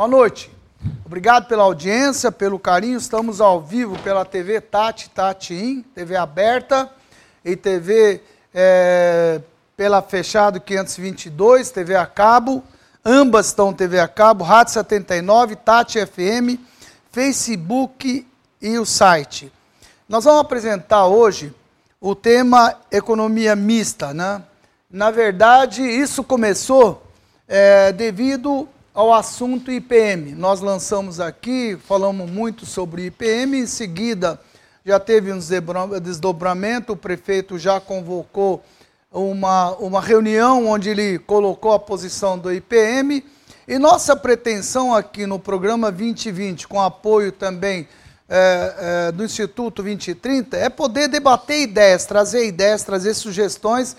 Boa noite. Obrigado pela audiência, pelo carinho. Estamos ao vivo pela TV Tati Tatim, TV aberta e TV é, pela Fechado 522, TV a cabo. Ambas estão TV a cabo, Rádio 79, Tati FM, Facebook e o site. Nós vamos apresentar hoje o tema economia mista, né? Na verdade, isso começou é, devido ao assunto IPM. Nós lançamos aqui, falamos muito sobre IPM, em seguida já teve um desdobramento, o prefeito já convocou uma, uma reunião onde ele colocou a posição do IPM. E nossa pretensão aqui no programa 2020, com apoio também é, é, do Instituto 2030, é poder debater ideias, trazer ideias, trazer sugestões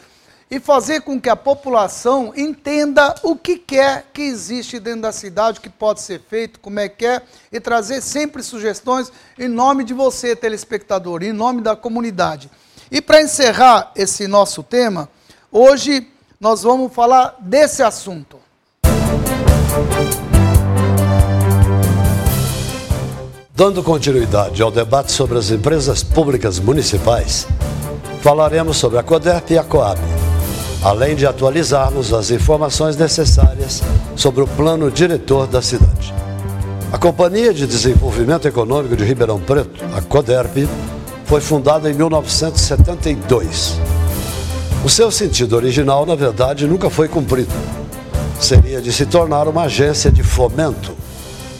e fazer com que a população entenda o que quer que existe dentro da cidade, o que pode ser feito, como é que é, e trazer sempre sugestões em nome de você, telespectador, em nome da comunidade. E para encerrar esse nosso tema, hoje nós vamos falar desse assunto. Dando continuidade ao debate sobre as empresas públicas municipais, falaremos sobre a CODERP e a COAB além de atualizarmos as informações necessárias sobre o plano diretor da cidade. A Companhia de Desenvolvimento Econômico de Ribeirão Preto, a CODERP, foi fundada em 1972. O seu sentido original, na verdade, nunca foi cumprido. Seria de se tornar uma agência de fomento,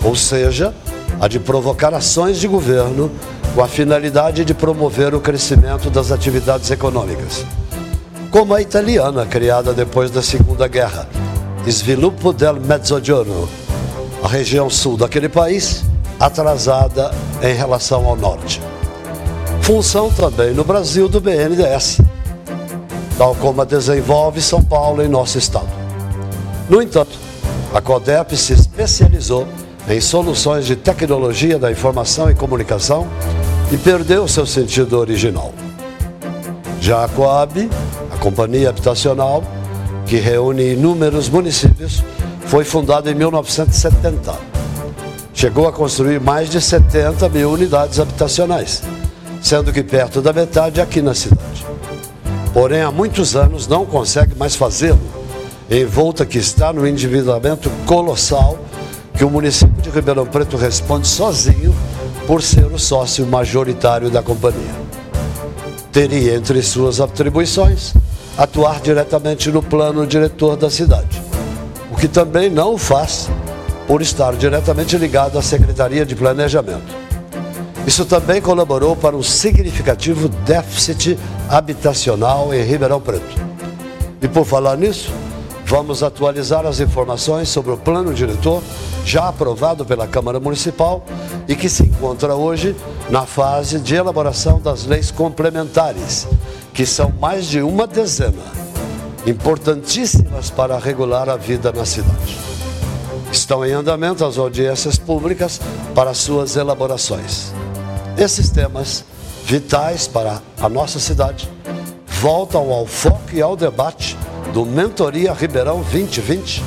ou seja, a de provocar ações de governo com a finalidade de promover o crescimento das atividades econômicas como a italiana criada depois da Segunda Guerra, Sviluppo del Mezzogiorno, a região sul daquele país, atrasada em relação ao norte. Função também no Brasil do BNDES, tal como a desenvolve São Paulo em nosso estado. No entanto, a CODEP se especializou em soluções de tecnologia da informação e comunicação e perdeu seu sentido original. Já a Coab companhia habitacional, que reúne inúmeros municípios, foi fundada em 1970. Chegou a construir mais de 70 mil unidades habitacionais, sendo que perto da metade aqui na cidade. Porém, há muitos anos não consegue mais fazê-lo, envolta que está no endividamento colossal que o município de Ribeirão Preto responde sozinho por ser o sócio majoritário da companhia. Teria entre suas atribuições atuar diretamente no plano diretor da cidade, o que também não faz por estar diretamente ligado à Secretaria de Planejamento. Isso também colaborou para um significativo déficit habitacional em Ribeirão Preto. E por falar nisso, vamos atualizar as informações sobre o plano diretor já aprovado pela Câmara Municipal e que se encontra hoje na fase de elaboração das leis complementares que são mais de uma dezena, importantíssimas para regular a vida na cidade. Estão em andamento as audiências públicas para suas elaborações. Esses temas, vitais para a nossa cidade, voltam ao foco e ao debate do Mentoria Ribeirão 2020,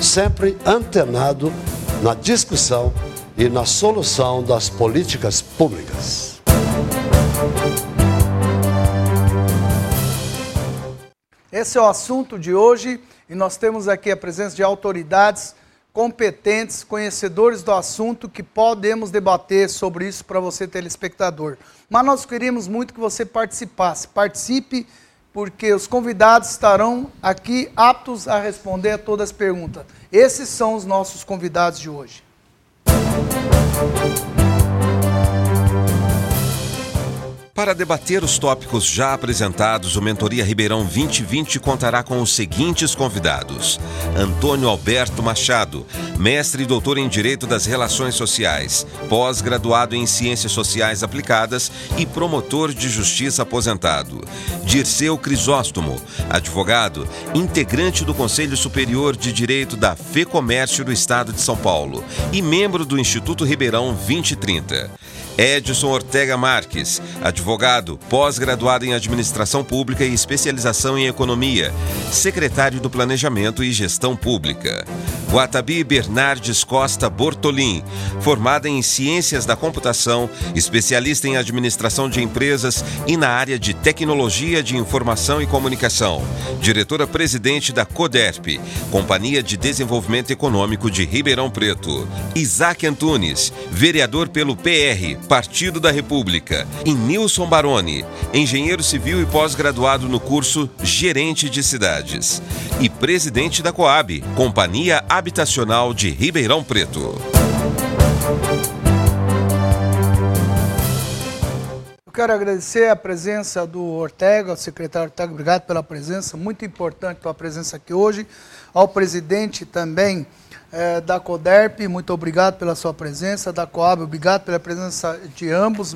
sempre antenado na discussão e na solução das políticas públicas. Esse é o assunto de hoje e nós temos aqui a presença de autoridades competentes, conhecedores do assunto que podemos debater sobre isso para você telespectador. Mas nós queríamos muito que você participasse. Participe porque os convidados estarão aqui aptos a responder a todas as perguntas. Esses são os nossos convidados de hoje. Para debater os tópicos já apresentados, o Mentoria Ribeirão 2020 contará com os seguintes convidados: Antônio Alberto Machado, mestre e doutor em Direito das Relações Sociais, pós-graduado em Ciências Sociais Aplicadas e promotor de justiça aposentado. Dirceu Crisóstomo, advogado, integrante do Conselho Superior de Direito da FEComércio do Estado de São Paulo e membro do Instituto Ribeirão 2030. Edson Ortega Marques, advogado, pós-graduado em Administração Pública e especialização em Economia, secretário do Planejamento e Gestão Pública. Guatabi Bernardes Costa Bortolim, formada em Ciências da Computação, especialista em administração de empresas e na área de tecnologia de informação e comunicação. Diretora-presidente da CODERP, Companhia de Desenvolvimento Econômico de Ribeirão Preto. Isaac Antunes, vereador pelo PR, Partido da República. E Nilson Baroni, engenheiro civil e pós-graduado no curso Gerente de Cidades. E presidente da Coab, Companhia Habitacional de Ribeirão Preto. Quero agradecer a presença do Ortega, secretário Ortega, obrigado pela presença, muito importante a presença aqui hoje. Ao presidente também eh, da CODERP, muito obrigado pela sua presença, da Coab, obrigado pela presença de ambos.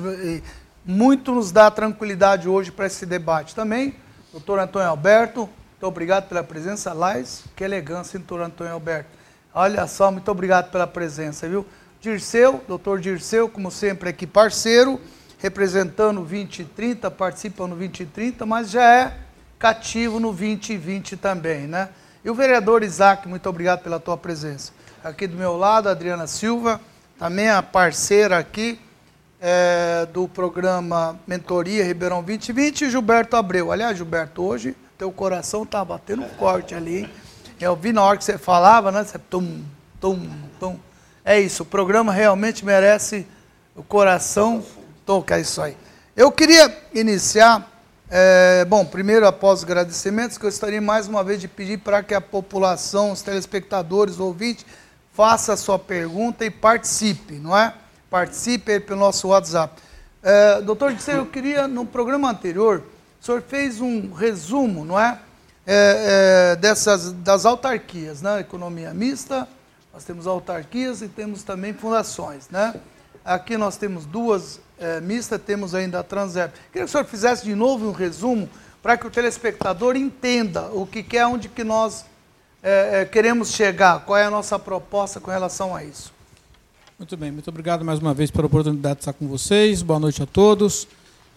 Muito nos dá tranquilidade hoje para esse debate. Também, doutor Antônio Alberto, muito obrigado pela presença. Lais, que elegância, doutor Antônio Alberto. Olha só, muito obrigado pela presença, viu? Dirceu, doutor Dirceu, como sempre aqui, parceiro, representando o 2030, participa no 2030, mas já é cativo no 2020 também, né? E o vereador Isaac, muito obrigado pela tua presença. Aqui do meu lado, Adriana Silva, também a parceira aqui é, do programa Mentoria Ribeirão 2020, e Gilberto Abreu. Aliás, Gilberto, hoje teu coração tá batendo forte ali, hein? Eu vi na hora que você falava, né? Você tum, tum, tum. É isso, o programa realmente merece o coração tocar isso aí. Eu queria iniciar, é, bom, primeiro após os agradecimentos, gostaria mais uma vez de pedir para que a população, os telespectadores, ouvintes, faça a sua pergunta e participe, não é? Participe pelo nosso WhatsApp. É, doutor Disseu, eu queria, no programa anterior, o senhor fez um resumo, não é? é, é dessas, das autarquias, né? Economia mista, nós temos autarquias e temos também fundações, né? Aqui nós temos duas é, mistas, temos ainda a Transep. Queria que o senhor fizesse de novo um resumo para que o telespectador entenda o que é, onde que nós é, é, queremos chegar, qual é a nossa proposta com relação a isso. Muito bem, muito obrigado mais uma vez pela oportunidade de estar com vocês. Boa noite a todos.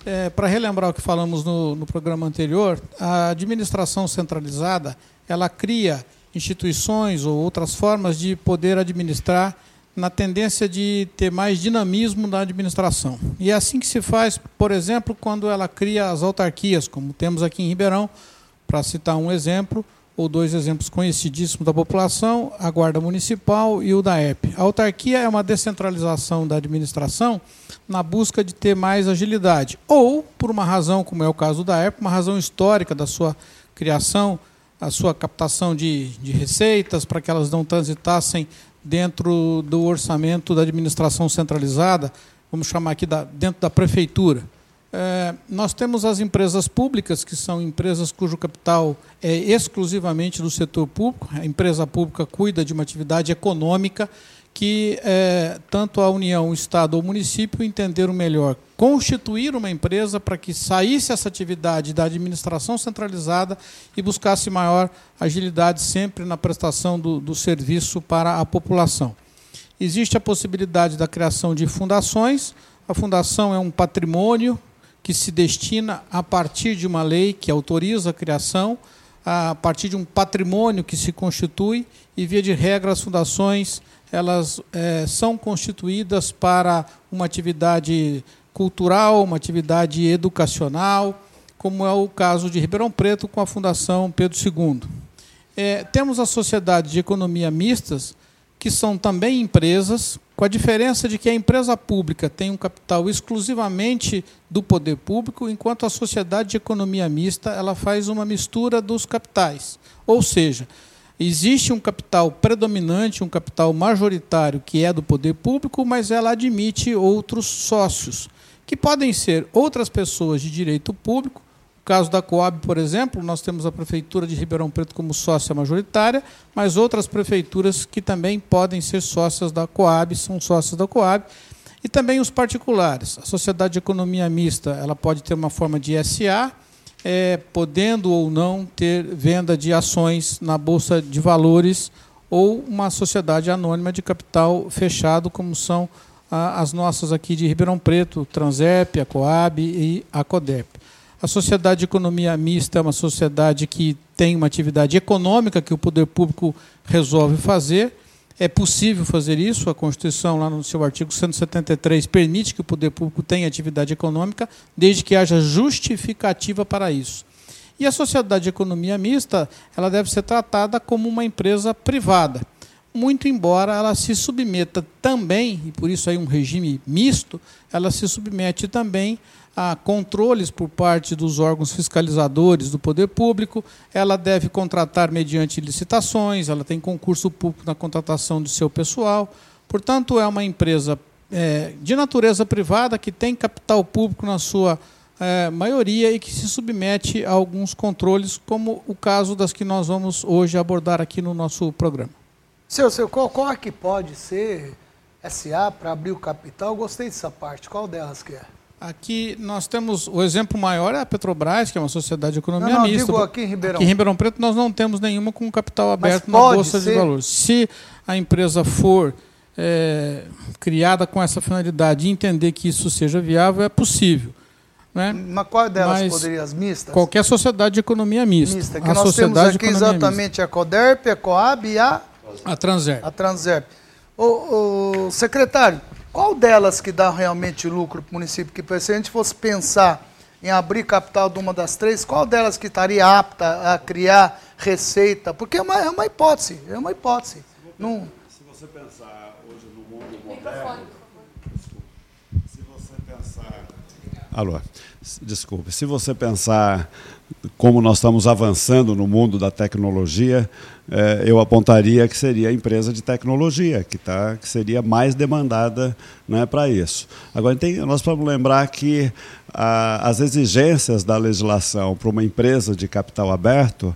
É, Para relembrar o que falamos no, no programa anterior, a administração centralizada ela cria instituições ou outras formas de poder administrar na tendência de ter mais dinamismo na administração. E é assim que se faz, por exemplo, quando ela cria as autarquias, como temos aqui em Ribeirão, para citar um exemplo, ou dois exemplos conhecidíssimos da população, a Guarda Municipal e o da EP. A autarquia é uma descentralização da administração na busca de ter mais agilidade, ou por uma razão, como é o caso da EP, uma razão histórica da sua criação, a sua captação de, de receitas, para que elas não transitassem dentro do orçamento da administração centralizada, vamos chamar aqui da, dentro da prefeitura. É, nós temos as empresas públicas, que são empresas cujo capital é exclusivamente do setor público. A empresa pública cuida de uma atividade econômica que é, tanto a União, o Estado ou o município entenderam melhor constituir uma empresa para que saísse essa atividade da administração centralizada e buscasse maior agilidade sempre na prestação do, do serviço para a população. Existe a possibilidade da criação de fundações. A fundação é um patrimônio que se destina a partir de uma lei que autoriza a criação, a partir de um patrimônio que se constitui e via de regra as fundações elas é, são constituídas para uma atividade cultural, uma atividade educacional, como é o caso de Ribeirão Preto com a Fundação Pedro II. É, temos a sociedade de economia mistas, que são também empresas, com a diferença de que a empresa pública tem um capital exclusivamente do poder público, enquanto a sociedade de economia mista ela faz uma mistura dos capitais. Ou seja, existe um capital predominante, um capital majoritário que é do poder público, mas ela admite outros sócios, que podem ser outras pessoas de direito público no caso da Coab, por exemplo, nós temos a Prefeitura de Ribeirão Preto como sócia majoritária, mas outras prefeituras que também podem ser sócias da Coab, são sócias da Coab, e também os particulares. A Sociedade de Economia Mista ela pode ter uma forma de SA, é, podendo ou não ter venda de ações na Bolsa de Valores ou uma sociedade anônima de capital fechado, como são as nossas aqui de Ribeirão Preto, Transep, a Coab e a Codep. A sociedade de economia mista é uma sociedade que tem uma atividade econômica que o poder público resolve fazer É possível fazer isso, a Constituição, lá no seu artigo 173, permite que o poder público tenha atividade econômica, desde que haja justificativa para isso. E a sociedade de economia mista, ela deve ser tratada como uma empresa privada, muito embora ela se submeta também, e por isso aí um regime misto, ela se submete também a controles por parte dos órgãos fiscalizadores do poder público, ela deve contratar mediante licitações, ela tem concurso público na contratação do seu pessoal. Portanto, é uma empresa é, de natureza privada que tem capital público na sua é, maioria e que se submete a alguns controles, como o caso das que nós vamos hoje abordar aqui no nosso programa. Seu, seu, qual, qual é que pode ser SA para abrir o capital? Eu gostei dessa parte. Qual delas que é? Aqui nós temos o exemplo maior é a Petrobras, que é uma sociedade de economia não, não, mista. Digo aqui em Ribeirão. Aqui em Ribeirão Preto nós não temos nenhuma com capital aberto na bolsa ser. de valores. Se a empresa for é, criada com essa finalidade e entender que isso seja viável, é possível. Né? Mas qual delas Mas poderia as mistas? Qualquer sociedade de economia mista. Mista, que a nós temos aqui exatamente mista. a Coderp, a Coab e a a Transerp. A Transerp. O, o secretário, qual delas que dá realmente lucro para o município? Que se a gente fosse pensar em abrir capital de uma das três, qual delas que estaria apta a criar receita? Porque é uma, é uma hipótese, é uma hipótese. Não... Se você pensar hoje no mundo moderno, se você pensar... Alô, desculpe, se você pensar como nós estamos avançando no mundo da tecnologia, é, eu apontaria que seria a empresa de tecnologia, que, tá, que seria mais demandada né, para isso. Agora, tem, nós vamos lembrar que a, as exigências da legislação para uma empresa de capital aberto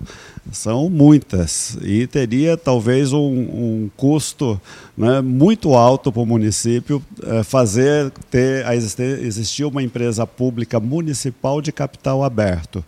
são muitas e teria talvez um, um custo né, muito alto para o município é, fazer ter existir uma empresa pública municipal de capital aberto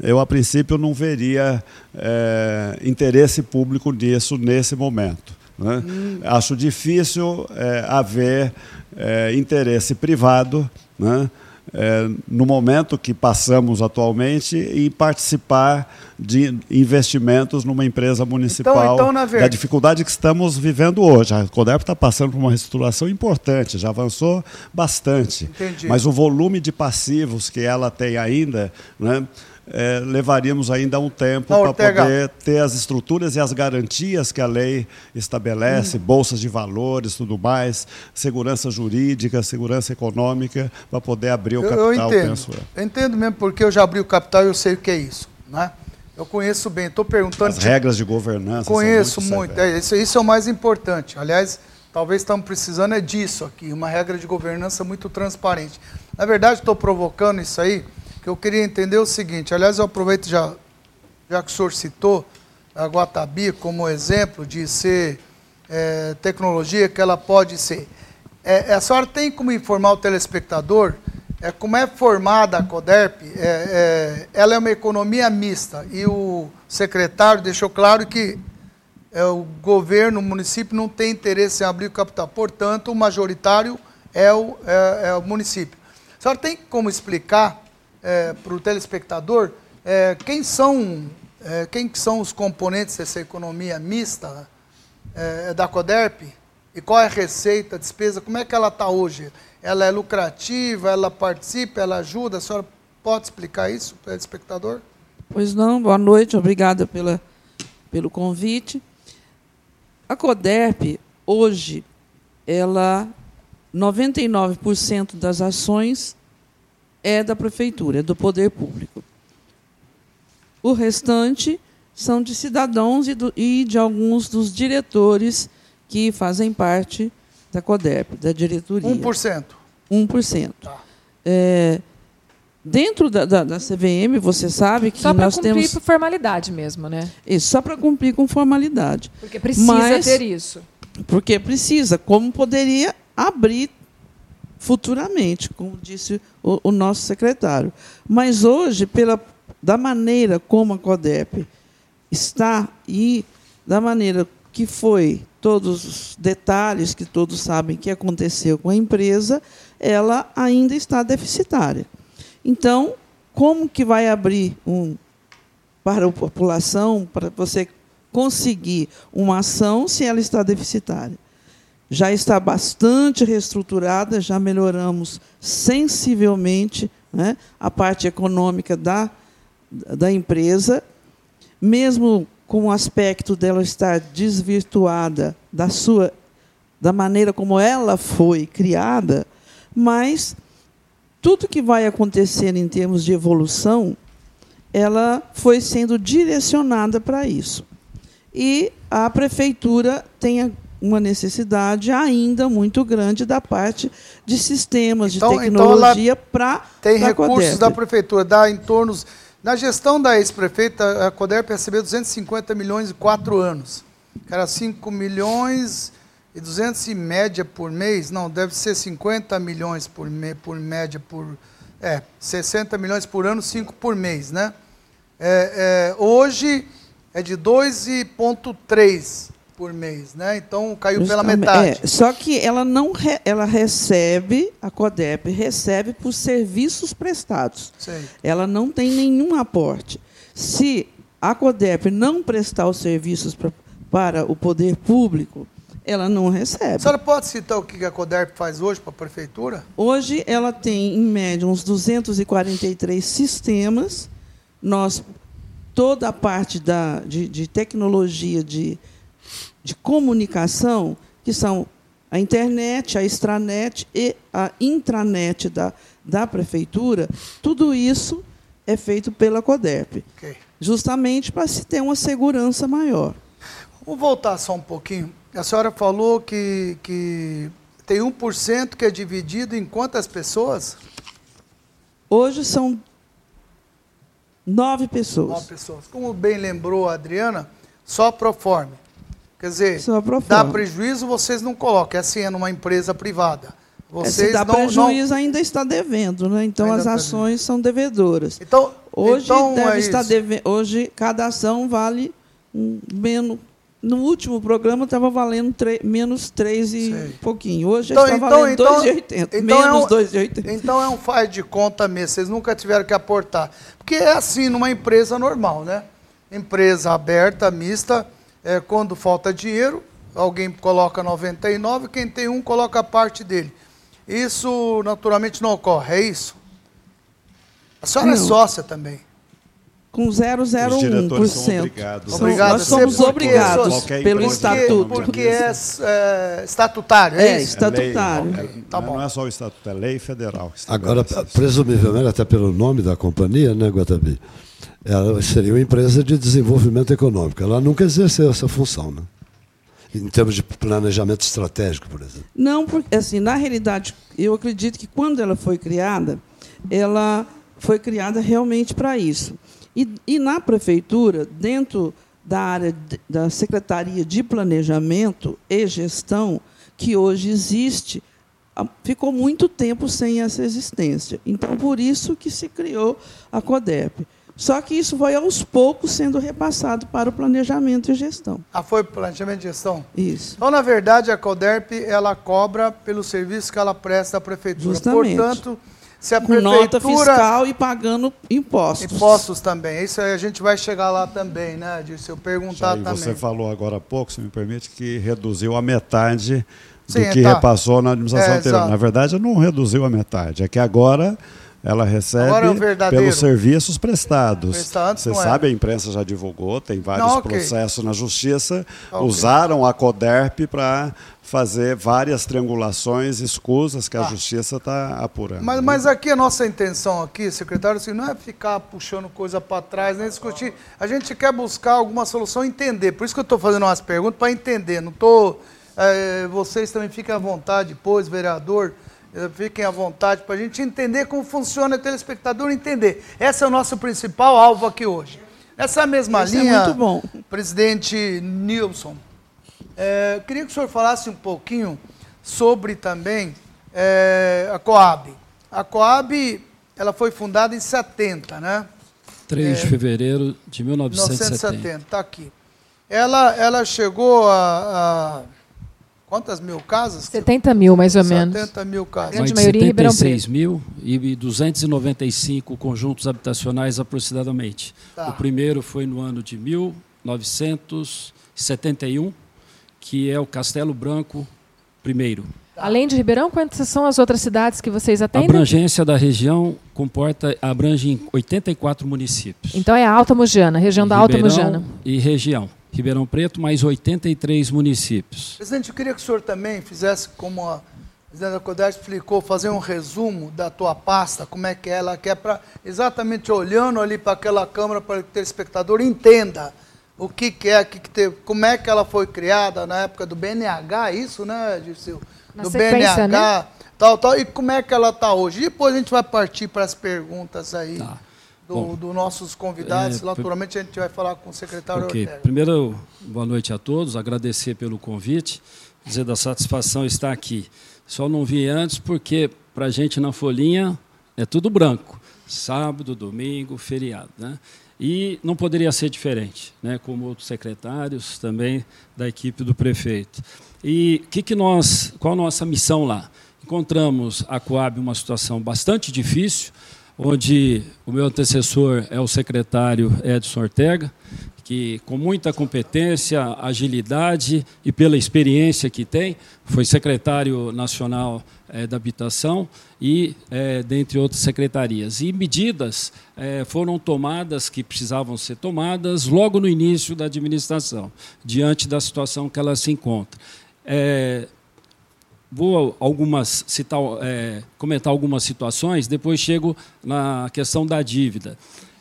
eu, a princípio, não veria é, interesse público nisso nesse momento. Né? Hum. Acho difícil é, haver é, interesse privado né? É, no momento que passamos atualmente em participar de investimentos numa empresa municipal. Então, então, verdade... Da dificuldade que estamos vivendo hoje. A Coderp está passando por uma reestruturação importante, já avançou bastante. Entendi. Mas o volume de passivos que ela tem ainda. Né, é, levaríamos ainda um tempo para poder ter as estruturas e as garantias que a lei estabelece, hum. bolsas de valores, tudo mais, segurança jurídica, segurança econômica, para poder abrir o capital. Eu entendo, penso eu. eu entendo mesmo, porque eu já abri o capital e eu sei o que é isso. Né? Eu conheço bem, estou perguntando... As regras de governança Conheço muito, muito. É, isso, isso é o mais importante. Aliás, talvez estamos precisando é disso aqui, uma regra de governança muito transparente. Na verdade, estou provocando isso aí que eu queria entender o seguinte, aliás, eu aproveito já, já que o senhor citou a Guatabi como exemplo de ser é, tecnologia que ela pode ser. É, a senhora tem como informar o telespectador é, como é formada a CODERP? É, é, ela é uma economia mista e o secretário deixou claro que é, o governo, o município não tem interesse em abrir o capital, portanto, o majoritário é o, é, é o município. A senhora tem como explicar é, para o telespectador é, quem, são, é, quem são os componentes dessa economia mista é, da CODERP e qual é a receita, a despesa, como é que ela está hoje? Ela é lucrativa, ela participa, ela ajuda? A senhora pode explicar isso para o telespectador? Pois não, boa noite, obrigada pela, pelo convite. A CODERP, hoje, ela 99% das ações é da prefeitura, é do poder público. O restante são de cidadãos e, do, e de alguns dos diretores que fazem parte da CODEP, da diretoria. 1%. 1%. Tá. É, dentro da, da, da, CVM, você sabe que só nós temos... Só para cumprir por formalidade mesmo, né? Isso, só para cumprir com formalidade. Porque precisa Mas, ter isso. Porque precisa. Como poderia abrir futuramente, como disse o, o nosso secretário. Mas hoje, pela, da maneira como a CODEP está e da maneira que foi, todos os detalhes que todos sabem que aconteceu com a empresa, ela ainda está deficitária. Então, como que vai abrir um para a população, para você conseguir uma ação se ela está deficitária. Já está bastante reestruturada, já melhoramos sensivelmente né, a parte econômica da, da empresa, mesmo com o aspecto dela estar desvirtuada da sua da maneira como ela foi criada, mas tudo que vai acontecer em termos de evolução, ela foi sendo direcionada para isso. E a prefeitura tem uma necessidade ainda muito grande da parte de sistemas então, de então tecnologia então para tem recursos Coderp. da prefeitura dá em torno na gestão da ex-prefeita a Coderp recebeu 250 milhões em quatro anos. Era 5 milhões e 200 em média por mês? Não deve ser 50 milhões por, me, por média por é 60 milhões por ano 5 por mês né? É, é, hoje é de 2,3 por mês, né? Então caiu pela metade. É, só que ela não re, ela recebe, a CODEP recebe por serviços prestados. Ela não tem nenhum aporte. Se a CODEP não prestar os serviços pra, para o poder público, ela não recebe. A senhora pode citar o que a CODERP faz hoje para a prefeitura? Hoje ela tem, em média, uns 243 sistemas. Nós, toda a parte da, de, de tecnologia de de comunicação, que são a internet, a extranet e a intranet da, da prefeitura, tudo isso é feito pela CODERP, okay. justamente para se ter uma segurança maior. Vamos voltar só um pouquinho. A senhora falou que, que tem 1% que é dividido em quantas pessoas? Hoje são nove pessoas. Nove pessoas. Como bem lembrou a Adriana, só proforme. Quer dizer, dá prejuízo, vocês não colocam. É assim, é numa empresa privada. Vocês é, dá não, prejuízo, não... ainda está devendo, né? Então ainda as tá ações são devedoras. Então, hoje então deve é estar deve... Hoje cada ação vale menos. No último programa estava valendo tre... menos 3 e Sei. pouquinho. Hoje então, está então, valendo então, 2,80. Então menos é um, 2,80. Então é um faz de conta mesmo. Vocês nunca tiveram que aportar. Porque é assim numa empresa normal, né? Empresa aberta, mista é, quando falta dinheiro, alguém coloca 99, quem tem um coloca a parte dele. Isso naturalmente não ocorre, é isso? A senhora é não. é sócia também. Com 0,01%. Obrigados. Obrigado. Nós somos obrigados pelo estatuto. Porque é, é estatutário, é, é estatutário. É, tá não é só o estatuto, é lei federal. Agora, presumivelmente, até pelo nome da companhia, né, Guatabi? Ela seria uma empresa de desenvolvimento econômico. Ela nunca exerceu essa função, né? em termos de planejamento estratégico, por exemplo. Não, porque assim, na realidade, eu acredito que quando ela foi criada, ela foi criada realmente para isso. E, e, na prefeitura, dentro da área de, da Secretaria de Planejamento e Gestão, que hoje existe, ficou muito tempo sem essa existência. Então, por isso que se criou a CODEP. Só que isso foi aos poucos sendo repassado para o planejamento e gestão. Ah, foi planejamento e gestão? Isso. Então, na verdade, a CODERP ela cobra pelo serviço que ela presta à prefeitura. Justamente. Portanto, se a prefeitura... Com nota fiscal e pagando impostos. Impostos também. Isso aí a gente vai chegar lá também, né, Se Eu perguntar também. Você falou agora há pouco, se me permite, que reduziu a metade do Sim, que tá. repassou na administração é, anterior. Exato. Na verdade, não reduziu a metade. É que agora ela recebe é pelos serviços prestados. Você sabe, a imprensa já divulgou, tem vários Não, okay. processos na justiça. Okay. Usaram a CODERP para fazer várias triangulações escusas que a ah. justiça está apurando. Mas, mas aqui a nossa intenção aqui, secretário, assim, não é ficar puxando coisa para trás, nem discutir. A gente quer buscar alguma solução, entender. Por isso que eu estou fazendo umas perguntas para entender. Não estou. É, vocês também fiquem à vontade depois, vereador Fiquem à vontade para a gente entender como funciona o telespectador entender. Esse é o nosso principal alvo aqui hoje. Nessa mesma Esse é linha, é presidente Nilson, é, queria que o senhor falasse um pouquinho sobre também é, a Coab. A Coab ela foi fundada em 70, né? 3 de é, fevereiro de 1970. 1970, está aqui. Ela, ela chegou a, a Quantas mil casas? 70 mil, mais ou 70 menos. 70 mil casas. Grande maioria 76 mil e 295 conjuntos habitacionais aproximadamente. Tá. O primeiro foi no ano de 1900 1971, que é o Castelo Branco I. Além de Ribeirão, quantas são as outras cidades que vocês atendem? A abrangência da região comporta abrange 84 municípios. Então é a Alta Mogiana, região da Alta Mogiana. E região. Ribeirão Preto, mais 83 municípios. Presidente, eu queria que o senhor também fizesse, como a presidenta Codé explicou, fazer um resumo da tua pasta, como é que é ela quer, para exatamente olhando ali para aquela câmera, para que o telespectador entenda o que, que é, que, que teve, como é que ela foi criada na época do BNH, isso, né, Dirceu? Do BNH, né? tal, tal, e como é que ela está hoje. Depois a gente vai partir para as perguntas aí. Tá dos do nossos convidados. É, Naturalmente, a gente vai falar com o secretário okay. Ortega. Primeiro, boa noite a todos, agradecer pelo convite, dizer da satisfação estar aqui. Só não vi antes porque, para a gente na Folhinha, é tudo branco. Sábado, domingo, feriado. Né? E não poderia ser diferente, né? como outros secretários também da equipe do prefeito. E que que nós, qual a nossa missão lá? Encontramos a Coab uma situação bastante difícil, onde o meu antecessor é o secretário Edson Ortega, que com muita competência, agilidade e pela experiência que tem, foi secretário nacional é, da habitação e é, dentre outras secretarias. E medidas é, foram tomadas que precisavam ser tomadas logo no início da administração, diante da situação que ela se encontra. Vou algumas citar, é, comentar algumas situações, depois chego na questão da dívida.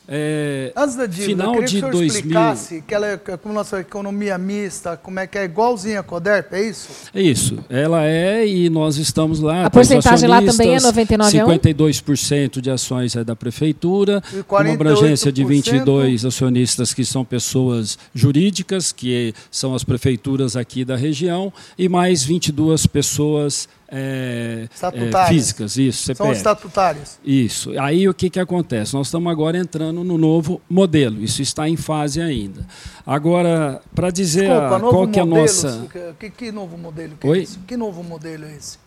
É, Antes da dívida, final eu queria de que o senhor 2000... explicasse que ela é como nossa economia mista, como é que é igualzinha a Coderp, é isso? É isso. Ela é e nós estamos lá. A porcentagem lá também é 99 a 1? 52% de ações é da prefeitura, uma abrangência de 22 acionistas que são pessoas jurídicas, que são as prefeituras aqui da região, e mais 22 pessoas é, é, físicas, isso, CPF. São estatutárias. Isso. Aí o que, que acontece? Nós estamos agora entrando no novo modelo, isso está em fase ainda. Agora, para dizer Desculpa, a, qual que é a nossa... Que, que novo modelo que é Oi? é esse? Que novo modelo é esse?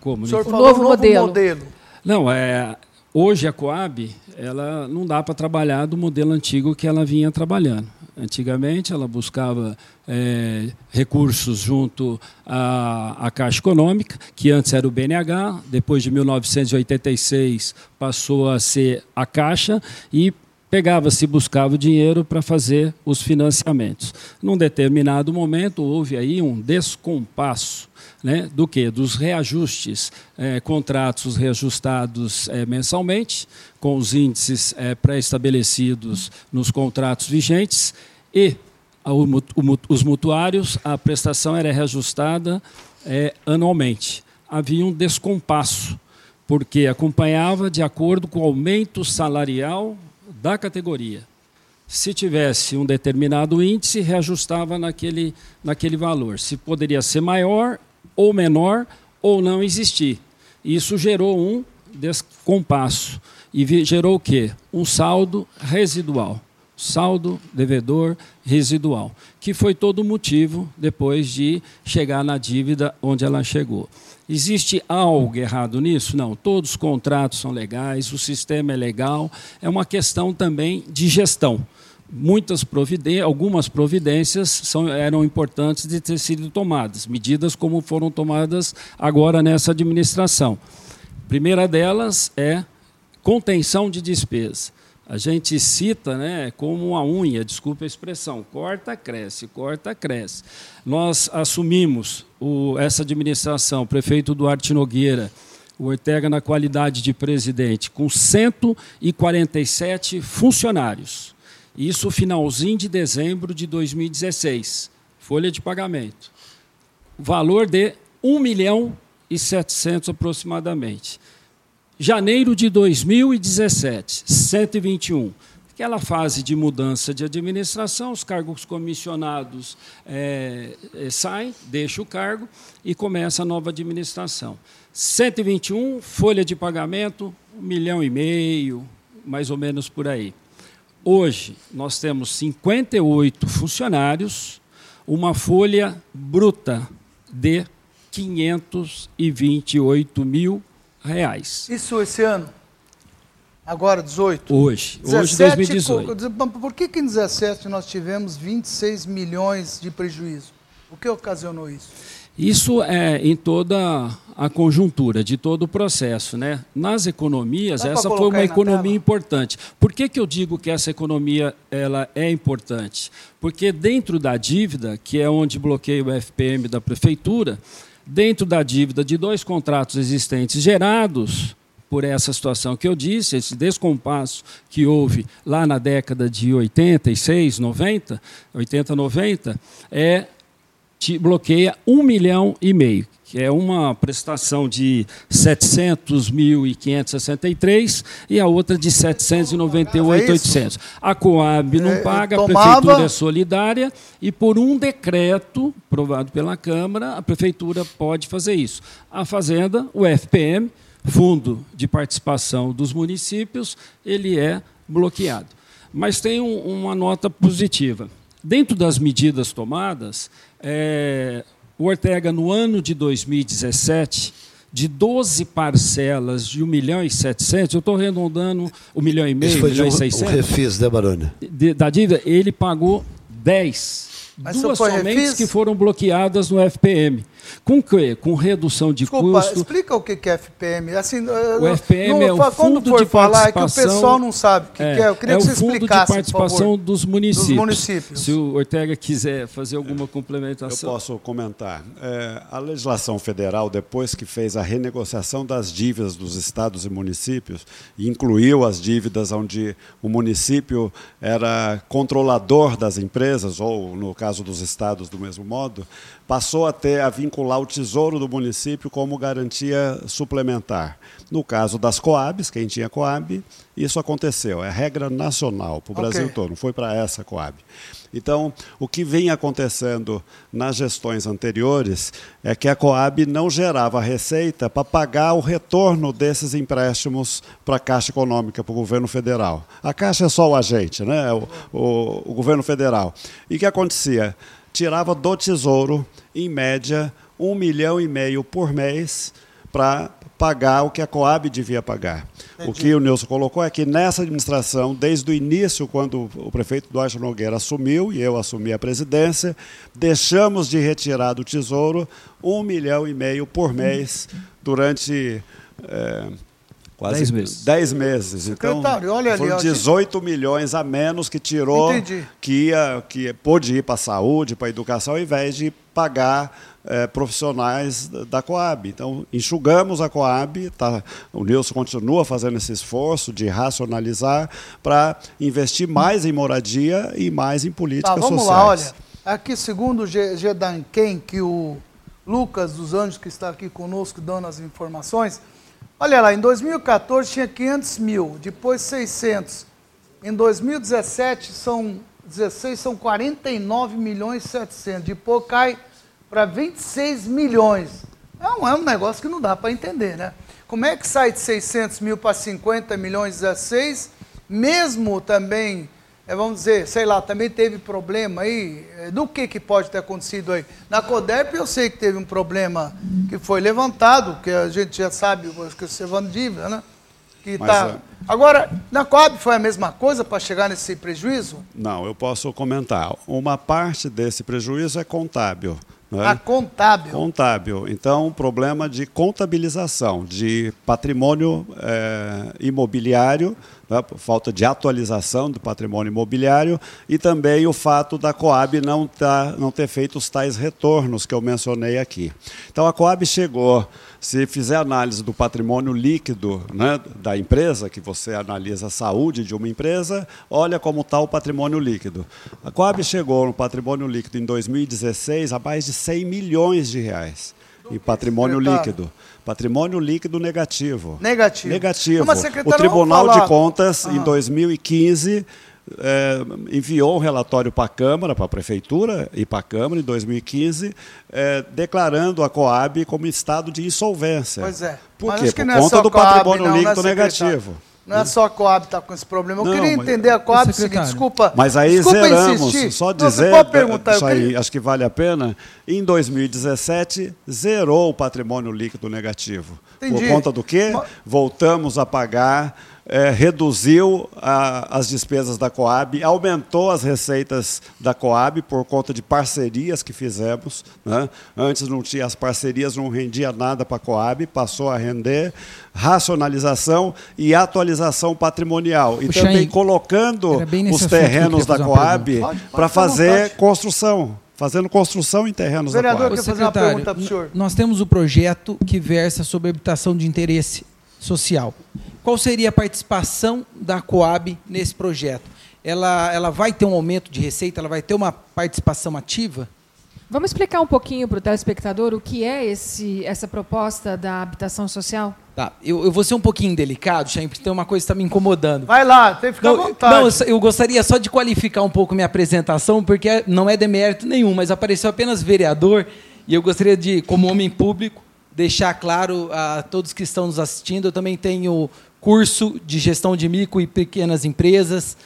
Como? O senhor falou novo, novo modelo. modelo. Não, é, hoje a Coab ela não dá para trabalhar do modelo antigo que ela vinha trabalhando. Antigamente, ela buscava é, recursos junto à, à, Caixa Econômica, que antes era o BNH, depois de 1986 passou a ser a Caixa, e pegava-se, buscava dinheiro para fazer os financiamentos. Num determinado momento, houve aí um descompasso né, do que? Dos reajustes, é, contratos reajustados é, mensalmente, com os índices é, pré-estabelecidos nos contratos vigentes, e os mutuários, a prestação era reajustada é, anualmente. Havia um descompasso, porque acompanhava de acordo com o aumento salarial da categoria. Se tivesse um determinado índice, reajustava naquele, naquele valor. Se poderia ser maior ou menor ou não existir. Isso gerou um descompasso. E gerou o quê? Um saldo residual. Saldo devedor residual. Que foi todo o motivo depois de chegar na dívida onde ela chegou. Existe algo errado nisso? Não. Todos os contratos são legais, o sistema é legal. É uma questão também de gestão muitas providências, algumas providências são, eram importantes de ter sido tomadas, medidas como foram tomadas agora nessa administração. A primeira delas é contenção de despesa. A gente cita né, como uma unha, desculpa a expressão, corta, cresce, corta, cresce. Nós assumimos o, essa administração, o prefeito Duarte Nogueira, o Ortega na qualidade de presidente, com 147 funcionários. Isso finalzinho de dezembro de 2016. Folha de pagamento. Valor de 1 milhão e 700 aproximadamente. Janeiro de 2017, 121. Aquela fase de mudança de administração, os cargos comissionados é, saem, deixa o cargo e começa a nova administração. 121, folha de pagamento, um milhão e meio, mais ou menos por aí. Hoje, nós temos 58 funcionários, uma folha bruta de 528 mil reais. Isso esse ano? Agora, 18? Hoje, 17, hoje 2018. Por que, que em 17 nós tivemos 26 milhões de prejuízo? O que ocasionou isso? Isso é em toda a conjuntura de todo o processo. Né? Nas economias, Dá essa foi uma economia tela? importante. Por que, que eu digo que essa economia ela é importante? Porque dentro da dívida, que é onde bloqueia o FPM da prefeitura, dentro da dívida de dois contratos existentes gerados por essa situação que eu disse, esse descompasso que houve lá na década de 86, 90, 80, 90, é bloqueia um milhão e meio, que é uma prestação de 700.563 e a outra de 798.800. A Coab não é, paga, a prefeitura é solidária e por um decreto aprovado pela Câmara, a prefeitura pode fazer isso. A Fazenda, o FPM, Fundo de Participação dos Municípios, ele é bloqueado. Mas tem um, uma nota positiva. Dentro das medidas tomadas, é, o Ortega, no ano de 2017, de 12 parcelas de 1 milhão e 700, eu estou arredondando 1 milhão e meio, 1 milhão e 600. O refis, né, Barone? Da dívida, ele pagou 10. Mas Duas somente refis? que foram bloqueadas no FPM. Com quê? Com redução de Desculpa, custo. explica o que é FPM. Assim, o FPM é o fundo de for falar é que o pessoal não sabe o que é. é. Eu queria é que você explicasse, o fundo de participação dos municípios. dos municípios. Se o Ortega quiser fazer alguma complementação. Eu posso comentar. É, a legislação federal, depois que fez a renegociação das dívidas dos estados e municípios, incluiu as dívidas onde o município era controlador das empresas, ou no caso dos estados do mesmo modo, passou a ter a vincular o tesouro do município como garantia suplementar. No caso das Coabs, quem tinha Coab, isso aconteceu. É regra nacional para o okay. Brasil todo, não foi para essa Coab. Então, o que vem acontecendo nas gestões anteriores é que a Coab não gerava receita para pagar o retorno desses empréstimos para a Caixa Econômica, para o governo federal. A Caixa é só o agente, né? o, o, o governo federal. E o que acontecia? Tirava do tesouro, em média, um milhão e meio por mês para pagar o que a Coab devia pagar. Entendi. O que o Nilson colocou é que nessa administração, desde o início, quando o prefeito Duarte Nogueira assumiu e eu assumi a presidência, deixamos de retirar do Tesouro um milhão e meio por mês durante é, Quase 10 meses. 10 meses. Então, olha foram 18 milhões a menos que tirou, Entendi. que ia, que pôde ir para a saúde, para a educação, ao invés de pagar é, profissionais da Coab. Então, enxugamos a Coab, tá, o Nilson continua fazendo esse esforço de racionalizar para investir mais em moradia e mais em políticas tá, vamos sociais. Vamos lá, olha. Aqui, segundo o Gedanken, que o Lucas dos Anjos, que está aqui conosco dando as informações, Olha lá, em 2014 tinha 500 mil, depois 600. Em 2017 são 16, são 49 milhões e 700. Depois cai para 26 milhões. Não é um negócio que não dá para entender, né? Como é que sai de 600 mil para 50 milhões e 16, mesmo também é, vamos dizer, sei lá, também teve problema aí, é, do que, que pode ter acontecido aí? Na CODEP eu sei que teve um problema que foi levantado, que a gente já sabe, que o Sevano Dívida, né? Que tá... É... Agora, na COAB foi a mesma coisa para chegar nesse prejuízo? Não, eu posso comentar. Uma parte desse prejuízo é contábil. Né? Ah, contábil. Contábil. Então, problema de contabilização de patrimônio é, imobiliário né, falta de atualização do patrimônio imobiliário e também o fato da Coab não, tá, não ter feito os tais retornos que eu mencionei aqui. Então a Coab chegou, se fizer análise do patrimônio líquido né, da empresa, que você analisa a saúde de uma empresa, olha como está o patrimônio líquido. A Coab chegou no patrimônio líquido em 2016 a mais de 100 milhões de reais em patrimônio líquido. Patrimônio líquido negativo. Negativo. Negativo. o Tribunal de Contas, em 2015, é, enviou um relatório para a Câmara, para a Prefeitura e para a Câmara, em 2015, é, declarando a Coab como estado de insolvência. Pois é. Por quê? Por é conta do Coab, patrimônio não, líquido não é negativo. Não é só a Coab que está com esse problema. Eu não, queria entender a Coab, seguinte, desculpa. Mas aí desculpa zeramos, insistir. só dizer, não, pode perguntar, isso aí, acho que vale a pena. Em 2017, zerou o patrimônio líquido negativo. Entendi. Por conta do quê? Voltamos a pagar é, reduziu a, as despesas da Coab, aumentou as receitas da Coab por conta de parcerias que fizemos. Né? Antes não tinha as parcerias, não rendia nada para a Coab, passou a render. Racionalização e atualização patrimonial. E também colocando os terrenos da Coab para fazer construção fazendo construção em terrenos o vereador quer fazer uma pergunta para o senhor. Nós temos o projeto que versa sobre habitação de interesse social. Qual seria a participação da Coab nesse projeto? Ela, ela vai ter um aumento de receita? Ela vai ter uma participação ativa? Vamos explicar um pouquinho para o telespectador o que é esse, essa proposta da habitação social? Tá, eu, eu vou ser um pouquinho delicado, sempre tem uma coisa que está me incomodando. Vai lá, tem que ficar não, à vontade. Não, eu gostaria só de qualificar um pouco minha apresentação, porque não é demérito nenhum, mas apareceu apenas vereador, e eu gostaria de, como homem público, deixar claro a todos que estão nos assistindo, eu também tenho curso de gestão de micro e pequenas empresas,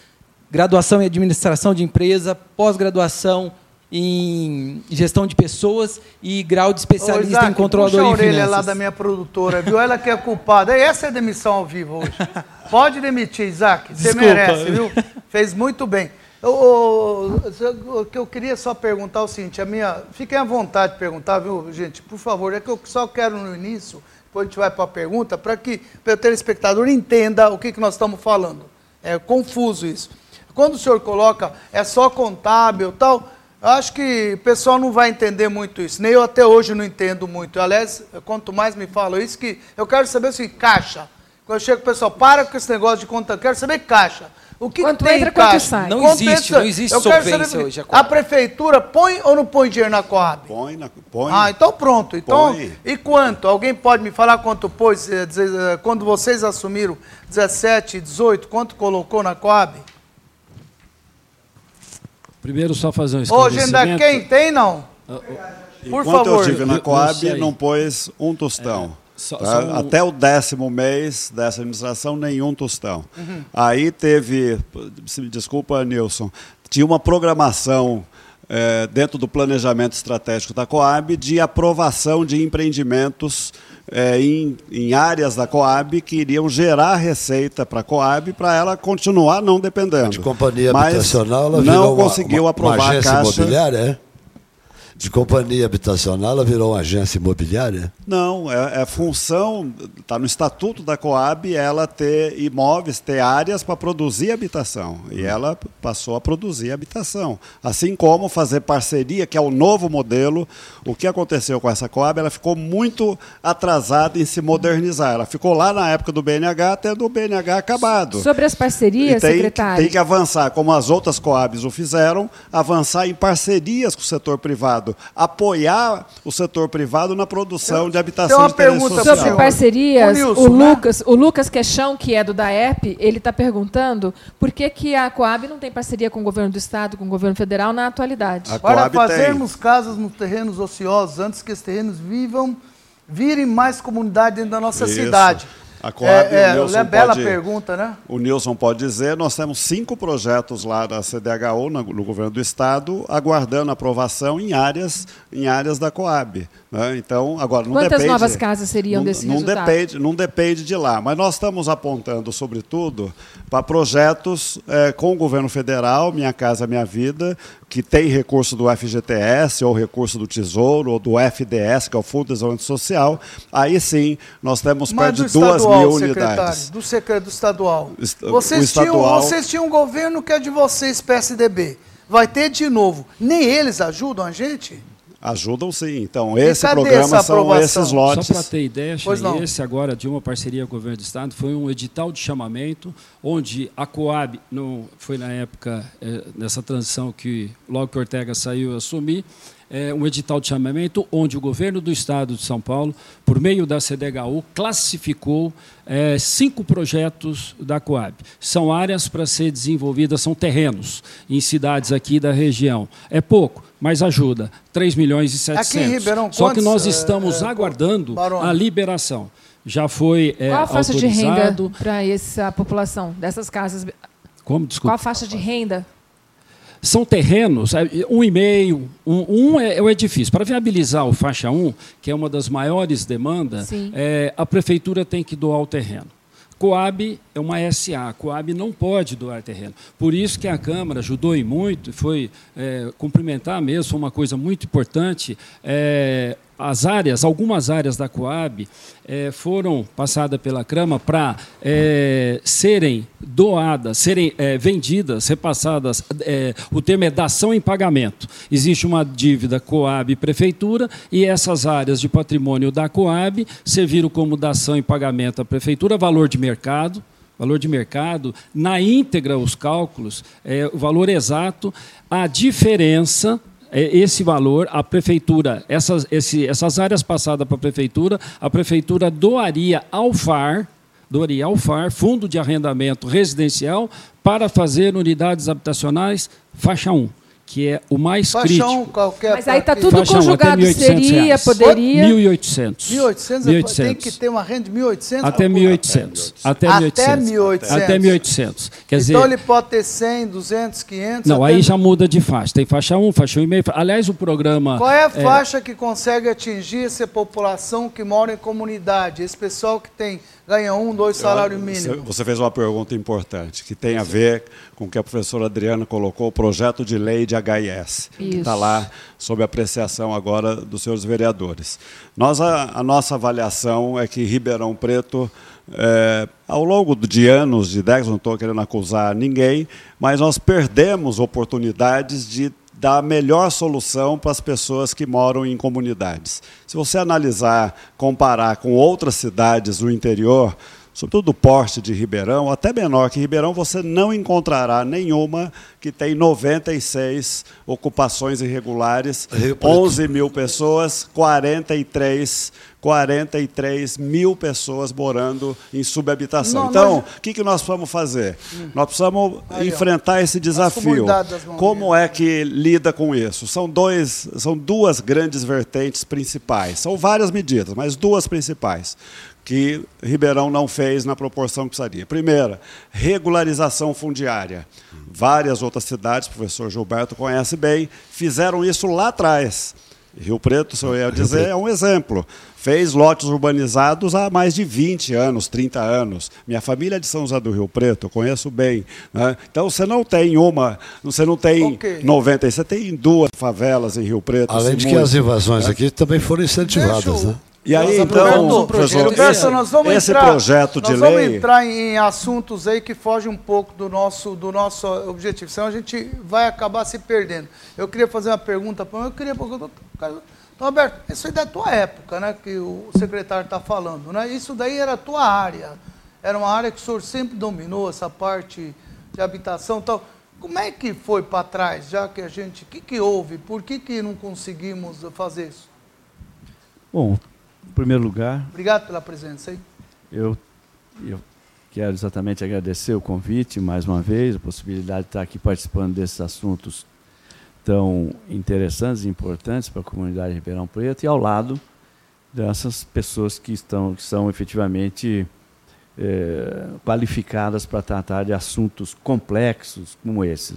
graduação em administração de empresa, pós-graduação em gestão de pessoas e grau de especialista Ô, Isaac, em controladoria puxa a orelha lá da minha produtora, viu? Ela que é culpada. Essa é demissão ao vivo hoje. Pode demitir, Isaac. Você Desculpa. merece, viu? Fez muito bem. O que eu queria só perguntar é o seguinte, a minha. Fiquem à vontade de perguntar, viu, gente? Por favor, é que eu só quero no início depois a gente vai para a pergunta, para que o telespectador entenda o que, que nós estamos falando. É confuso isso. Quando o senhor coloca é só contábil tal, acho que o pessoal não vai entender muito isso. Nem eu até hoje não entendo muito. Aliás, quanto mais me falam isso, que eu quero saber seguinte, caixa. Quando eu chego, o pessoal, para com esse negócio de conta, eu quero saber caixa. O que, quanto que tem entra, caixa? quanto sai. Não quanto existe, entra? não existe eu solvência saber, hoje. A, a prefeitura põe ou não põe dinheiro na Coab? Põe, na, põe. Ah, então pronto. Então, põe. e quanto? Alguém pode me falar quanto pôs, eh, eh, quando vocês assumiram 17, 18, quanto colocou na Coab? Primeiro só fazer um Hoje ainda quem tem, não? Ah, Por Enquanto favor. eu tive na Coab, não pôs um tostão. É. Só, tá? só um... Até o décimo mês dessa administração, nenhum tostão. Uhum. Aí teve, desculpa, Nilson, tinha uma programação é, dentro do planejamento estratégico da Coab de aprovação de empreendimentos é, em, em, áreas da Coab que iriam gerar receita para a Coab para ela continuar não dependendo. De companhia Mas habitacional, ela não conseguiu uma, aprovar uma a caixa. imobiliária, é? De companhia habitacional, ela virou uma agência imobiliária? Não, é, é função, está no estatuto da Coab, ela ter imóveis, ter áreas para produzir habitação. E ela passou a produzir habitação. Assim como fazer parceria, que é o novo modelo. O que aconteceu com essa Coab? Ela ficou muito atrasada em se modernizar. Ela ficou lá na época do BNH, tendo o BNH acabado. Sobre as parcerias, tem, secretário? Tem que avançar, como as outras Coabs o fizeram, avançar em parcerias com o setor privado apoiar o setor privado na produção eu, de habitação tem uma pergunta social. Sobre parcerias, o, Nilson, o né? Lucas, o Lucas Queixão, que é do DAEP, ele está perguntando por que, que a Coab não tem parceria com o governo do Estado, com o governo federal na atualidade. A Para fazermos tem. casas nos terrenos ociosos, antes que esses terrenos vivam, virem mais comunidade dentro da nossa Isso. cidade. A Coab, é, é, o é bela pode, pergunta, né? O Nilson pode dizer, nós temos cinco projetos lá da CDHU, no, no governo do Estado, aguardando aprovação em áreas, em áreas da Coab. Né? Então, agora não Quantas depende, novas casas seriam não, desse não resultado? Depende, não depende de lá, mas nós estamos apontando, sobretudo, para projetos é, com o governo federal, Minha Casa Minha Vida, que tem recurso do FGTS, ou recurso do Tesouro, ou do FDS, que é o Fundo de Desenvolvimento Social, aí sim nós temos perto de duas mil unidades. Do secretário do estadual. Vocês, estadual. Tinham, vocês tinham um governo que é de vocês, PSDB. Vai ter de novo. Nem eles ajudam a gente? Ajudam sim. Então, esse programa são esses lotes. Só para ter ideia, esse agora de uma parceria com o governo do Estado foi um edital de chamamento, onde a Coab, no, foi na época, é, nessa transição que logo que Ortega saiu assumir, é, um edital de chamamento onde o governo do Estado de São Paulo, por meio da CDHU, classificou é, cinco projetos da Coab. São áreas para ser desenvolvidas, são terrenos em cidades aqui da região. É pouco, mas ajuda. 3 milhões e 700. Aqui em Ribeirão, Só que nós estamos é, aguardando a liberação. Já foi é, Qual a faixa autorizado... de renda para essa população dessas casas? Como? Desculpa. Qual a faixa de renda são terrenos, é, um e meio, um, um é, é, o edifício. Para viabilizar o faixa 1, que é uma das maiores demandas, é, a prefeitura tem que doar o terreno. Coab é uma SA, Coab não pode doar terreno. Por isso que a Câmara ajudou e muito, foi é, cumprimentar mesmo, foi uma coisa muito importante. É, as áreas, algumas áreas da Coab é, foram passadas pela Câmara para é, serem doadas, serem é, vendidas, repassadas. O termo é dação em pagamento. Existe uma dívida Coab Prefeitura e essas áreas de patrimônio da Coab serviram como dação em pagamento à Prefeitura, valor de mercado, valor de mercado, na íntegra os cálculos, o valor exato, a diferença esse valor, a prefeitura, essas, esse, essas áreas passadas para a prefeitura, a prefeitura doaria ao FAR, doaria ao FAR, Fundo de Arrendamento Residencial, para fazer unidades habitacionais faixa 1 que é o mais Faixão, crítico. Qualquer Mas aí está tudo Faixão, conjugado, seria, reais. poderia... 1.800. 1.800, tem que ter uma renda de 1.800? Até 1.800. Até 1.800. Até 1.800. Quer dizer, então ele pode ter 100, 200, 500... Não, aí já muda de faixa. Tem faixa 1, faixa 1,5. Aliás, o programa... Qual é a faixa é... que consegue atingir essa população que mora em comunidade? Esse pessoal que tem ganha um, dois salários mínimos. Você fez uma pergunta importante, que tem a ver com o que a professora Adriana colocou, o projeto de lei de HIS, Isso. que está lá sob apreciação agora dos senhores vereadores. Nós, a, a nossa avaliação é que Ribeirão Preto, é, ao longo de anos, de décadas, não estou querendo acusar ninguém, mas nós perdemos oportunidades de dar a melhor solução para as pessoas que moram em comunidades. Se você analisar, comparar com outras cidades do interior, sobretudo do porte de Ribeirão, até menor que Ribeirão, você não encontrará nenhuma que tem 96 ocupações irregulares, 11 mil pessoas, 43 43 mil pessoas morando em subhabitação. Não, então, o que, que nós vamos fazer? Hum. Nós precisamos Aí, enfrentar ó, esse desafio. Como é que lida com isso? São, dois, são duas grandes vertentes principais. São várias medidas, mas duas principais que Ribeirão não fez na proporção que precisaria. Primeira, regularização fundiária. Várias outras cidades, o professor Gilberto conhece bem, fizeram isso lá atrás. Rio Preto, se eu ia dizer, é um exemplo. Fez lotes urbanizados há mais de 20 anos, 30 anos. Minha família é de São José do Rio Preto, eu conheço bem. Né? Então você não tem uma, você não tem okay. 90, você tem duas favelas em Rio Preto. Além de que as invasões né? aqui também foram incentivadas, né? E aí, então, professor, esse, nós vamos esse entrar, projeto de nós lei... Nós vamos entrar em assuntos aí que fogem um pouco do nosso, do nosso objetivo, senão a gente vai acabar se perdendo. Eu queria fazer uma pergunta para eu queria... Então, Alberto, isso aí é da tua época, né, que o secretário está falando, né? Isso daí era a tua área, era uma área que o senhor sempre dominou, essa parte de habitação e tal. Como é que foi para trás, já que a gente... O que, que houve? Por que, que não conseguimos fazer isso? Bom, em primeiro lugar. Obrigado pela presença aí. Eu, eu quero exatamente agradecer o convite mais uma vez, a possibilidade de estar aqui participando desses assuntos tão interessantes e importantes para a comunidade de Ribeirão Preto e ao lado dessas pessoas que estão que são efetivamente é, qualificadas para tratar de assuntos complexos como esse.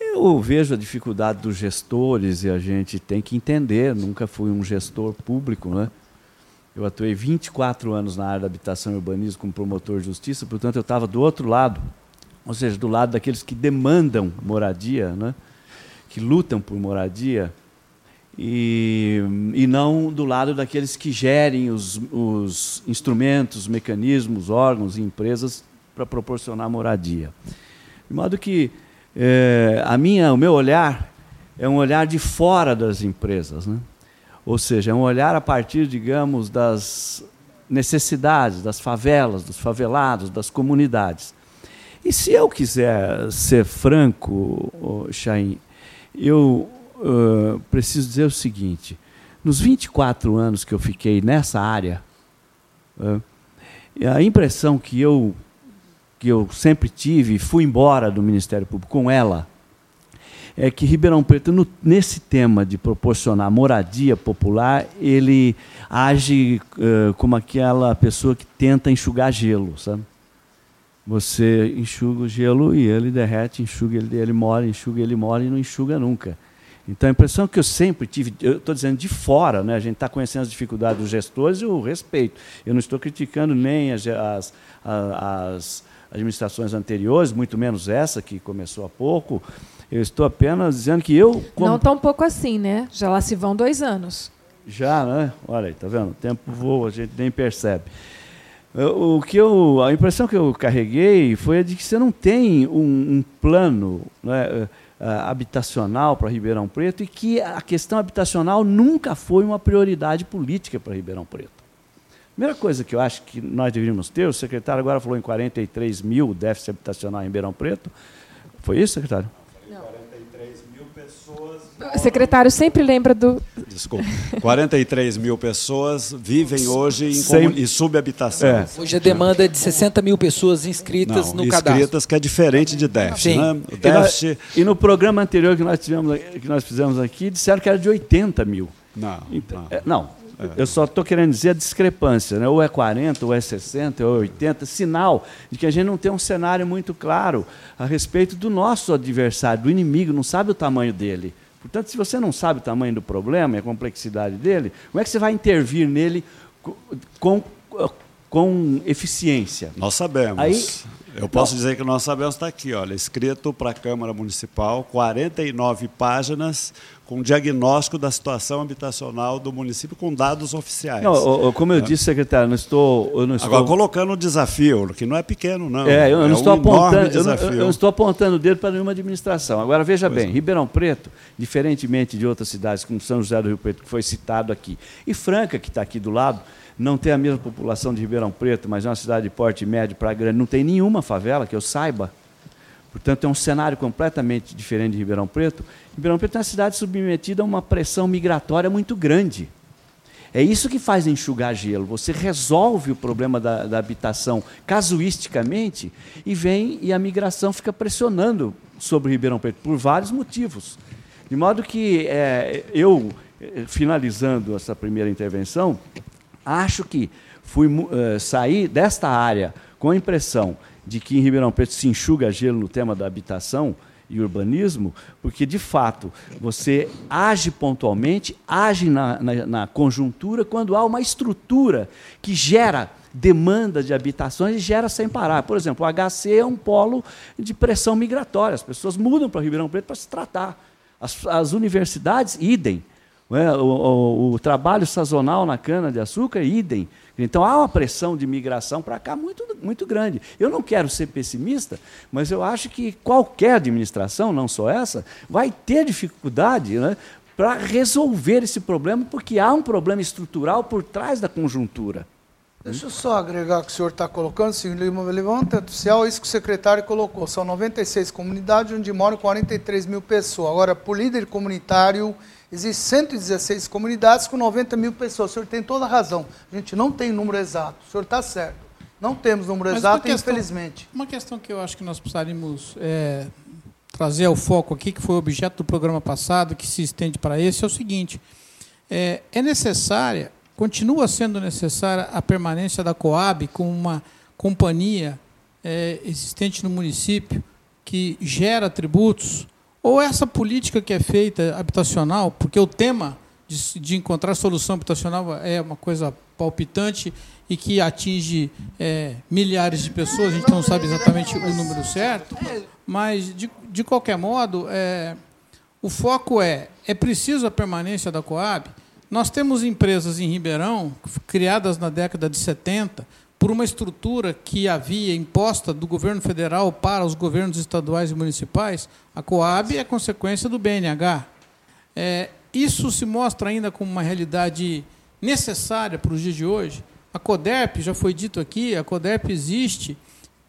Eu vejo a dificuldade dos gestores e a gente tem que entender. Nunca fui um gestor público, né? Eu atuei 24 anos na área da habitação e urbanismo como promotor de justiça, portanto, eu estava do outro lado, ou seja, do lado daqueles que demandam moradia, né? Que lutam por moradia, e, e não do lado daqueles que gerem os, os instrumentos, mecanismos, órgãos e empresas para proporcionar moradia. De modo que é, a minha, o meu olhar é um olhar de fora das empresas. Né? Ou seja, é um olhar a partir, digamos, das necessidades, das favelas, dos favelados, das comunidades. E se eu quiser ser franco, Chaim, eu uh, preciso dizer o seguinte: nos 24 anos que eu fiquei nessa área, uh, a impressão que eu, que eu sempre tive, e fui embora do Ministério Público com ela, é que Ribeirão Preto, no, nesse tema de proporcionar moradia popular, ele age uh, como aquela pessoa que tenta enxugar gelo, sabe? Você enxuga o gelo e ele derrete, enxuga ele, ele mora, enxuga ele mora e não enxuga nunca. Então, a impressão que eu sempre tive, eu estou dizendo de fora, né? a gente está conhecendo as dificuldades dos gestores e o respeito. Eu não estou criticando nem as, as, as administrações anteriores, muito menos essa, que começou há pouco. Eu estou apenas dizendo que eu. Como... Não tão pouco assim, né? Já lá se vão dois anos. Já, né? Olha aí, tá vendo? O tempo voa, a gente nem percebe. O que eu, a impressão que eu carreguei foi a de que você não tem um, um plano né, habitacional para Ribeirão Preto e que a questão habitacional nunca foi uma prioridade política para Ribeirão Preto. Primeira coisa que eu acho que nós deveríamos ter, o secretário agora falou em 43 mil déficit habitacional em Ribeirão Preto. Foi isso, secretário? O secretário sempre lembra do. Desculpa. 43 mil pessoas vivem hoje em, Sem... em subhabitação. É. Hoje a demanda é de 60 mil pessoas inscritas Não, no inscritas, cadastro. Inscritas, que é diferente de déficit. Né? O déficit... E, no, e no programa anterior que nós, tivemos, que nós fizemos aqui, disseram que era de 80 mil. Não. Então, não. É, não é. Eu só estou querendo dizer a discrepância, né? ou é 40, ou é 60, ou é 80, sinal de que a gente não tem um cenário muito claro a respeito do nosso adversário, do inimigo, não sabe o tamanho dele. Portanto, se você não sabe o tamanho do problema e a complexidade dele, como é que você vai intervir nele com, com eficiência? Nós sabemos. Aí, eu posso dizer que nós sabemos, está aqui, olha, escrito para a Câmara Municipal, 49 páginas, com diagnóstico da situação habitacional do município com dados oficiais. Não, como eu é. disse, secretário, não estou, eu não estou... Agora, colocando um desafio, que não é pequeno, não. É, eu não, é estou, um apontando, eu não, eu não estou apontando o dedo para nenhuma administração. Agora, veja pois bem, é. Ribeirão Preto, diferentemente de outras cidades, como São José do Rio Preto, que foi citado aqui, e Franca, que está aqui do lado, não tem a mesma população de Ribeirão Preto, mas é uma cidade de porte médio para grande, não tem nenhuma favela, que eu saiba. Portanto, é um cenário completamente diferente de Ribeirão Preto. Ribeirão Preto é uma cidade submetida a uma pressão migratória muito grande. É isso que faz enxugar gelo. Você resolve o problema da, da, habitação casuisticamente e vem e a migração fica pressionando sobre Ribeirão Preto por vários motivos. De modo que é, eu, eh, finalizando essa primeira intervenção, Acho que fui uh, sair desta área com a impressão de que em Ribeirão Preto se enxuga gelo no tema da habitação e urbanismo, porque de fato você age pontualmente, age na, na, na conjuntura quando há uma estrutura que gera demanda de habitações e gera sem parar. Por exemplo, o HC é um polo de pressão migratória, as pessoas mudam para Ribeirão Preto para se tratar. As, as universidades, idem. É? O, o, o, trabalho sazonal na cana-de-açúcar, idem. Então há uma pressão de migração para cá muito, muito grande. Eu não quero ser pessimista, mas eu acho que qualquer administração, não só essa, vai ter dificuldade né, para resolver esse problema, porque há um problema estrutural por trás da conjuntura. Deixa eu só agregar o que o senhor está colocando, senhor Lima, levanta oficial, isso que o secretário colocou. São 96 comunidades onde moram 43 mil pessoas. Agora, por líder comunitário Existem 116 comunidades com 90 mil pessoas. O senhor tem toda a razão. A gente não tem número exato. O senhor está certo. Não temos número Mas exato, questão, infelizmente. Uma questão que eu acho que nós precisaríamos é, trazer ao foco aqui, que foi objeto do programa passado, que se estende para esse, é o seguinte: é, é necessária, continua sendo necessária a permanência da Coab como uma companhia é, existente no município que gera tributos ou essa política que é feita habitacional, porque o tema de, de encontrar solução habitacional é uma coisa palpitante e que atinge é, milhares de pessoas, a gente não sabe exatamente o número certo, mas, de, de qualquer modo, é, o foco é, é preciso a permanência da Coab. Nós temos empresas em Ribeirão, criadas na década de 70, por uma estrutura que havia imposta do governo federal para os governos estaduais e municipais, a Coab é consequência do BNH. É, isso se mostra ainda como uma realidade necessária para os dias de hoje. A CODERP, já foi dito aqui, a CODERP existe,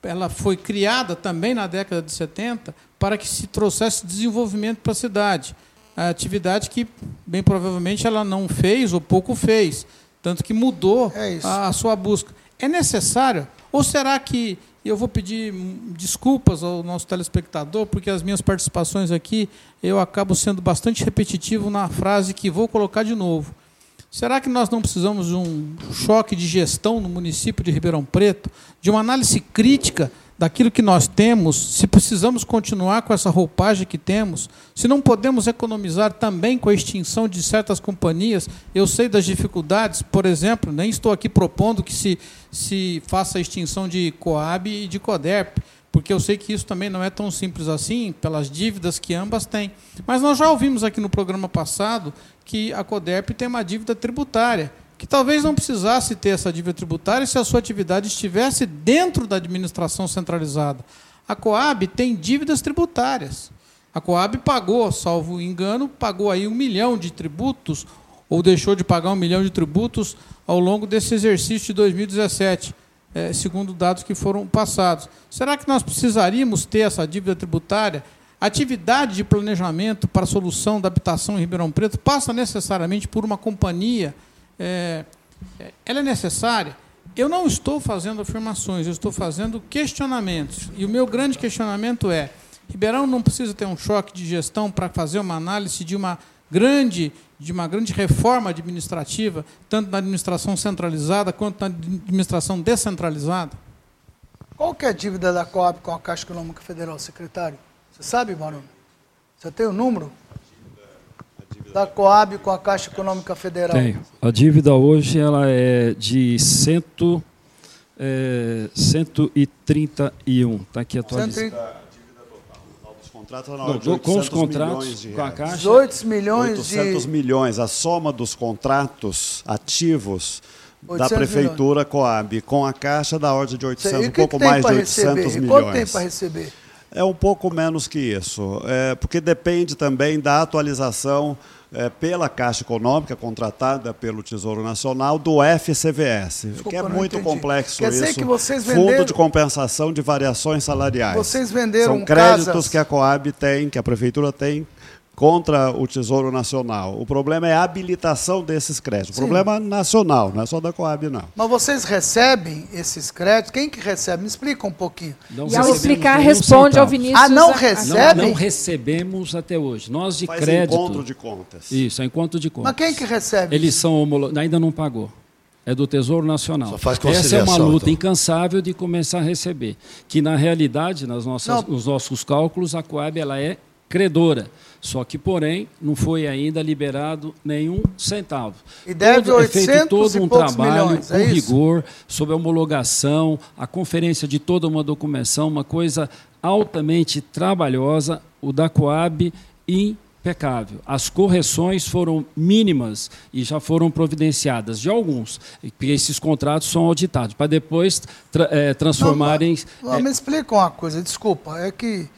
ela foi criada também na década de 70 para que se trouxesse desenvolvimento para a cidade. A atividade que, bem provavelmente, ela não fez ou pouco fez, tanto que mudou é a, a sua busca. É necessário? Ou será que eu vou pedir desculpas ao nosso telespectador, porque as minhas participações aqui eu acabo sendo bastante repetitivo na frase que vou colocar de novo. Será que nós não precisamos de um choque de gestão no município de Ribeirão Preto, de uma análise crítica daquilo que nós temos, se precisamos continuar com essa roupagem que temos, se não podemos economizar também com a extinção de certas companhias, eu sei das dificuldades, por exemplo, nem estou aqui propondo que se, se faça a extinção de Coab e de Coderp, porque eu sei que isso também não é tão simples assim, pelas dívidas que ambas têm. Mas nós já ouvimos aqui no programa passado que a Coderp tem uma dívida tributária, que talvez não precisasse ter essa dívida tributária se a sua atividade estivesse dentro da administração centralizada. A Coab tem dívidas tributárias. A Coab pagou, salvo engano, pagou aí um milhão de tributos, ou deixou de pagar um milhão de tributos ao longo desse exercício de 2017 é, segundo dados que foram passados. Será que nós precisaríamos ter essa dívida tributária? Atividade de planejamento para a solução da habitação em Ribeirão Preto passa necessariamente por uma companhia? É, é, ela é necessária? Eu não estou fazendo afirmações, eu estou fazendo questionamentos. E o meu grande questionamento é: Ribeirão não precisa ter um choque de gestão para fazer uma análise de uma grande de uma grande reforma administrativa, tanto na administração centralizada quanto na administração descentralizada? Qual que é a dívida da Coab com a Caixa Econômica Federal, secretário? Você sabe, Barão? Você tem o número? Da Coab com a Caixa Econômica Federal. Tenho. A dívida hoje ela é de cento, é, 131. Está aqui atualizado não, com os contratos com a Caixa. 18 milhões 800 de... milhões. A soma dos contratos ativos da Prefeitura milhões. Coab com a Caixa da ordem de 800, um pouco mais de 800 receber? milhões. Quanto tem para receber? É um pouco menos que isso, é, porque depende também da atualização é, pela Caixa Econômica, contratada pelo Tesouro Nacional, do FCVS, Desculpa, que é muito entendi. complexo Quer isso. Dizer que vocês venderam... Fundo de compensação de variações salariais. Vocês venderam São créditos casas... que a Coab tem, que a Prefeitura tem, contra o Tesouro Nacional. O problema é a habilitação desses créditos. Sim. O problema é nacional, não é só da Coab, não. Mas vocês recebem esses créditos? Quem que recebe? Me explica um pouquinho. Não e ao explicar, responde ao Vinícius. Ah, não recebe? Não, não, recebemos até hoje. Nós de Faz crédito... encontro de contas. Isso, é encontro de contas. Mas quem que recebe? Eles são homologados. Ainda não pagou é do Tesouro Nacional. Só faz Essa é uma luta então. incansável de começar a receber. Que, na realidade, nas nossas, nos nossos cálculos, a Coab ela é credora. Só que, porém, não foi ainda liberado nenhum centavo. E deve todo, é feito todo um trabalho milhões, é com rigor, sobre a homologação, a conferência de toda uma documentação, uma coisa altamente trabalhosa, o da Coab impecável. As correções foram mínimas e já foram providenciadas de alguns, porque esses contratos são auditados, para depois tra é, transformarem... Não, mas, é, me explica uma coisa, desculpa, é que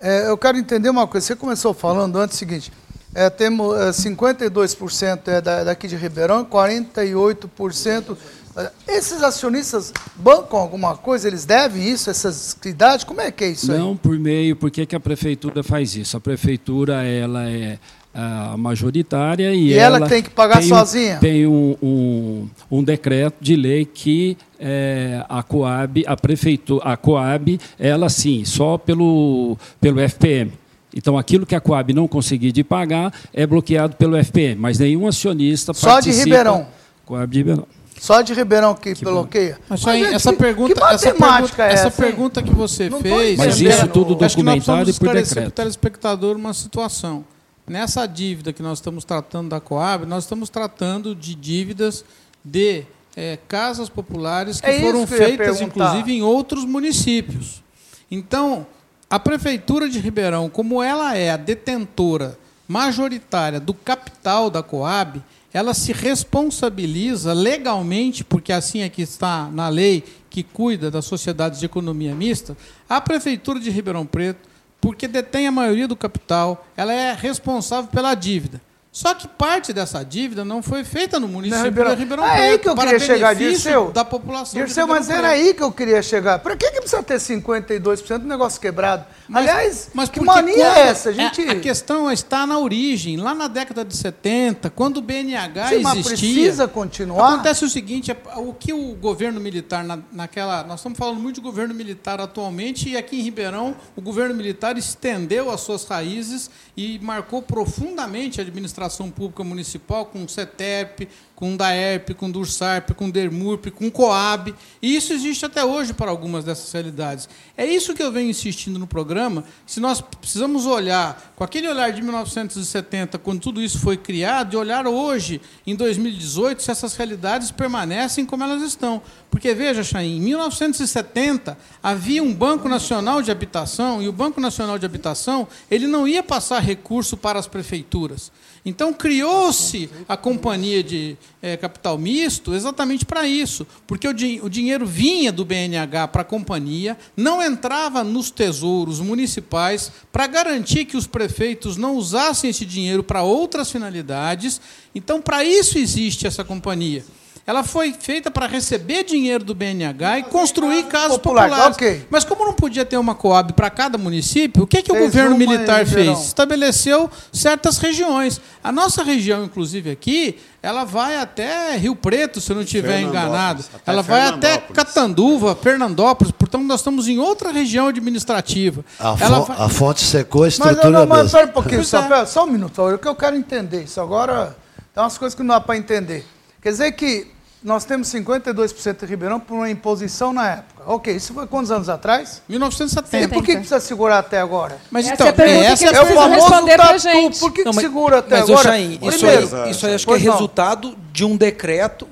é, eu quero entender uma coisa. Você começou falando antes o seguinte: é, temos é, 52% é da, daqui de Ribeirão, 48%. É, esses acionistas bancam alguma coisa? Eles devem isso, essas cidades? Como é que é isso Não, aí? por meio. Por que, que a prefeitura faz isso? A prefeitura ela é a majoritária e, e ela, ela, tem que pagar tem sozinha. Um, tem um, um, um, decreto de lei que é, a Coab, a prefeitura, a Coab, ela sim, só pelo, pelo FPM. Então, aquilo que a Coab não conseguir de pagar é bloqueado pelo FPM, mas nenhum acionista só participa. Só de Ribeirão. Coab de Ribeirão. Só de Ribeirão que, que bloqueia. Mas, mas essa, pergunta, que essa, pergunta, é essa, essa pergunta que você não fez. Mas isso tudo documentado e por decreto. Para o telespectador uma situação. Nessa dívida que nós estamos tratando da Coab, nós estamos tratando de dívidas de é, casas populares que é foram que feitas, inclusive, em outros municípios. Então, a Prefeitura de Ribeirão, como ela é a detentora majoritária do capital da Coab, ela se responsabiliza legalmente, porque assim é que está na lei que cuida das sociedades de economia mista, a Prefeitura de Ribeirão Preto, porque detém a maioria do capital, ela é responsável pela dívida. Só que parte dessa dívida não foi feita no município Ribeirão. de Ribeirão Preto. É aí que eu queria chegar, Dirceu. da população Dirceu, mas era aí que eu queria chegar. Para que, que precisa ter 52% do negócio quebrado? Mas, Aliás, mas que mania é essa? A, gente... É, a questão está na origem, lá na década de 70, quando o BNH Sim, existia. Mas precisa continuar? Acontece o seguinte, é, o que o governo militar, na, naquela... Nós estamos falando muito de governo militar atualmente, e aqui em Ribeirão, o governo militar estendeu as suas raízes e marcou profundamente a administração administração pública municipal, com o CETEP, com o DAERP, com o DURSARP, com o DERMURP, com o COAB. E isso existe até hoje para algumas dessas realidades. É isso que eu venho insistindo no programa. Se nós precisamos olhar, com aquele olhar de 1970, quando tudo isso foi criado, e olhar hoje, em 2018, se essas realidades permanecem como elas estão. Porque, veja, Chain, em 1970 havia um Banco Nacional de Habitação, e o Banco Nacional de Habitação ele não ia passar recurso para as prefeituras. Então criou-se a companhia de é, capital misto exatamente para isso, porque o, din o, dinheiro vinha do BNH para a companhia, não entrava nos tesouros municipais para garantir que os prefeitos não usassem esse dinheiro para outras finalidades. Então, para isso existe essa companhia. Ela foi feita para receber dinheiro do BNH e construir casas Popular, populares. Okay. Mas como não podia ter uma Coab para cada município, o que, que o governo militar fez? Estabeleceu certas regiões. A nossa região, inclusive aqui, ela vai até Rio Preto, se eu não estiver enganado. Ela vai até Catanduva, Fernandópolis. Portanto, nós estamos em outra região administrativa. A, ela vai... a fonte secou a estrutura mas, não, mas, mas, um pouquinho, só, é. só um minuto, o que eu quero entender. Isso agora tem umas coisas que não dá para entender. Quer dizer que nós temos 52% de Ribeirão por uma imposição na época. Ok, isso foi quantos anos atrás? 1970. E por que precisa segurar até agora? Mas essa então, é, essa é o famoso tatu. Por que, não, que segura até mas, agora? Mas, isso, aí, isso aí acho que é resultado de um decreto,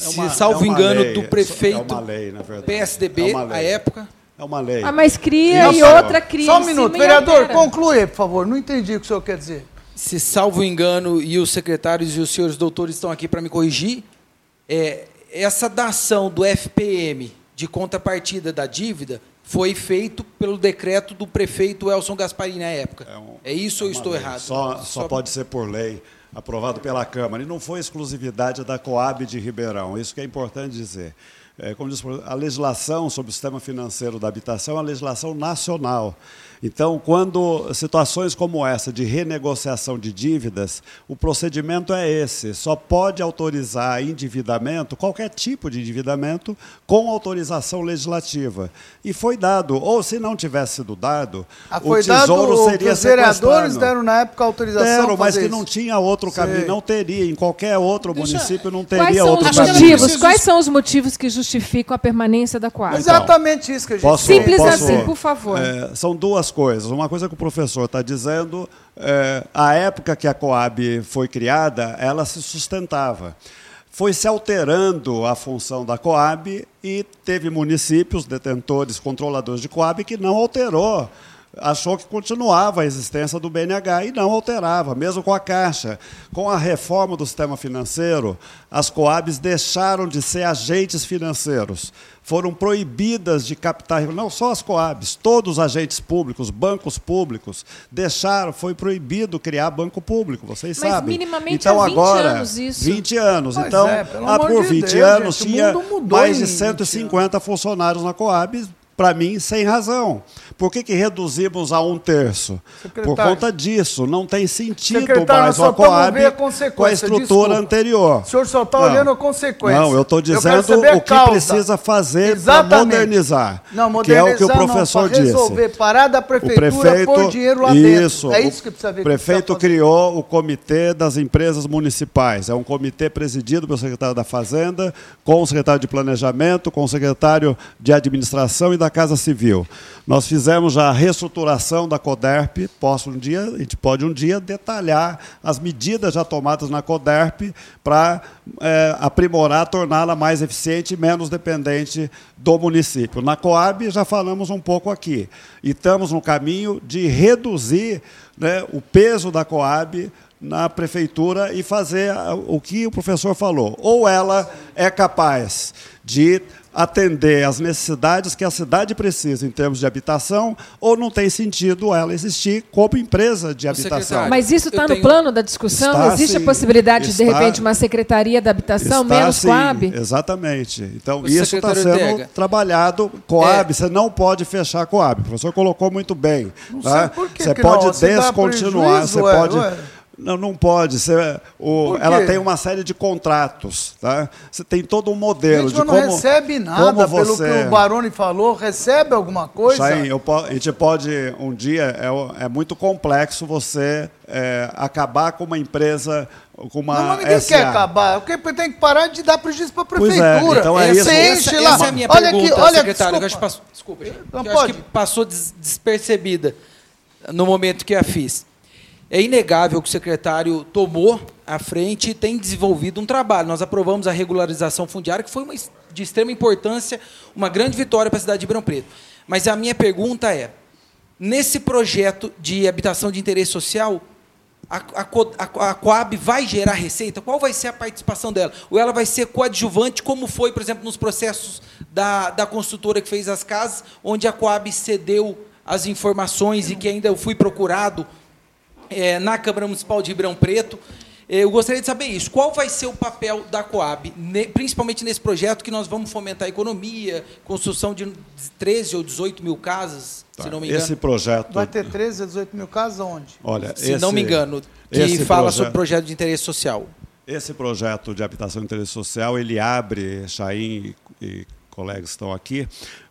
é uma, se salvo é engano, lei, do prefeito é lei, PSDB, à época. É uma lei. Ah, mas cria e outra cria. Só um minuto, vereador, conclui, por favor. Não entendi o que o senhor quer dizer. Se salvo engano, e os secretários e os senhores doutores estão aqui para me corrigir, é, essa dação do FPM de contrapartida da dívida foi feito pelo decreto do prefeito Elson Gasparini na época. É, um, é isso é ou estou lei. errado? Só, só, só pode ser por lei, aprovado pela Câmara. E não foi exclusividade da Coab de Ribeirão. Isso que é importante dizer. É, como diz, a legislação sobre o sistema financeiro da habitação é uma legislação nacional. Então, quando situações como essa de renegociação de dívidas, o procedimento é esse: só pode autorizar endividamento, qualquer tipo de endividamento, com autorização legislativa. E foi dado, ou se não tivesse sido dado, ah, o tesouro dado, seria Os vereadores deram na época autorização. Deram, mas que isso. não tinha outro caminho, não teria, em qualquer outro Deixa, município não teria outro os caminho. Motivos, quais são os motivos que justificam a permanência da Coab? Exatamente isso que a gente posso, Simples posso, assim, por favor. É, são duas coisas. Uma coisa que o professor está dizendo, é, a época que a Coab foi criada, ela se sustentava. Foi se alterando a função da Coab e teve municípios, detentores, controladores de Coab, que não alterou achou que continuava a existência do BNH e não alterava, mesmo com a Caixa. Com a reforma do sistema financeiro, as Coabs deixaram de ser agentes financeiros foram proibidas de captar, não só as Coabs, todos os agentes públicos, bancos públicos, deixaram, foi proibido criar banco público, vocês Mas sabem. minimamente então há 20 agora, anos isso. 20 anos. Pois então, é, há por 20 de Deus, anos gente, tinha mais de 150 funcionários na Coab, para mim, sem razão. Por que, que reduzimos a um terço? Por conta disso. Não tem sentido mais o Coab a com a estrutura Desculpa. anterior. O senhor só está olhando a consequência. Não, eu estou dizendo o que precisa fazer para modernizar. Não, modernizar. Que é o que o professor não, resolver, disse. Parar da prefeitura, o prefeito, pôr dinheiro lá isso, dentro. É isso que precisa ver. O prefeito criou o Comitê das Empresas Municipais. É um comitê presidido pelo secretário da Fazenda, com o secretário de Planejamento, com o secretário de Administração e da Casa Civil. Nós fizemos já a reestruturação da CODERP, posso um dia, a gente pode um dia detalhar as medidas já tomadas na CODERP para é, aprimorar, torná-la mais eficiente e menos dependente do município. Na Coab já falamos um pouco aqui. E estamos no caminho de reduzir né, o peso da Coab na prefeitura e fazer o que o professor falou. Ou ela é capaz de atender às necessidades que a cidade precisa em termos de habitação, ou não tem sentido ela existir como empresa de habitação. Mas isso está no plano da discussão? Está, Existe sim, a possibilidade está, de, de repente, uma secretaria da habitação está, menos sim, Coab? Exatamente. Então, o isso está sendo Dega. trabalhado. Coab, é. você não pode fechar Coab. O professor colocou muito bem. Não tá? Você pode não, descontinuar, você pode. Ué, ué Não, não pode. Você, o, ela tem uma série de contratos. Tá? Você tem todo um modelo gente, de como. Não recebe nada, você... pelo que o Baroni falou. Recebe alguma coisa? Sim, eu, a gente pode. Um dia é, é muito complexo você é, acabar com uma empresa com uma não, ninguém SA. quer acabar. Porque tem que parar de dar prejuízo para a prefeitura. Pois é, então é isso. Essa, lá. essa é a minha olha pergunta, aqui, olha, secretário. Desculpa, que passou, desculpa, não pode. acho que passou despercebida no momento que a fiz. É inegável que o secretário tomou a frente e tem desenvolvido um trabalho. Nós aprovamos a regularização fundiária, que foi uma, de extrema importância, uma grande vitória para a cidade de Ribeirão Preto. Mas a minha pergunta é: nesse projeto de habitação de interesse social, a, a, a, Coab vai gerar receita? Qual vai ser a participação dela? Ou ela vai ser coadjuvante, como foi, por exemplo, nos processos da, da construtora que fez as casas, onde a Coab cedeu as informações e que ainda eu fui procurado é, na Câmara Municipal de Ribeirão Preto. É, eu gostaria de saber isso. Qual vai ser o papel da Coab, principalmente nesse projeto que nós vamos fomentar a economia, construção de 13 ou 18 mil casas, tá. se não me engano? Esse projeto. Vai ter 13 ou 18 mil casas onde? Olha, se esse, não me engano, que fala proje... sobre projeto de interesse social. Esse projeto de habitação de interesse social, ele abre, Chaim e colegas estão aqui,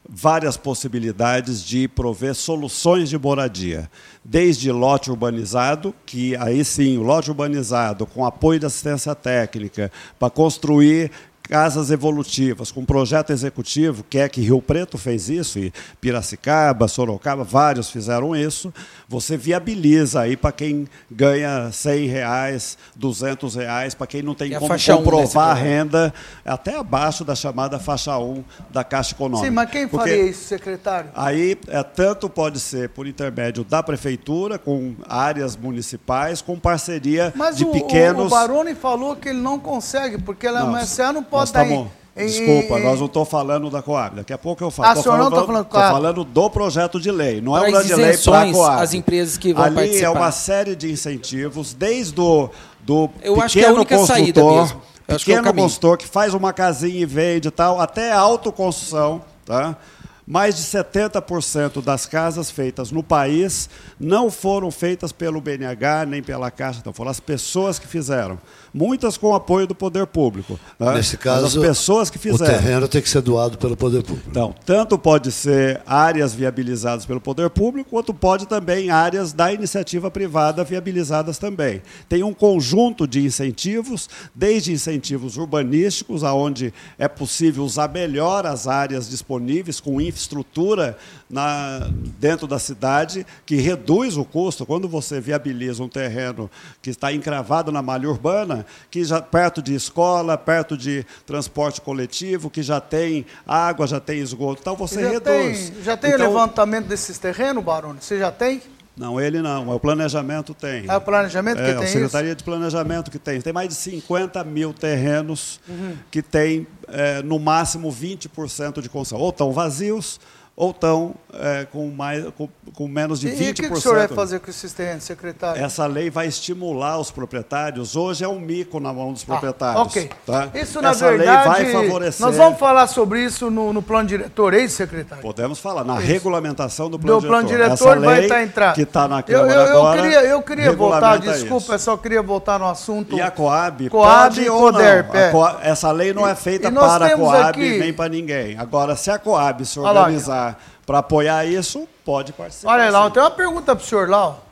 várias possibilidades de prover soluções de moradia, desde lote urbanizado, que aí sim, lote urbanizado com apoio da assistência técnica para construir casas evolutivas, com projeto executivo, que é que Rio Preto fez isso, e Piracicaba, Sorocaba, vários fizeram isso, você viabiliza aí para quem ganha 100 reais, 200 reais, para quem não tem como comprovar a renda, até abaixo da chamada faixa 1 da Caixa Econômica. Sim, mas quem Porque faria isso, secretário? Aí, é, tanto pode ser por intermédio da Prefeitura, com áreas municipais, com parceria mas de o, pequenos... Mas o Baroni falou que ele não consegue, porque ela é uma SA, não pode nós estamos. Desculpa, nós não estou falando da Coab. Daqui a pouco eu falo. Ah, estou falando, falando, falando, do projeto de lei. Não é um projeto de lei para a Coab. As empresas que vão Ali participar. é uma série de incentivos, desde o do eu pequeno acho que é a única saída mesmo. Eu pequeno que é consultor que faz uma casinha e vende e tal, até a autoconstrução, tá? mais de 70% das casas feitas no país não foram feitas pelo BNH nem pela Caixa, então foram as pessoas que fizeram. Muitas com apoio do poder público. Né? Nesse caso, as pessoas que fizeram. o terreno tem que ser doado pelo poder público. Então, tanto pode ser áreas viabilizadas pelo poder público, quanto pode também áreas da iniciativa privada viabilizadas também. Tem um conjunto de incentivos, desde incentivos urbanísticos, aonde é possível usar melhor as áreas disponíveis com infraestrutura infraestrutura na, dentro da cidade que reduz o custo. Quando você viabiliza um terreno que está encravado na malha urbana, que já perto de escola, perto de transporte coletivo, que já tem água, já tem esgoto, então você já reduz. Tem, já tem então, levantamento desses terrenos, Barone? Você já tem? Não, ele não, é o planejamento tem. É o planejamento que é, tem a Secretaria isso? de Planejamento que tem. Tem mais de 50 mil terrenos uhum. que tem, é, no máximo, 20% de construção. Ou estão vazios, ou estão é, com, mais, com, com, menos de e, 20%. E o que, que o senhor vai fazer com esses terrenos, secretário? Essa lei vai estimular os proprietários. Hoje é um mico na mão dos ah, proprietários. Ah, ok. Tá? Isso, na Essa verdade, lei vai favorecer... Nós vamos falar sobre isso no, no plano diretor, isso, secretário? Podemos falar, na isso. regulamentação do plano do diretor. plano diretor Essa vai estar tá entrando. que está na Câmara eu, eu, eu agora, queria, eu queria voltar, desculpa, isso. eu só queria voltar no assunto... E a Coab, Coab pode e Coderp, é. Coab, Essa lei não é feita para a Coab aqui... nem para ninguém. Agora, se a Coab se organizar para apoiar isso, pode participar. Olha, Lau, tem uma pergunta para o senhor, Lau.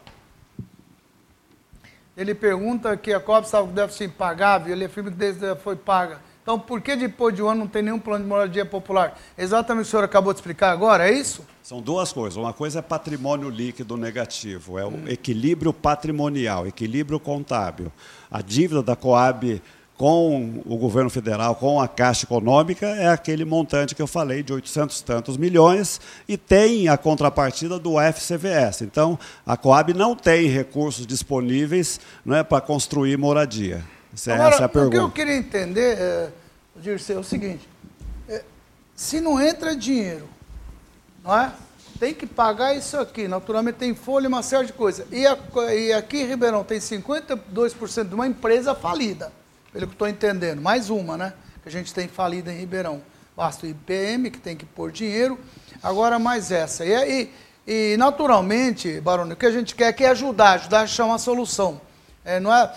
Ele pergunta que a COP estava com déficit impagável, ele afirma que desde foi paga. Então, por que depois de um ano não tem nenhum plano de moradia popular? Exatamente o que o senhor acabou de explicar agora, é isso? São duas coisas. Uma coisa é patrimônio líquido negativo, é o equilíbrio patrimonial, equilíbrio contábil. A dívida da Coab com o governo federal, com a Caixa Econômica, é aquele montante que eu falei, de 800 tantos milhões, e tem a contrapartida do FCVS. Então, a Coab não tem recursos disponíveis é, para construir moradia. Essa, Agora, essa é a pergunta. O que eu queria entender, é, Dirceu, é o seguinte, é, se não entra dinheiro, não é? tem que pagar isso aqui. Naturalmente tem folha e uma série de coisas. E, a, e aqui em Ribeirão tem 52% de uma empresa falida pelo que estou entendendo. Mais uma, né? Que a gente tem falida em Ribeirão. Basta o IPM, que tem que pôr dinheiro. Agora mais essa. E, e, e naturalmente, Barone, o que a gente quer é ajudar, ajudar a achar uma solução. É, não é?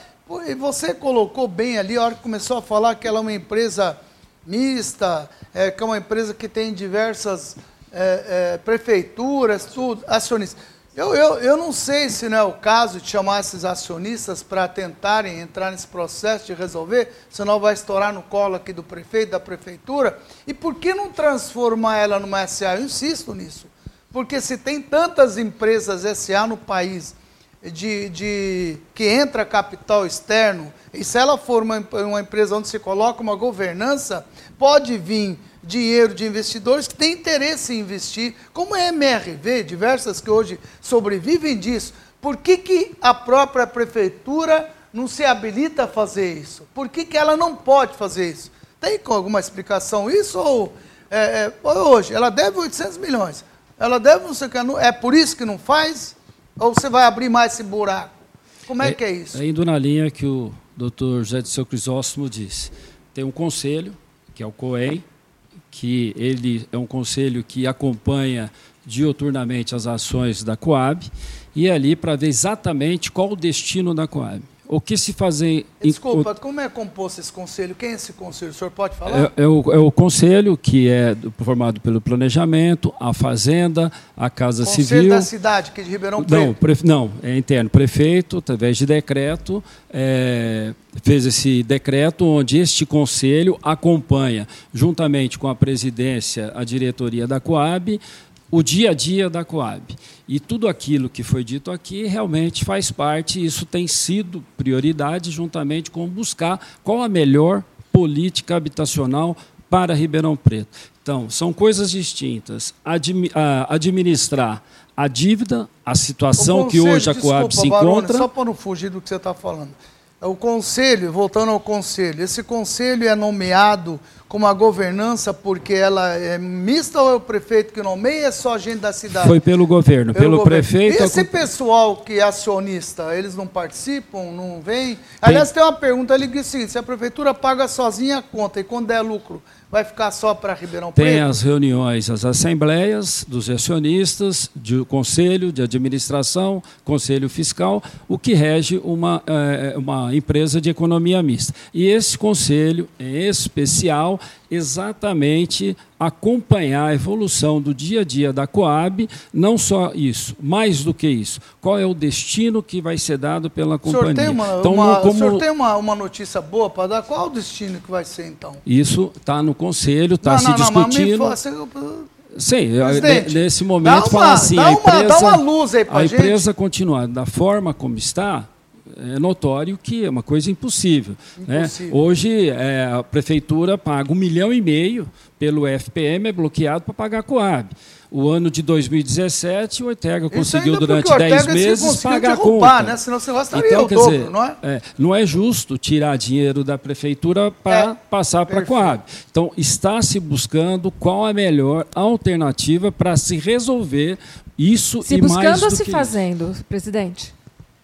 E você colocou bem ali, a hora que começou a falar que ela é uma empresa mista, é, que é uma empresa que tem diversas é, é, prefeituras, tudo, acionistas. Eu, eu, eu não sei se não é o caso de chamar esses acionistas para tentarem entrar nesse processo de resolver, senão vai estourar no colo aqui do prefeito, da prefeitura. E por que não transformar ela numa SA? Eu insisto nisso. Porque se tem tantas empresas SA no país de, de que entra capital externo, e se ela for uma, uma empresa onde se coloca uma governança, pode vir dinheiro de investidores que têm interesse em investir, como é a MRV, diversas que hoje sobrevivem disso. Por que, que a própria prefeitura não se habilita a fazer isso? Por que, que ela não pode fazer isso? Tem alguma explicação isso? Ou é, é, hoje ela deve 800 milhões, ela deve não sei o que, é por isso que não faz? Ou você vai abrir mais esse buraco? Como é, é que é isso? Indo na linha que o doutor José de Seu Crisóstomo disse, tem um conselho, que é o COEM, que ele é um conselho que acompanha dioturnamente as ações da Coab, e é ali para ver exatamente qual o destino da Coab. O que se fazer. Desculpa, em... como é composto esse conselho? Quem é esse conselho? O senhor pode falar? É, é, o, é o, conselho que é formado pelo planejamento, a Fazenda, a Casa conselho Civil. da cidade, que é de Ribeirão Preto. Não, pre... não, é interno. Prefeito, através de decreto, é, fez esse decreto onde este conselho acompanha, juntamente com a presidência, a diretoria da Coab, o dia a dia da Coab. E tudo aquilo que foi dito aqui realmente faz parte, isso tem sido prioridade, juntamente com buscar qual a melhor política habitacional para Ribeirão Preto. Então, são coisas distintas. Admi administrar a dívida, a situação conselho, que hoje a Coab desculpa, se Barone, encontra. Só para não fugir do que você está falando. O conselho, voltando ao conselho, esse conselho é nomeado como a governança porque ela é mista ou é o prefeito que nomeia é só gente da cidade? Foi pelo governo, pelo, pelo governo. prefeito. E esse pessoal que é acionista, eles não participam, não vêm? Aliás, tem uma pergunta ali que diz o seguinte, se a prefeitura paga sozinha a conta e quando der lucro, vai ficar só para Ribeirão Preto? Tem as reuniões, as assembleias dos acionistas, de conselho de administração, conselho fiscal, o que rege uma, é, uma empresa de economia mista. E esse conselho, em especial, exatamente acompanhar a evolução do dia a dia da Coab, não só isso, mais do que isso, qual é o destino que vai ser dado pela companhia. O senhor tem uma, então, uma, como... o senhor tem uma, uma notícia boa para dar? Qual é o destino que vai ser, então? Isso está no conselho, está se não, discutindo. Não, mas Sim, Presidente, nesse momento fala assim, a empresa, luz aí a gente. empresa continuar da forma como está, é notório que é uma coisa impossível. Né? impossível. Né? Hoje é, a prefeitura paga um milhão e meio pelo FPM, é bloqueado para pagar a Coab. O ano de 2017, o Ortega conseguiu durante 10 meses pagar derrubar, a conta. Né? Senão você gastaria então, quer dobro, dizer, não é? é? Não é justo tirar dinheiro da prefeitura para é, passar para a Coab. Então, está se buscando qual a melhor alternativa para se resolver isso se e mais do que Se buscando ou se fazendo, presidente?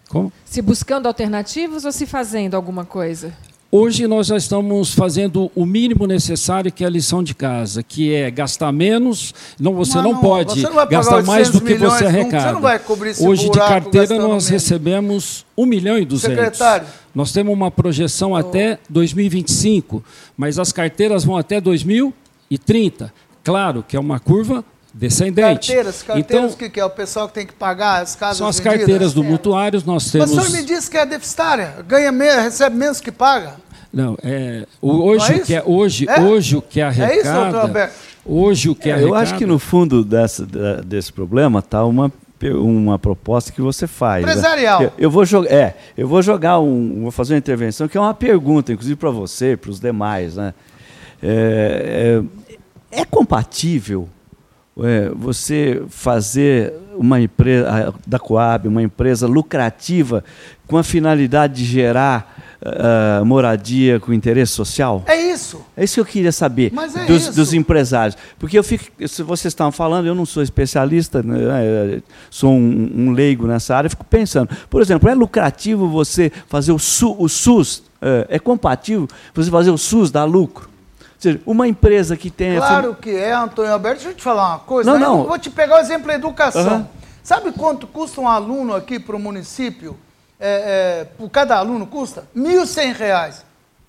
Como? Se buscando alternativas ou se fazendo alguma coisa? Hoje nós já estamos fazendo o mínimo necessário que é a lição de casa, que é gastar menos. Não, você não, não pode você não gastar mais do que você arrecada. Você não vai cobrir esse Hoje de carteira nós menos. recebemos 1 milhão e 200. Secretário. Nós temos uma projeção oh. até 2025, mas as carteiras vão até 2030. Claro que é uma curva descendente. Carteiras, carteiras então, que, é o pessoal que tem que pagar as casas São as vendidas. carteiras do mutuários, nós temos... Mas o senhor me disse que é deficitária, ganha menos, recebe menos que paga. Não, é, hoje, é o que é, hoje, é? hoje o que arrecada... É isso, doutor Alberto? Hoje o que é, arrecada... Eu acho que no fundo dessa, desse problema está uma uma proposta que você faz. Né? Empresarial. Eu, eu, vou jogar, é, eu vou jogar um, vou fazer uma intervenção que é uma pergunta, inclusive para você, para os demais, né? É, é, é compatível é, você fazer uma empresa da Coab, uma empresa lucrativa, com a finalidade de gerar uh, moradia com interesse social? É isso. É isso que eu queria saber é dos, dos, empresários. Porque eu fico, se vocês estavam falando, eu não sou especialista, né, sou um, um, leigo nessa área, fico pensando, por exemplo, é lucrativo você fazer o, SU, o SUS, é, é compatível você fazer o SUS dar lucro? Seja, uma empresa que tem... Claro que é, Antônio Alberto. Deixa eu te falar uma coisa. Não, né? não. Eu vou te pegar o exemplo da educação. Uhum. Sabe quanto custa um aluno aqui para o município é, é, por cada aluno custa? R$ 1.100.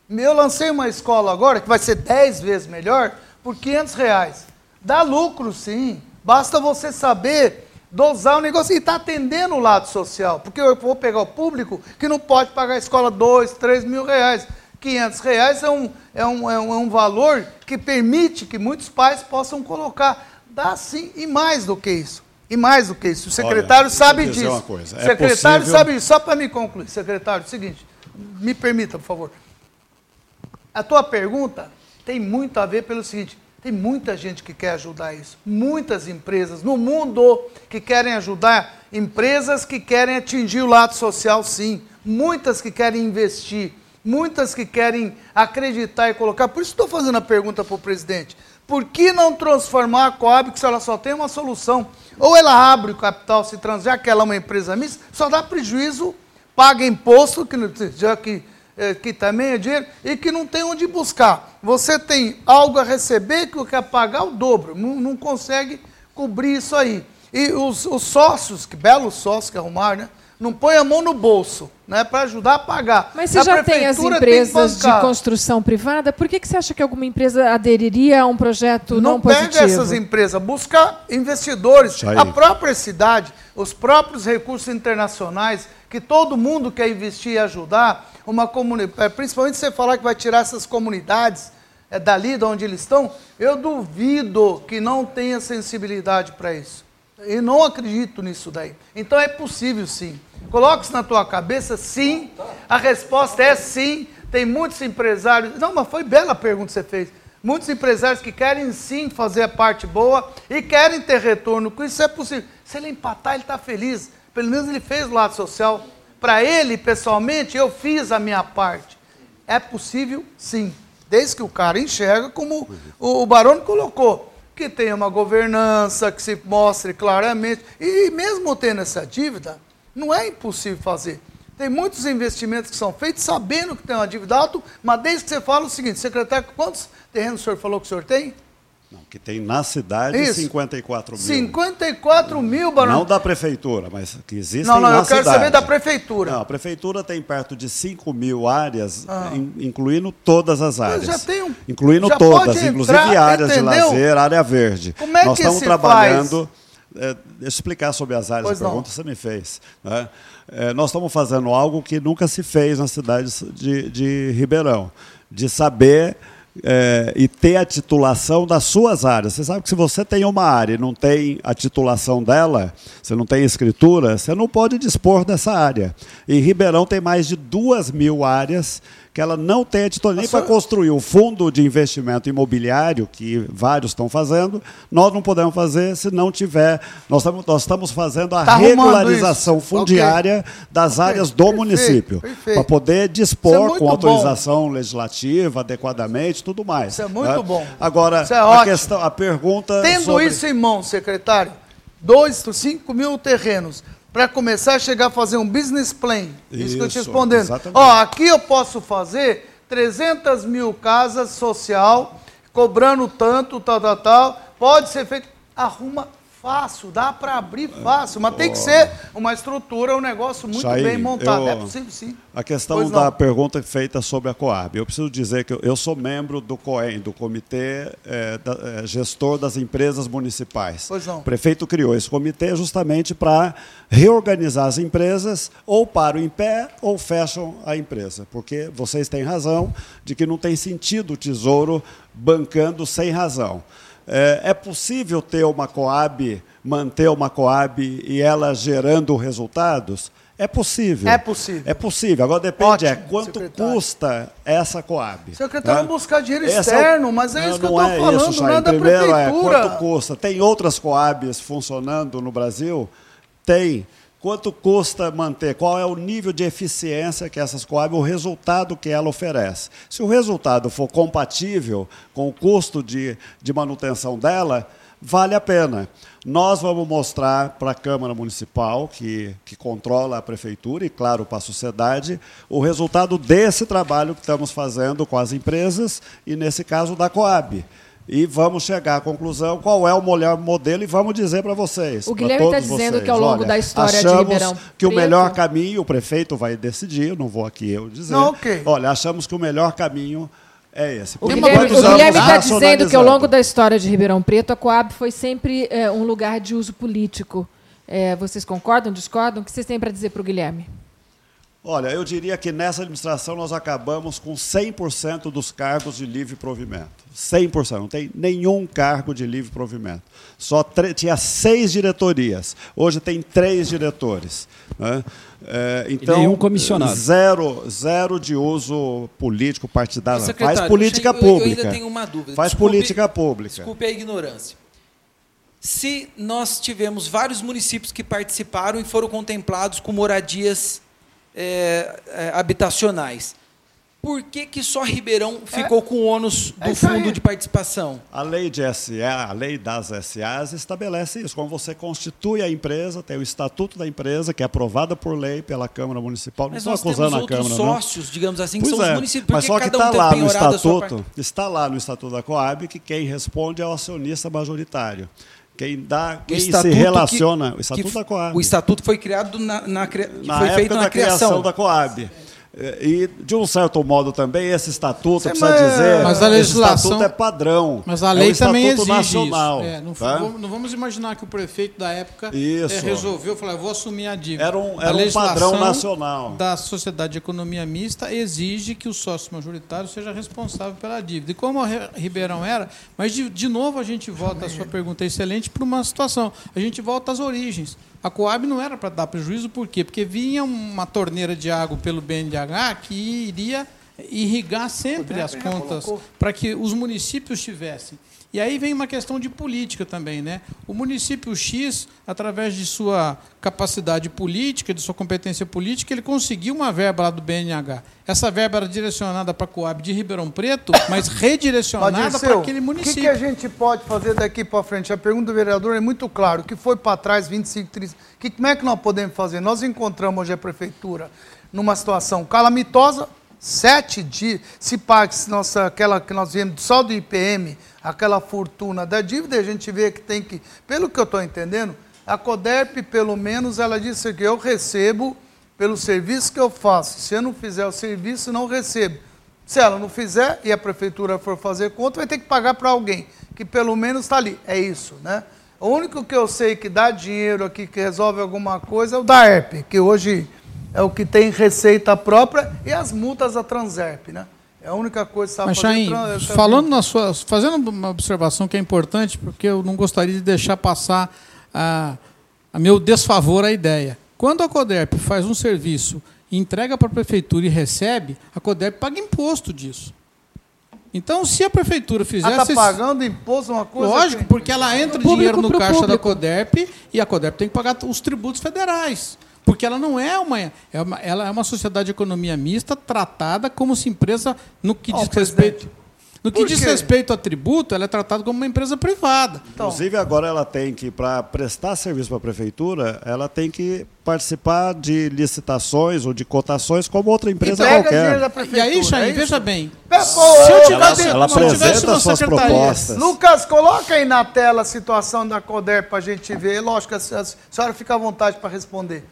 Eu lancei uma escola agora que vai ser 10 vezes melhor por 500 reais. Dá lucro, sim. Basta você saber dosar o negócio e está atendendo o lado social. Porque eu vou pegar o público que não pode pagar a escola dois, três mil reais. 500 reais é um, é, um, é, um, é um valor que permite que muitos pais possam colocar. Dá sim, e mais do que isso. E mais do que isso. O secretário Olha, sabe disso. Uma coisa. O é secretário possível... sabe disso. Só para me concluir, secretário, é o seguinte, me permita, por favor. A tua pergunta tem muito a ver pelo seguinte: tem muita gente que quer ajudar isso. Muitas empresas no mundo que querem ajudar. Empresas que querem atingir o lado social, sim. Muitas que querem investir. Muitas que querem acreditar e colocar. Por isso estou fazendo a pergunta para o presidente. Por que não transformar a Coab, que ela só tem uma solução? Ou ela abre o capital, se trans, já que ela é uma empresa mista, só dá prejuízo, paga imposto, que, já que é, que também é dinheiro, e que não tem onde buscar. Você tem algo a receber que quer pagar o dobro, não, não consegue cobrir isso aí. E os, os sócios, que belos sócios que arrumaram, né? Não põe a mão no bolso, né, para ajudar a pagar. Mas você a já tem as empresas tem de construção privada, por que, que você acha que alguma empresa aderiria a um projeto não, não positivo? Não pega essas empresas, busca investidores. A própria cidade, os próprios recursos internacionais, que todo mundo quer investir e ajudar, uma comunidade, é, principalmente você falar que vai tirar essas comunidades é, dali de onde eles estão, eu duvido que não tenha sensibilidade para isso. E não acredito nisso daí. Então é possível sim. Coloque isso na tua cabeça, sim. A resposta é sim. Tem muitos empresários. Não, mas foi bela a pergunta que você fez. Muitos empresários que querem sim fazer a parte boa e querem ter retorno com isso. É possível. Se ele empatar, ele está feliz. Pelo menos ele fez o lado social. Para ele, pessoalmente, eu fiz a minha parte. É possível, sim. Desde que o cara enxerga como o, o Barone colocou. Que tenha uma governança, que se mostre claramente. E mesmo tendo essa dívida, não é impossível fazer. Tem muitos investimentos que são feitos sabendo que tem uma dívida alta, mas desde que você fala o seguinte, secretário, quantos terrenos o senhor falou que o senhor tem? Não, que tem na cidade Isso. 54 mil. 54 mil, Barão. Não da prefeitura, mas que existem Não, não, eu quero cidade. saber da prefeitura. Não, a prefeitura tem perto de 5 mil áreas, ah. in, incluindo todas as áreas. Eu já tenho, incluindo já todas, inclusive áreas entendeu? de lazer, área verde. Como é Nós que estamos trabalhando. É, deixa eu explicar sobre as áreas, pois a pergunta não. você me fez. Né? É, nós estamos fazendo algo que nunca se fez na cidade de, de Ribeirão, de saber é, e ter a titulação das suas áreas. Você sabe que se você tem uma área e não tem a titulação dela, você não tem escritura, você não pode dispor dessa área. E Ribeirão tem mais de duas mil áreas que ela não tem a nem para construir o fundo de investimento imobiliário, que vários estão fazendo, nós não podemos fazer se não tiver. Nós estamos, nós estamos fazendo a tá regularização fundiária okay. das okay. áreas do perfeito, município, para poder dispor é com autorização bom. legislativa adequadamente, tudo mais. Isso é muito né? bom. Agora, é a, questão, a pergunta. Tendo sobre... isso em mão, secretário, dois, cinco mil terrenos para começar a chegar a fazer um business plan. Isso, Isso que eu te respondendo. Exatamente. Ó, aqui eu posso fazer 300 mil casas social, cobrando tanto, tal, tal, tal. Pode ser feito. Arruma fácil, dá para abrir fácil, mas oh. tem que ser uma estrutura, um negócio muito Jair, bem montado. Eu, é possível, sim. A questão da pergunta feita sobre a Coab. Eu preciso dizer que eu, sou membro do COEM, do Comitê é, da, é, Gestor das Empresas Municipais. Pois não. O prefeito criou esse comitê justamente para reorganizar as empresas, ou param em pé ou fecham a empresa. Porque vocês têm razão de que não tem sentido o tesouro bancando sem razão. É, é possível ter uma Coab, manter uma Coab e ela gerando resultados? É possível. É possível. É possível. Agora depende Ótimo, é quanto secretário. custa essa Coab. Secretário, né? buscar dinheiro Esse externo, é o... mas é isso que eu estou é falando, isso, não é da Primeiro prefeitura. é quanto custa. Tem outras Coabs funcionando no Brasil? Tem. Quanto custa manter? Qual é o nível de eficiência que essas Coab, o resultado que ela oferece? Se o resultado for compatível com o custo de, de manutenção dela, vale a pena. Nós vamos mostrar para a Câmara Municipal, que, que controla a Prefeitura, e, claro, para a sociedade, o resultado desse trabalho que estamos fazendo com as empresas, e, nesse caso, da Coab. E vamos chegar à conclusão qual é o melhor modelo e vamos dizer para vocês. O Guilherme está dizendo vocês, que ao longo olha, da história achamos de Ribeirão que o Preto... melhor caminho, o prefeito vai decidir, não vou aqui eu dizer. Não, okay. Olha, achamos que o melhor caminho é esse. O Guilherme está dizendo que ao longo da história de Ribeirão Preto, a Coab foi sempre é, um lugar de uso político. É, vocês concordam, discordam? O que vocês têm para dizer para o Guilherme? Olha, eu diria que nessa administração nós acabamos com 100% dos cargos de livre provimento. 100%, não tem nenhum cargo de livre provimento. Só tinha seis diretorias, hoje tem três diretores. Né? É, então, nenhum comissionado. Zero, zero de uso político partidário. Faz política pública. Eu ainda tenho uma dúvida. Faz desculpe, política pública. Desculpe a ignorância. Se nós tivemos vários municípios que participaram e foram contemplados com moradias é, é, habitacionais. Por que, que só Ribeirão é. ficou com o ônus do fundo de participação? A lei de SA, a lei das SAs estabelece isso. Quando você constitui a empresa, tem o estatuto da empresa, que é aprovada por lei pela Câmara Municipal. Mas não estou acusando a Câmara. sócios, não. digamos assim, pois que são é, os municípios. Mas só que está um lá no estatuto, está lá no estatuto da Coab que quem responde é o acionista majoritário. Quem dá, quem se relaciona. Que, o Estatuto da Coab. O Estatuto foi criado na, na, na foi feito na da criação da Coab. E, de um certo modo, também, esse estatuto, Sim, precisa mas, dizer, mas a legislação, esse estatuto é padrão. Mas a lei é um também exige nacional, isso. É, não, tá? não, vamos imaginar que o prefeito da época é, resolveu falar, vou assumir a dívida. Era um, era um padrão nacional. da Sociedade de Economia Mista exige que o sócio majoritário seja responsável pela dívida. E como Ribeirão era, mas de, de novo a gente volta, a sua pergunta é excelente, para uma situação. A gente volta às origens. A Coab não era para dar prejuízo, por quê? Porque vinha uma torneira de água pelo BNDH que iria irrigar sempre as contas para que os municípios tivessem. E aí vem uma questão de política também, né? O município X, através de sua capacidade política, de sua competência política, ele conseguiu uma verba lá do BNH. Essa verba era direcionada para a Coab de Ribeirão Preto, mas redirecionada para aquele município. O que, que, a gente pode fazer daqui para frente? A pergunta do vereador é muito clara. O que foi para trás, 25, 30... Que, como é que nós podemos fazer? Nós encontramos hoje a prefeitura numa situação calamitosa, sete dias, se paga nossa, aquela que nós vimos só do IPM, aquela fortuna da dívida, a gente vê que tem que, pelo que eu estou entendendo, a CODERP, pelo menos, ela disse que eu recebo pelo serviço que eu faço. Se eu não fizer o serviço, não recebo. Se ela não fizer e a prefeitura for fazer conta, vai ter que pagar para alguém, que pelo menos está ali. É isso, né? O único que eu sei que dá dinheiro aqui, que resolve alguma coisa, é o da ERP, que hoje é o que tem receita própria, e as multas da Transerp, né? É a única coisa que sabe Mas, falando na sua, fazendo uma observação que é importante, porque eu não gostaria de deixar passar a, a meu desfavor a ideia. Quando a CODERP faz um serviço, entrega para a prefeitura e recebe, a CODERP paga imposto disso. Então, se a prefeitura fizesse. Ela está pagando imposto uma coisa. Lógico, que... porque ela entra dinheiro no caixa público. da CODERP e a CODERP tem que pagar os tributos federais. Porque ela não é uma, é uma, ela é uma sociedade de economia mista tratada como se empresa no que diz oh, respeito. No que diz respeito a tributo, ela é tratada como uma empresa privada. Então, Inclusive, agora ela tem que, para prestar serviço para a prefeitura, ela tem que participar de licitações ou de cotações como outra empresa e qualquer. E aí, Chay, é veja bem. É, se eu tivesse, ela, ela apresenta suas propostas. Lucas, coloca aí na tela a situação da CODER para a gente ver. Lógico, a senhora fica à vontade para responder.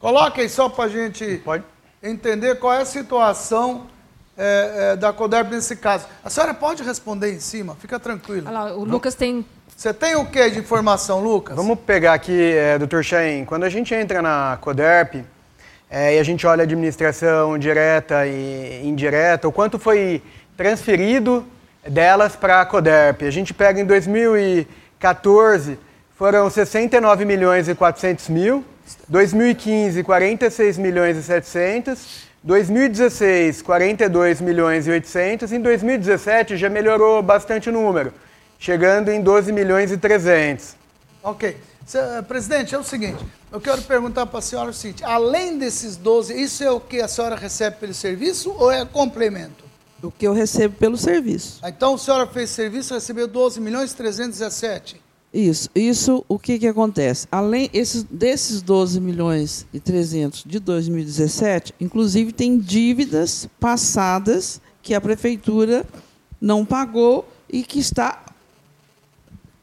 Coloque aí só para a gente Pode. entender qual é a situação é, é, da CODERP nesse caso. A senhora pode responder em cima, fica tranquilo. Olha lá, o Lucas tem. Você tem o que de informação, Lucas? Vamos pegar aqui, é, doutor Chain. Quando a gente entra na CODERP é, e a gente olha a administração direta e indireta, o quanto foi transferido delas para a CODERP. A gente pega em 2014, foram 69 milhões e 400 mil. 2015, 46 milhões e 700. 2016, 42 milhões e 800. Em 2017 já melhorou bastante o número, chegando em 12 milhões e 300. Ok. Presidente, é o seguinte, eu quero perguntar para a senhora o seguinte, além desses 12, isso é o que a senhora recebe pelo serviço ou é complemento? O que eu recebo pelo serviço. Então a senhora fez serviço e recebeu 12 milhões e 317? Isso, isso o que, que acontece? Além esses, desses 12 milhões e 300 de 2017, inclusive tem dívidas passadas que a prefeitura não pagou e que está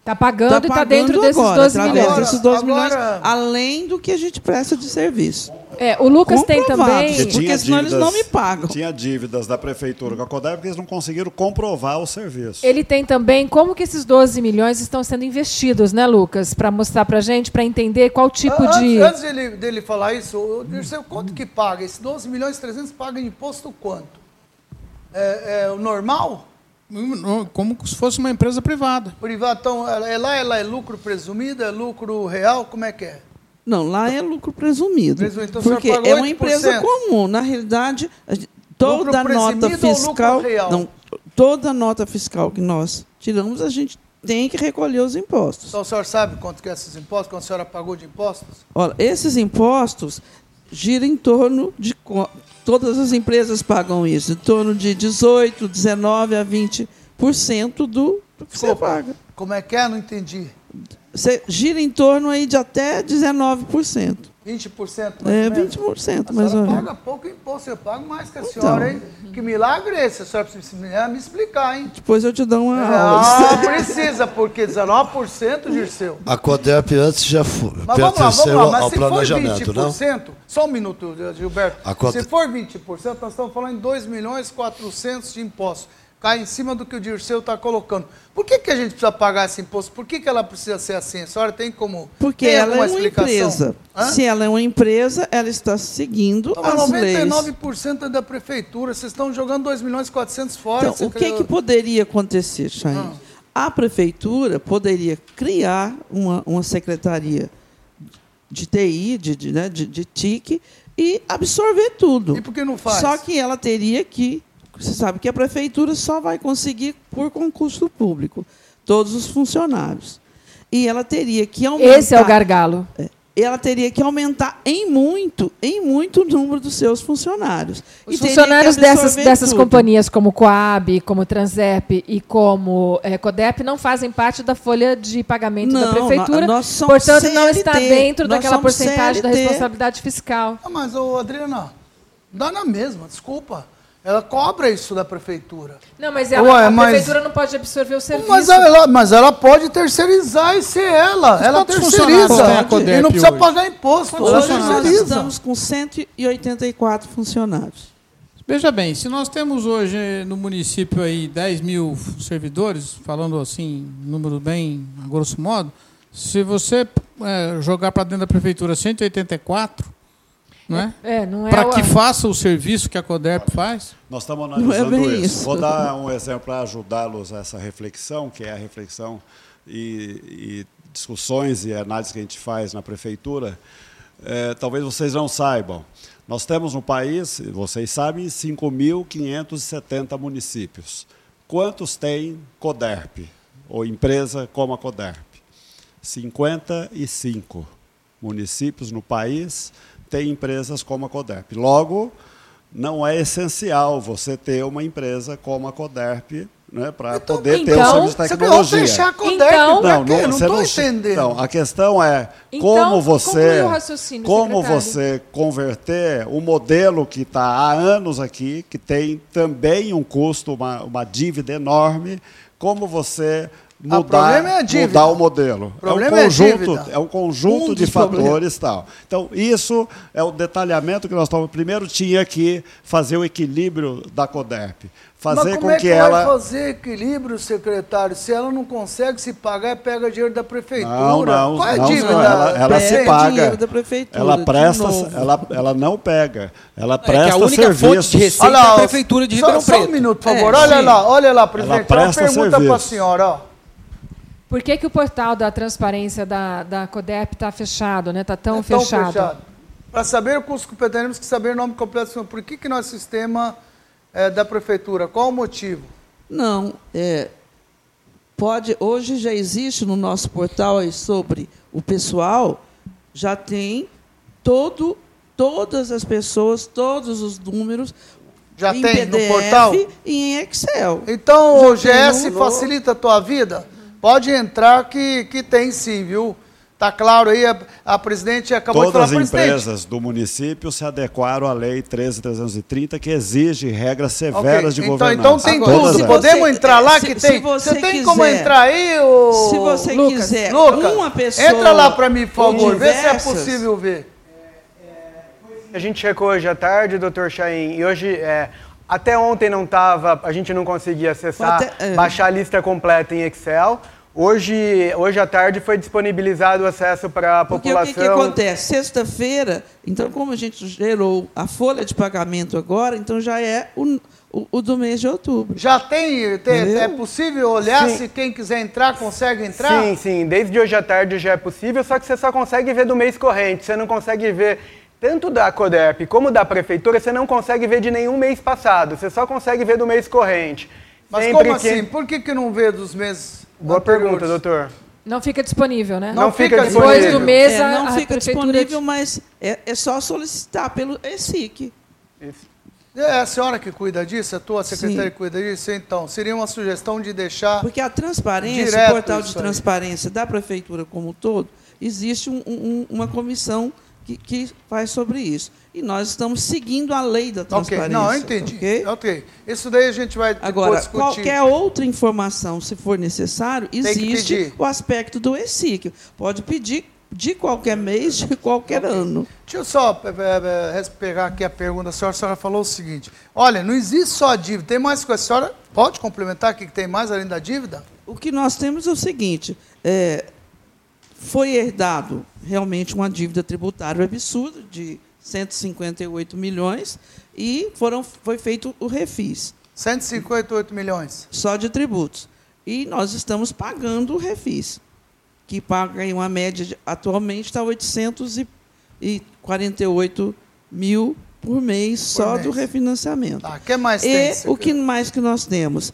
Está pagando tá e está dentro desses agora, 12 milhões. Desses 12 milhões, além do que a gente presta de serviço. É, o Lucas tem também. Porque, porque senão dívidas, eles não me pagam. Tinha dívidas da prefeitura com a Codep porque eles não conseguiram comprovar o serviço. Ele tem também como que esses 12 milhões estão sendo investidos, né, Lucas? Para mostrar para a gente, para entender qual tipo antes, de. Antes dele, dele falar isso, o quanto que paga? Esses 12 milhões e 300 paga imposto quanto? É, é o normal? Como se fosse uma empresa privada. Privada, então, é lá ela é lucro presumido, é lucro real, como é que é? Não, lá é lucro presumido. presumido. Então, porque é uma empresa comum. Na realidade, toda nota fiscal. Não, toda nota fiscal que nós tiramos, a gente tem que recolher os impostos. Então o senhor sabe quanto que é esses impostos, quanto a senhora pagou de impostos? Olha, esses impostos giram em torno de todas as empresas pagam isso, em torno de 18, 19 a 20% do, que você paga. Como é que é? Não entendi. Você gira em torno aí de até 19%. 20% mais É, 20% mais ou menos. paga pouco imposto, eu pago mais que a então, senhora, hein? Que milagre é esse? A senhora precisa me explicar, hein? Depois eu te dou uma é, aula. Ah, precisa, porque 19% Dirceu. A CODEP antes já foi, mas vamos lá, vamos lá. Mas ao se planejamento, for 20%, não? Só um minuto, Gilberto. Se for 20%, nós estamos falando em 2 milhões e 400 de impostos cai em cima do que o Dirceu está colocando. Por que, que a gente precisa pagar esse imposto? Por que, que ela precisa ser assim? A senhora tem como. Porque tem ela é uma explicação? empresa. Hã? Se ela é uma empresa, ela está seguindo então, as 99% leis. 99% é da prefeitura. Vocês estão jogando 2 milhões e 400 fora. Então, o que, que poderia acontecer, Chain? Ah. A prefeitura poderia criar uma, uma secretaria de TI, de, de, né, de, de TIC, e absorver tudo. E por que não faz? Só que ela teria que você sabe que a prefeitura só vai conseguir por concurso público todos os funcionários. E ela teria que aumentar. Esse é o gargalo. É, ela teria que aumentar em muito, em muito o número dos seus funcionários. Os funcionários dessas, dessas companhias, como Coab, como Transerp e como é, Codep, não fazem parte da folha de pagamento não, da prefeitura. Nós somos portanto, CLT, não está dentro daquela porcentagem CLT. da responsabilidade fiscal. Ah, mas, ô, Adriana, dá na mesma, desculpa. Ela cobra isso da prefeitura. Não, mas ela, Ué, a mas... prefeitura não pode absorver o serviço. Mas ela, mas ela pode terceirizar e ser ela. Mas ela terceiriza. E não precisa hoje? pagar imposto. Hoje nós estamos com 184 funcionários. Veja bem, se nós temos hoje no município aí 10 mil servidores, falando assim, número bem a grosso modo, se você é, jogar para dentro da prefeitura 184, não é? é não é para que faça o serviço que a CODERP faz? Nós estamos é analisando é isso. isso. Vou dar um exemplo para ajudá-los a essa reflexão, que é a reflexão e, e discussões e análises que a gente faz na prefeitura. É, talvez vocês não saibam. Nós temos no país, vocês sabem, 5.570 municípios. Quantos tem CODERP, ou empresa como a CODERP? 55 municípios no país tem empresas como a Coderp. Logo, não é essencial você ter uma empresa como a Coderp né, para então, poder então, ter o serviço de tecnologia. Você fechar a Coderp então, não, não, não estou entendendo. Então, a questão é então, como você, como você converter o um modelo que está há anos aqui, que tem também um custo, uma, uma dívida enorme, como você mudar, é mudar o modelo. O é um é conjunto, é, é um conjunto um de fatores tal. Então, isso é o detalhamento que nós estamos. Primeiro tinha que fazer o equilíbrio da CODERP. Fazer Mas com é que, que ela. Vai fazer equilíbrio, secretário, se ela não consegue se pagar, pega dinheiro da prefeitura. Não, não, Qual é a dívida? Não, ela, ela se paga. Da prefeitura, ela presta, ela, ela não pega. Ela presta é que a única serviço. fonte de receita olha, é a prefeitura de Ribeirão só, Preto. Só um minuto, por favor. É, olha sim. lá, olha lá, prefeito. Ela presta uma pergunta para a senhora, ó. Por que, que o portal da transparência da, da CODEP está fechado, né? Está tão, é tão fechado? fechado. Para saber o custo completo, temos que saber o nome completo. Por que, que nosso sistema é da prefeitura? Qual o motivo? Não, é, pode. Hoje já existe no nosso portal aí sobre o pessoal, já tem todo, todas as pessoas, todos os números. Já tem PDF no portal? E em Excel. Então, já o GS facilita a tua vida? Pode entrar que, que tem sim, viu? Está claro aí, a, a, presidente acabou Todas de falar. Todas as empresas do município se adequaram à Lei 13.330, que exige regras severas okay. de então, governança. Então tem Agora, tudo. Podemos entrar lá se, que tem. você, você tem quiser, como entrar aí, o Se você Lucas, quiser, Lucas, uma pessoa... Entra lá para mim, por favor, vê se é possível ver. A gente checou hoje à tarde, doutor Chaim, e hoje... É, até ontem não estava, a gente não conseguia acessar, até, é. baixar a lista completa em Excel. Hoje, hoje à tarde foi disponibilizado o acesso para a população. Porque o que, que acontece? Sexta-feira, então como a gente gerou a folha de pagamento agora, então já é o, o, o do mês de outubro. Já tem, tem é possível olhar sim. se quem quiser entrar consegue entrar? Sim, sim. Desde hoje à tarde já é possível, só que você só consegue ver do mês corrente. Você não consegue ver tanto da CODERP como da prefeitura, você não consegue ver de nenhum mês passado. Você só consegue ver do mês corrente. Mas Sempre como que... assim? Por que, que não vê dos meses Boa pergunta, doutor. Não fica disponível, né? Não, não fica, fica disponível. Depois do mês, é, não a, fica disponível, de... mas é, é, só solicitar pelo ESIC. É a senhora que cuida disso? A tua secretária que cuida disso? Então, seria uma sugestão de deixar. Porque a transparência, o portal de transparência da prefeitura como um todo, existe um, um, uma comissão que, que faz sobre isso. E nós estamos seguindo a lei da transparência. Okay. Não, eu entendi. Okay? ok. Isso daí a gente vai Agora, discutir. qualquer outra informação, se for necessário, existe o aspecto do ESIC. Pode pedir de qualquer mês, de qualquer okay. ano. Deixa eu só é, é, pegar aqui a pergunta. A senhora, a senhora falou o seguinte: olha, não existe só a dívida, tem mais coisa. A senhora pode complementar o que tem mais além da dívida? O que nós temos é o seguinte: é, foi herdado realmente uma dívida tributária absurda de 158 milhões e foram, foi feito o refis. 158 milhões? Só de tributos. E nós estamos pagando o refis, que paga em uma média, de, atualmente está 848 mil por mês por só mês. do refinanciamento. Tá, que mais e tem, o que mais que nós temos?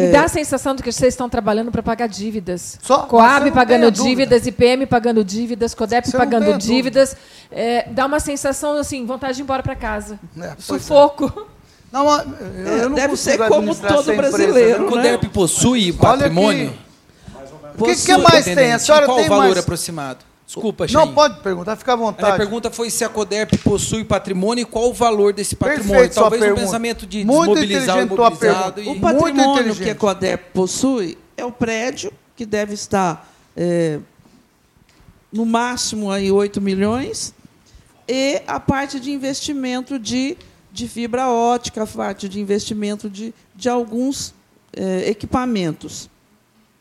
Me dá a sensação de que vocês estão trabalhando para pagar dívidas. Só, Coab pagando dívidas, IPM pagando dívidas, CODEP você pagando dívidas. É, dá uma sensação assim, vontade de ir embora para casa. É, Sufoco. Não, eu, eu não Deve ser como todo brasileiro. Né? O CODEP possui patrimônio? O que, que, mais tem? A senhora qual tem o valor mais... aproximado? Desculpa, Não, pode perguntar, fica à vontade. A pergunta foi se a CODERP possui patrimônio e qual o valor desse patrimônio. Perfeito, Talvez um pensamento de Muito desmobilizar o imobilizado. E... O patrimônio que a CODERP possui é o prédio, que deve estar é, no máximo aí 8 milhões, e a parte de investimento de, de fibra ótica, a parte de investimento de, de alguns é, equipamentos.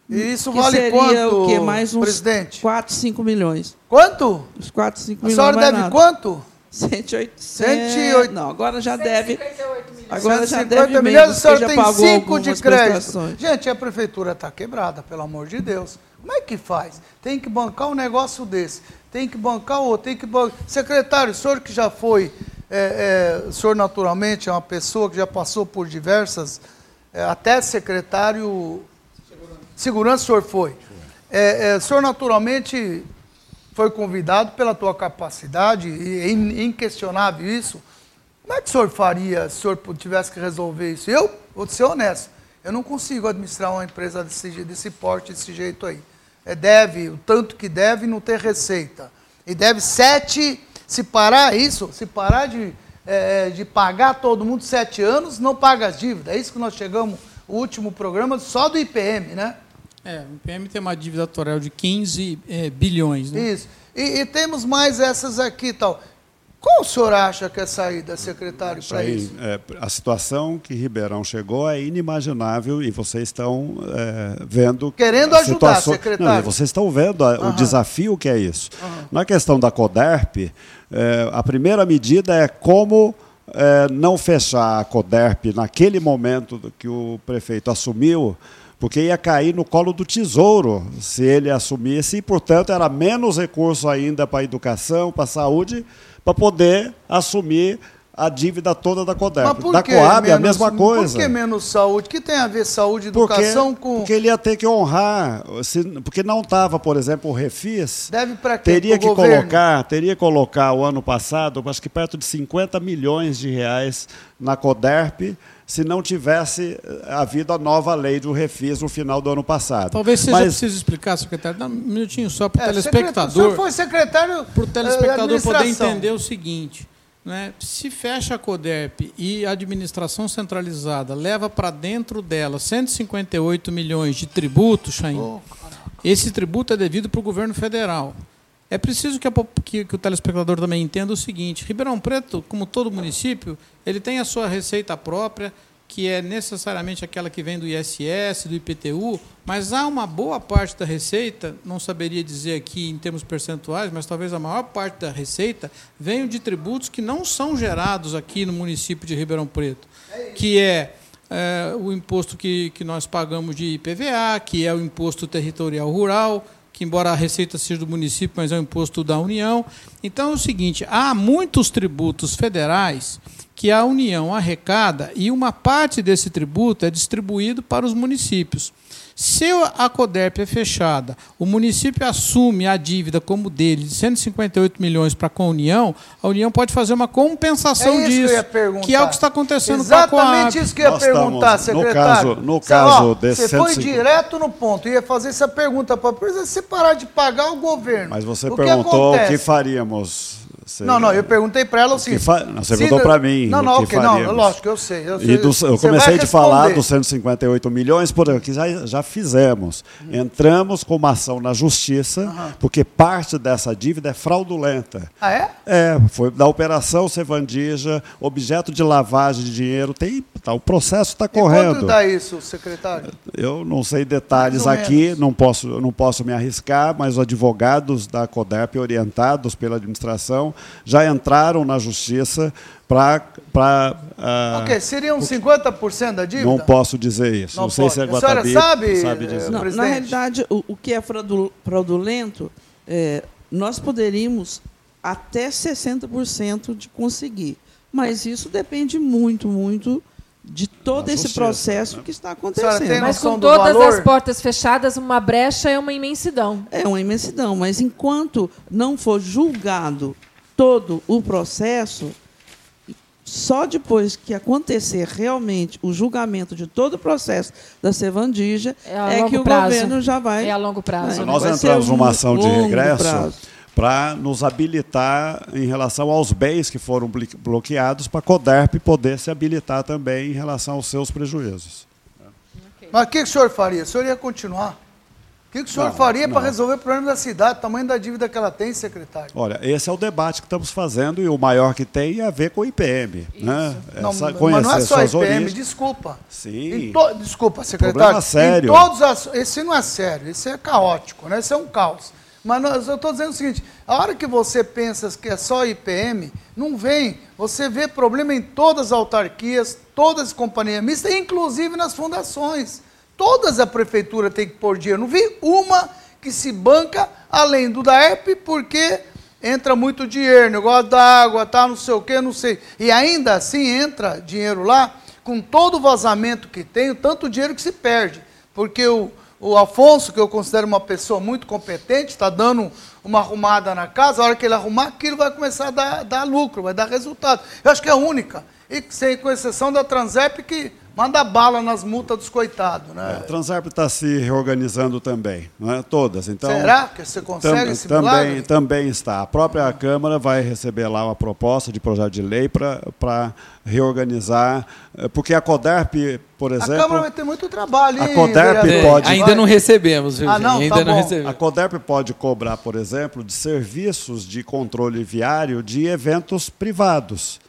E isso vale seria quanto, o quê? Mais uns presidente? 4, 5 milhões. Quanto? Os 4, 5 milhões. A senhora deve nada. quanto? 108. 108. Não, agora já deve. Agora já deve milhões, a senhora tem 5 de crédito. Gente, a prefeitura está quebrada, pelo amor de Deus. Como é que faz? Tem que bancar um negócio desse. Tem que bancar o outro. Tem que bancar... Secretário, o senhor que já foi, é, é, o senhor naturalmente é uma pessoa que já passou por diversas, é, até secretário Segurança o senhor foi. É, é, o senhor naturalmente foi convidado pela tua capacidade, e é inquestionável isso. Como é que o senhor faria se o senhor tivesse que resolver isso? Eu, vou ser honesto, eu não consigo administrar uma empresa desse, desse porte, desse jeito aí. É, deve, o tanto que deve, não ter receita. E deve sete, se parar isso, se parar de, é, de pagar todo mundo sete anos, não paga as dívidas. É isso que nós chegamos, o último programa, só do IPM, né? É, o IPM tem uma dívida atual de 15 é, bilhões. Né? Isso. E, e, temos mais essas aqui e tal. Qual o senhor acha que é a saída, secretário, para isso? É, a situação que Ribeirão chegou é inimaginável e vocês estão é, vendo. Querendo ajudar, situação... secretário. Não, vocês estão vendo a, uhum. o desafio que é isso. Uhum. Na questão da CODERP, é, a primeira medida é como é, não fechar a CODERP naquele momento que o prefeito assumiu porque ia cair no colo do tesouro se ele assumisse, e, portanto, era menos recurso ainda para a educação, para a saúde, para poder assumir a dívida toda da CODERP. Da Coab é a mesma coisa. Por que menos saúde? que tem a ver saúde e educação porque, com. Porque ele ia ter que honrar. Se, porque não estava, por exemplo, o Refis. Deve para quê? Teria que governo? colocar, teria que colocar o ano passado, acho que perto de 50 milhões de reais na CODERP se não tivesse eh, havido a nova lei do refis no final do ano passado. Talvez seja Mas... preciso explicar, secretário, dá um minutinho só para o é, telespectador. foi secretário. Para o telespectador poder entender o seguinte. Né, se fecha a CODERP e a administração centralizada leva para dentro dela 158 milhões de tributos, Chain, oh, esse tributo é devido para o governo federal. É preciso que, a, que, que, o telespectador também entenda o seguinte: Ribeirão Preto, como todo município, ele tem a sua receita própria, que é necessariamente aquela que vem do ISS, do IPTU, mas há uma boa parte da receita, não saberia dizer aqui em termos percentuais, mas talvez a maior parte da receita venha de tributos que não são gerados aqui no município de Ribeirão Preto, que é, é o imposto que, que nós pagamos de IPVA, que é o imposto territorial rural, que embora a receita seja do município, mas é um imposto da União. Então é o seguinte, há muitos tributos federais que a União arrecada e uma parte desse tributo é distribuído para os municípios. Se a CODERP é fechada, o município assume a dívida como dele, de 158 milhões para com a União, a União pode fazer uma compensação é disso, que, que, é o que está acontecendo Exatamente com a Exatamente isso que eu ia Nós perguntar, estamos, secretário. No caso, no caso ó, desse Você 150... foi direto no ponto, ia fazer essa pergunta para você parar de pagar o governo. Mas você o perguntou que o que faríamos Não, não, eu perguntei para ela o seguinte. Fa... Não, você perguntou para mim. Não, não, ok, não, lógico, eu sei. Eu, sei, do, eu comecei a falar dos 158 milhões, porque já, já fizemos. Uhum. Entramos com uma ação na justiça, uhum. porque parte dessa dívida é fraudulenta. Ah, é? É, foi da Operação Sevandija, objeto de lavagem de dinheiro. Tem, tá, o processo está correndo. Quanto dá isso, secretário? Eu não sei detalhes aqui, não posso, não posso me arriscar, mas os advogados da CODERP, orientados pela administração, já entraram na justiça para. Uh, ok, seriam 50% da dívida? Não posso dizer isso. Não, não sei se a Guatabi sabe, sabe dizer. Não, na realidade, o, o, que é fraudulento, é, nós poderíamos até 60% de conseguir. Mas isso depende muito, muito de todo esse processo né? que está acontecendo. Mas com todas as portas fechadas, uma brecha é uma imensidão. É uma imensidão, mas enquanto não for julgado todo o processo, só depois que acontecer realmente o julgamento de todo o processo da Sevandija é, é que o prazo. governo já vai. É a longo prazo. É, nós entramos numa ação de regresso para nos habilitar em relação aos bens que foram bloqueados, para a CODERP poder se habilitar também em relação aos seus prejuízos. Mas o que, que o senhor faria? O senhor ia continuar? Que, que o senhor não, faria para resolver o problema da cidade, o tamanho da dívida que ela tem, secretário? Olha, esse é o debate que estamos fazendo e o maior que tem é a ver com o IPM. Né? Não, Essa, mas não é só IPM, origens. desculpa. Sim. To... Desculpa, secretário. Problema sério. Em todos as... Esse não é sério, esse é caótico, né? esse é um caos. Mas nós, eu estou dizendo o seguinte: a hora que você pensa que é só IPM, não vem. Você vê problema em todas as autarquias, todas as companhias mistas, inclusive nas fundações. Todas a prefeitura tem que pôr dinheiro. Não vi uma que se banca além do da ERP, porque entra muito dinheiro, negócio da água, tá, não sei o que, não sei. E ainda assim entra dinheiro lá, com todo o vazamento que tem, tanto dinheiro que se perde. Porque o, o Afonso, que eu considero uma pessoa muito competente, está dando uma arrumada na casa, a hora que ele arrumar, aquilo vai começar a dar, dar lucro, vai dar resultado. Eu acho que é a única. E sem com exceção da Transep, que manda bala nas multas dos coitados, né? É, a Transarp está se reorganizando também, não é? Todas. Então, Será que você consegue tam, esse também, também está. A própria Câmara vai receber lá uma proposta de projeto de lei para reorganizar, eh, porque a CODERP, por exemplo... A Câmara vai ter muito trabalho, hein, A CODERP vereador? pode... Ainda não recebemos, viu, ah, não, Ainda tá não recebemos. A CODERP pode cobrar, por exemplo, de serviços de controle viário de eventos privados.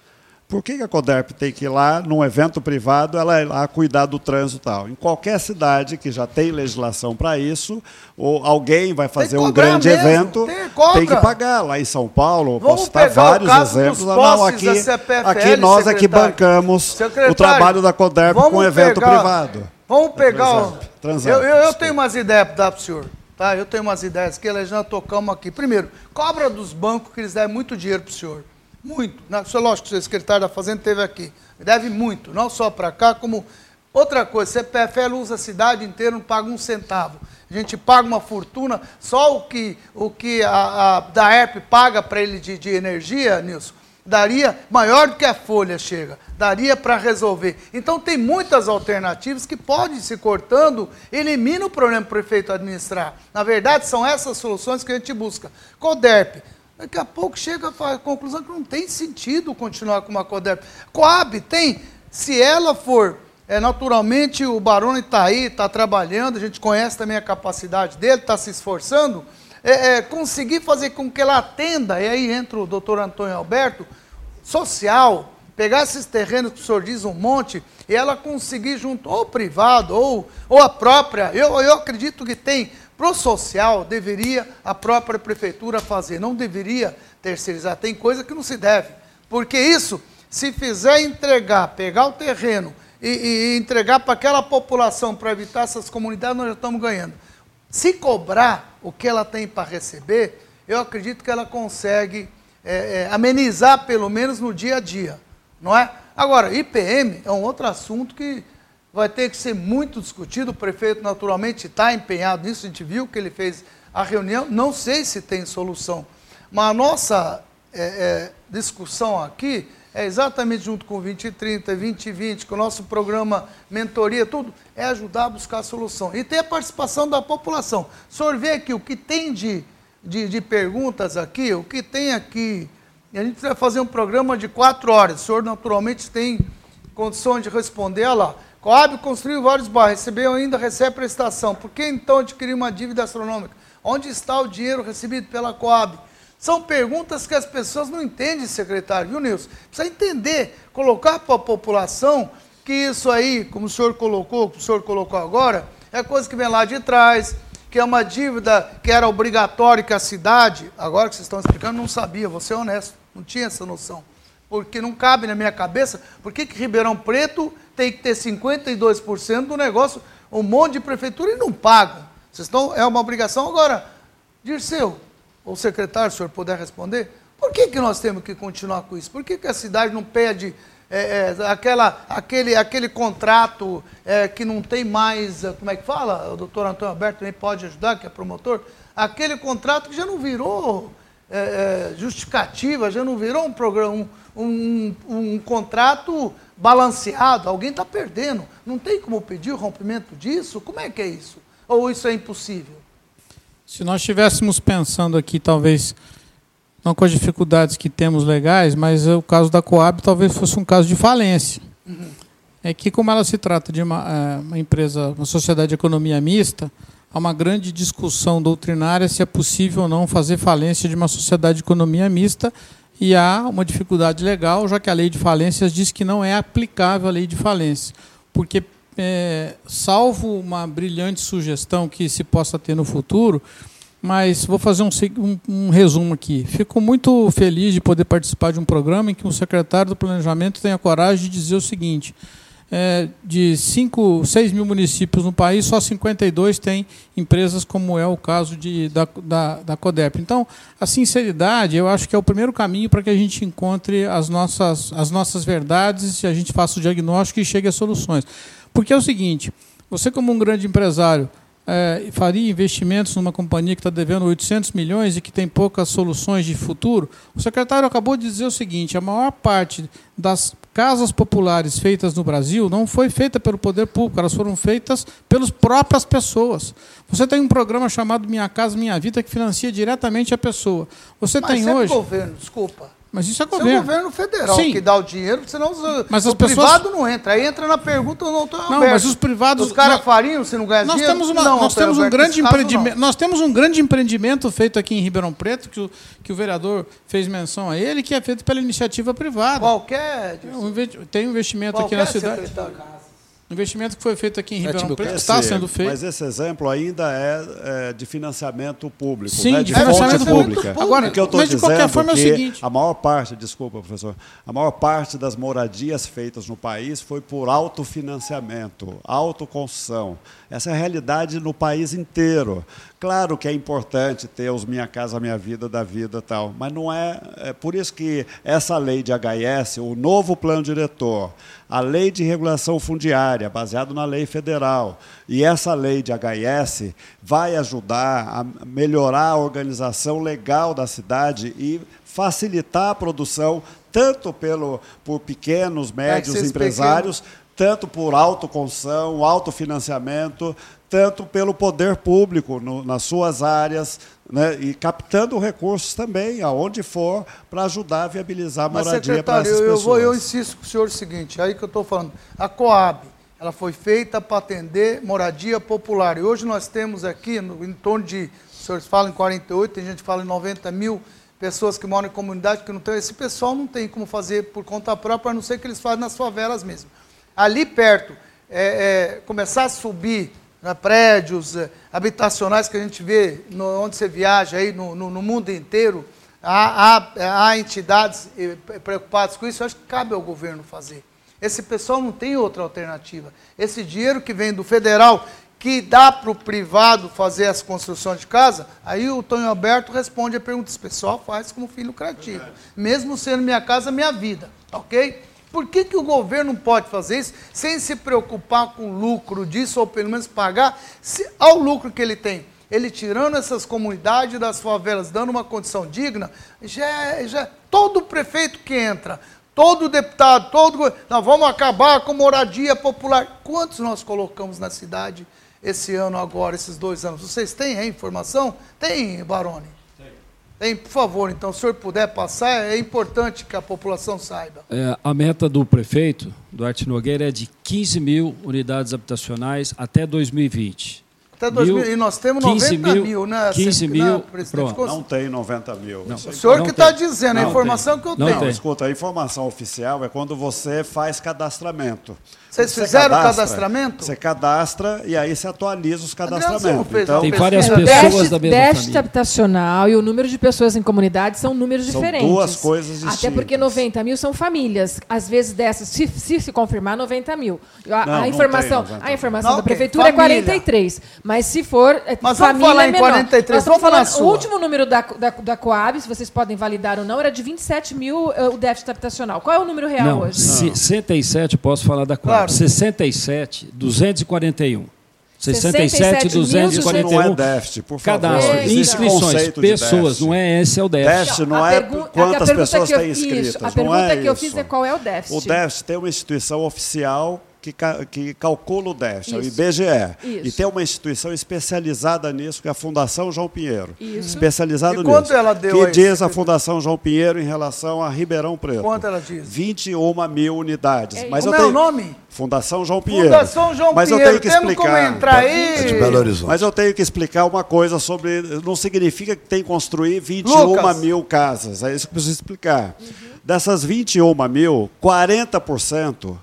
Por que a CODERP tem que ir lá, num evento privado, ela ir lá cuidar do trânsito e tal? Em qualquer cidade que já tem legislação para isso, ou alguém vai fazer um grande mesmo. evento, tem, tem, que pagar. Lá em São Paulo, Vamos posso citar vários exemplos. Não, aqui, CPFL, aqui nós é que bancamos o trabalho da CODERP com evento pegar, privado. Vamos pegar. O... eu, eu, eu tenho umas ideias para dar para o senhor. Tá? Eu tenho umas ideias que nós já tocamos aqui. Primeiro, cobra dos bancos que eles devem muito dinheiro para o senhor muito. Isso é lógico que o secretário da Fazenda esteve aqui. Deve muito, não só para cá, como. Outra coisa, CPFL usa a cidade inteira, não paga um centavo. A gente paga uma fortuna, só o que, o que a, a da ERP paga para ele de, de energia, Nilson, daria maior do que a folha chega, daria para resolver. Então tem muitas alternativas que podem se cortando, elimina o problema do prefeito administrar. Na verdade, são essas soluções que a gente busca. CODERP, Daqui a pouco chega à conclusão que não tem sentido continuar com uma CODERP. Coab tem, se ela for, é, naturalmente o Barone está aí, está trabalhando, a gente conhece também a capacidade dele, está se esforçando, é, é, conseguir fazer com que ela atenda, e aí entra o doutor Antônio Alberto, social, pegar esses terrenos que o senhor diz um monte, e ela conseguir junto, ou privado, ou, ou a própria, eu, eu acredito que tem para o social, deveria a própria prefeitura fazer, não deveria terceirizar. Tem coisa que não se deve. Porque isso, se fizer entregar, pegar o terreno e, e entregar para aquela população para evitar essas comunidades, nós já estamos ganhando. Se cobrar o que ela tem para receber, eu acredito que ela consegue é, é, amenizar, pelo menos no dia a dia. Não é? Agora, IPM é um outro assunto que vai ter que ser muito discutido. O prefeito, naturalmente, está empenhado nisso. A gente viu que ele fez a reunião. Não sei se tem solução. Mas a nossa é, é, discussão aqui é exatamente junto com o 2030, 2020, com o nosso programa Mentoria, tudo, é ajudar a buscar a solução. E ter a participação da população. O senhor vê aqui o que tem de, de, de perguntas aqui, o que tem aqui. E a gente vai fazer um programa de quatro horas. O senhor, naturalmente, tem condições de responder. Olha lá, Coab construiu vários bairros, recebeu ainda, recebe prestação. Por que então adquirir uma dívida astronômica? Onde está o dinheiro recebido pela Coab? São perguntas que as pessoas não entendem, secretário, viu, Nilson? Precisa entender, colocar para a população que isso aí, como o senhor colocou, como o senhor colocou agora, é coisa que vem lá de trás, que é uma dívida que era obrigatória que a cidade, agora que vocês estão explicando, não sabia, vou ser honesto, não tinha essa noção. Porque não cabe na minha cabeça, por que, que Ribeirão Preto tem que ter 52% do negócio, um monte de prefeitura e não pagam. Vocês estão, é uma obrigação. Agora, Dirceu, ou secretário, se o senhor puder responder, por que, que nós temos que continuar com isso? Por que, que a cidade não pede é, é, aquela, aquele, aquele contrato é, que não tem mais, é, como é que fala? O doutor Antônio Alberto também pode ajudar, que é promotor. Aquele contrato que já não virou é, é, justificativa, já não virou um programa, um, um, um contrato balanceado, alguém está perdendo. Não tem como pedir o rompimento disso? Como é que é isso? Ou isso é impossível? Se nós estivéssemos pensando aqui, talvez, não com as dificuldades que temos legais, mas o caso da Coab talvez fosse um caso de falência. Uhum. É que, como ela se trata de uma, é, uma empresa, uma sociedade de economia mista, há uma grande discussão doutrinária se é possível ou não fazer falência de uma sociedade de economia mista e há uma dificuldade legal, já que a lei de falências diz que não é aplicável a lei de falência, porque, é, salvo uma brilhante sugestão que se possa ter no futuro, mas vou fazer um, um, um, resumo aqui. Fico muito feliz de poder participar de um programa em que um secretário do Planejamento tenha coragem de dizer o seguinte: é, de 5, 6 mil municípios no país, só 52 têm empresas, como é o caso de, da, da, da CODEP. Então, a sinceridade, eu acho que é o primeiro caminho para que a gente encontre as nossas, as nossas verdades, e a gente faça o diagnóstico e chegue a soluções. Porque é o seguinte, você como um grande empresário, é, faria investimentos numa companhia que está devendo 800 milhões e que tem poucas soluções de futuro? O secretário acabou de dizer o seguinte: a maior parte das casas populares feitas no Brasil não foi feita pelo poder público, elas foram feitas pelas próprias pessoas. Você tem um programa chamado Minha Casa Minha Vida que financia diretamente a pessoa. Você Mas tem hoje. governo, desculpa. Mas isso é governo. Isso é o governo federal Sim. que dá o dinheiro, senão os, mas o pessoas... privado não entra. Aí entra na pergunta não estou Não, mas os privados... Os caras fariam se não ganhar nós dinheiro? Temos uma, não, nós, temos um grande empreendimento, nós temos um grande empreendimento feito aqui em Ribeirão Preto, que o, que o vereador fez menção a ele, que é feito pela iniciativa privada. Qualquer... Tem um investimento Qualquer aqui na cidade. Secretário. Investimento que foi feito aqui em Ribeirão Preto está sendo feito. Mas esse exemplo ainda é, é de financiamento público, Sim, né? de, de financiamento pública. Público. Agora, o que eu estou dizendo de qualquer forma é o seguinte. a maior parte, desculpa, professor, a maior parte das moradias feitas no país foi por autofinanciamento, autoconstrução. Essa é a realidade no país inteiro. Claro que é importante ter os Minha Casa Minha Vida da vida tal, mas não é, é por isso que essa lei de HS, o novo plano diretor, a lei de regulação fundiária, baseado na lei federal, e essa lei de HS vai ajudar a melhorar a organização legal da cidade e facilitar a produção tanto pelo por pequenos, médios empresários, tanto por autoconstrução, autofinanciamento, tanto pelo poder público no, nas suas áreas, né, e captando recursos também, aonde for, para ajudar a viabilizar a moradia para essas pessoas. Eu, vou, eu insisto com o senhor o seguinte, aí que eu estou falando, a Coab, ela foi feita para atender moradia popular, e hoje nós temos aqui, no, em torno de, os senhores falam em 48, tem gente que fala em 90 mil pessoas que moram em comunidade que não tem, esse pessoal não tem como fazer por conta própria, a não ser que eles fazem nas favelas mesmo. Ali perto, é, é, começar a subir né, prédios eh, habitacionais que a gente vê no, onde você viaja aí no, no, no mundo inteiro, há, há, há, entidades eh, preocupadas com isso, eu acho que cabe ao governo fazer. Esse pessoal não tem outra alternativa. Esse dinheiro que vem do federal, que dá para o privado fazer as construções de casa, aí o Tonho Alberto responde a pergunta: esse pessoal faz como fim lucrativo. Mesmo sendo minha casa, minha vida. Ok? Por que, que o governo pode fazer isso sem se preocupar com o lucro disso, ou pelo menos pagar se, ao lucro que ele tem? Ele tirando essas comunidades das favelas, dando uma condição digna, já, é, já é todo prefeito que entra, todo deputado, todo. Nós vamos acabar com moradia popular. Quantos nós colocamos na cidade esse ano agora, esses dois anos? Vocês têm a informação? Tem, Baroni? Tem, por favor, então, se o senhor puder passar, é importante que a população saiba. É, a meta do prefeito, Duarte Nogueira, é de 15 mil unidades habitacionais até 2020. Até 2000, mil, e nós temos 90 mil, mil né? 15 mil, pronto. Não tem 90 mil. Não. O senhor não que está dizendo, não, a informação tem. que eu tenho. Não, escuta, a informação oficial é quando você faz cadastramento. Vocês fizeram o cadastramento? Você cadastra e aí você atualiza os cadastramentos. Então, tem várias pessoas da mesma déficit família. habitacional e o número de pessoas em comunidade são números são diferentes. duas coisas distintas. Até porque 90 mil são famílias. Às vezes dessas, se se, se confirmar, 90 mil. A, não, a informação, a informação não, da prefeitura família. é 43. Mas se for é, mas família falar é menor. em 43, Nós estamos falando, o último número da, da, da Coab, se vocês podem validar ou não, era de 27 mil uh, o déficit habitacional. Qual é o número real não, hoje? 67, posso falar da Coab. Claro. 67 67 241. 67, 241. Não é déficit, por favor. Cadastro, é, inscrições, pessoas, não é esse, é o déficit. Déficit não, é quantas pessoas têm inscritas. Isso, a pergunta é que eu fiz é qual é o déficit. O déficit tem uma instituição oficial que, que calcula o déficit, Isso. o IBGE. Isso. E tem uma instituição especializada nisso, que é a Fundação João Pinheiro. Isso. Especializada nisso. Quanto ela deu Que diz a Fundação João Pinheiro em relação a Ribeirão Preto? Quanto ela diz? 21 mil unidades. É, Mas Como eu tenho... é o nome? Fundação João Pinheiro. Fundação João Mas Pinheiro. eu tenho que explicar. como entrar aí. É de Belo Horizonte. Mas eu tenho que explicar uma coisa sobre. Não significa que tem que construir 21 Lucas. mil casas. É isso que eu preciso explicar. Uhum. Dessas 21 mil, 40%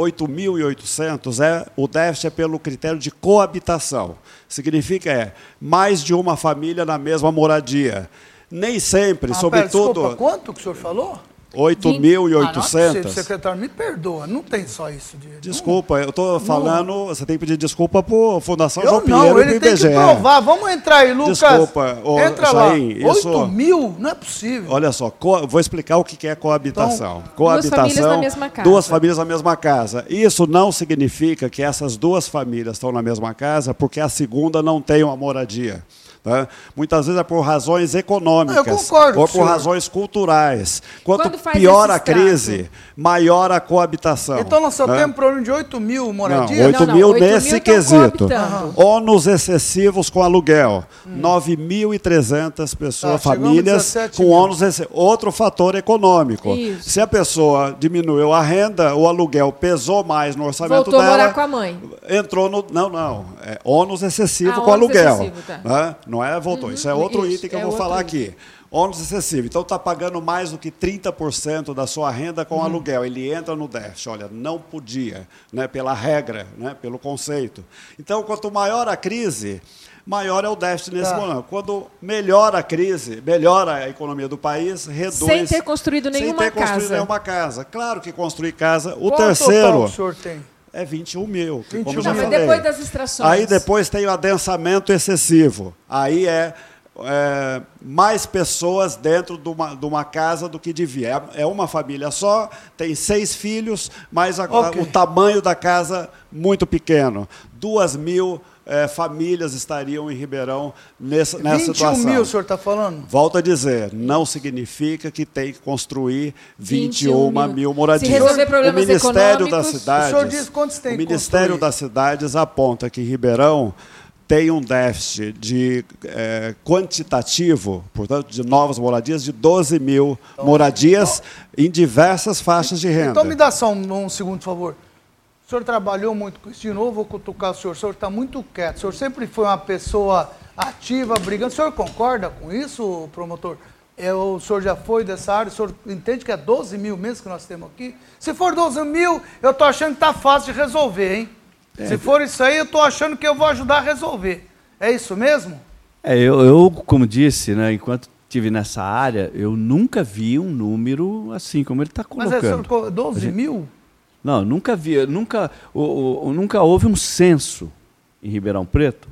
8.800 é o déficit é pelo critério de coabitação. Significa é mais de uma família na mesma moradia. Nem sempre, ah, sobretudo. Pera, desculpa, quanto que o senhor falou? 8.800. Ah, secretário, me perdoa, não tem só isso. De... Desculpa, eu estou falando, não. você tem que pedir desculpa a Fundação eu João Pinheiro não, ele tem que provar. Vamos entrar aí, Lucas. Desculpa, ô, Entra Jair, lá. Isso... 8 mil? Não é possível. Olha só, co... vou explicar o que é coabitação. Então, coabitação, duas famílias na mesma casa. Duas famílias na mesma casa. Isso não significa que essas duas famílias estão na mesma casa porque a segunda não tem uma moradia. Né? Muitas vezes é por razões econômicas concordo, ou por razões culturais. Quanto pior a crise, maior a coabitação. Então nós só né? temos problema de 8 mil moradias? Não, 8 não, não, mil 8 nesse mil quesito. Ônus excessivos com aluguel. Hum. 9.300 pessoas, tá, famílias com ônus excessivos. Outro fator econômico. Isso. Se a pessoa diminuiu a renda, o aluguel pesou mais no orçamento Voltou dela. morar com a mãe. Entrou no. Não, não. É ônus excessivo ah, com ônus aluguel. Excessivo, tá. né? Não é voltou. Uhum. Isso é outro Isso, item que é eu vou falar item. aqui. Ônus excessivo. Então está pagando mais do que 30% da sua renda com uhum. aluguel. Ele entra no déficit. Olha, não podia, né, pela regra, né, pelo conceito. Então, quanto maior a crise, maior é o déficit nesse tá. momento. Quando melhora a crise, melhora a economia do país, reduz. Sem ter construído nenhuma casa. Sem ter construído casa. nenhuma casa. Claro que construir casa. O terceiro. O senhor tem? É 21 mil. 21 mil. Mas depois das extrações. Aí depois tem o adensamento excessivo. Aí é é, mais pessoas dentro de uma, de uma, casa do que devia. É, é uma família só, tem seis filhos, mas a, okay. o tamanho da casa muito pequeno. Duas mil é, famílias estariam em Ribeirão nessa, nessa 21 situação. mil o senhor está falando? Volto a dizer, não significa que tem que construir 21, 21 mil. mil moradias. Se resolver problemas o Ministério das Cidades, o senhor diz quantos tem O Ministério das Cidades aponta que Ribeirão tem um déficit de é, quantitativo, portanto, de novas moradias, de 12 mil então, moradias então, em diversas faixas de renda. Então, me dá só um, um, segundo, por favor. O senhor trabalhou muito com isso. De novo, vou cutucar o senhor. O senhor está muito quieto. O senhor sempre foi uma pessoa ativa, brigando. O senhor concorda com isso, promotor? É, o senhor já foi dessa área, o senhor entende que é 12 mil mesmo que nós temos aqui? Se for 12 mil, eu estou achando que está fácil de resolver, hein? É. Se for isso aí, eu estou achando que eu vou ajudar a resolver. É isso mesmo? É, eu, eu como disse, né, enquanto estive nessa área, eu nunca vi um número assim como ele está colocando. Mas é 12 gente, mil? Não, nunca vi, nunca, nunca houve um censo em Ribeirão Preto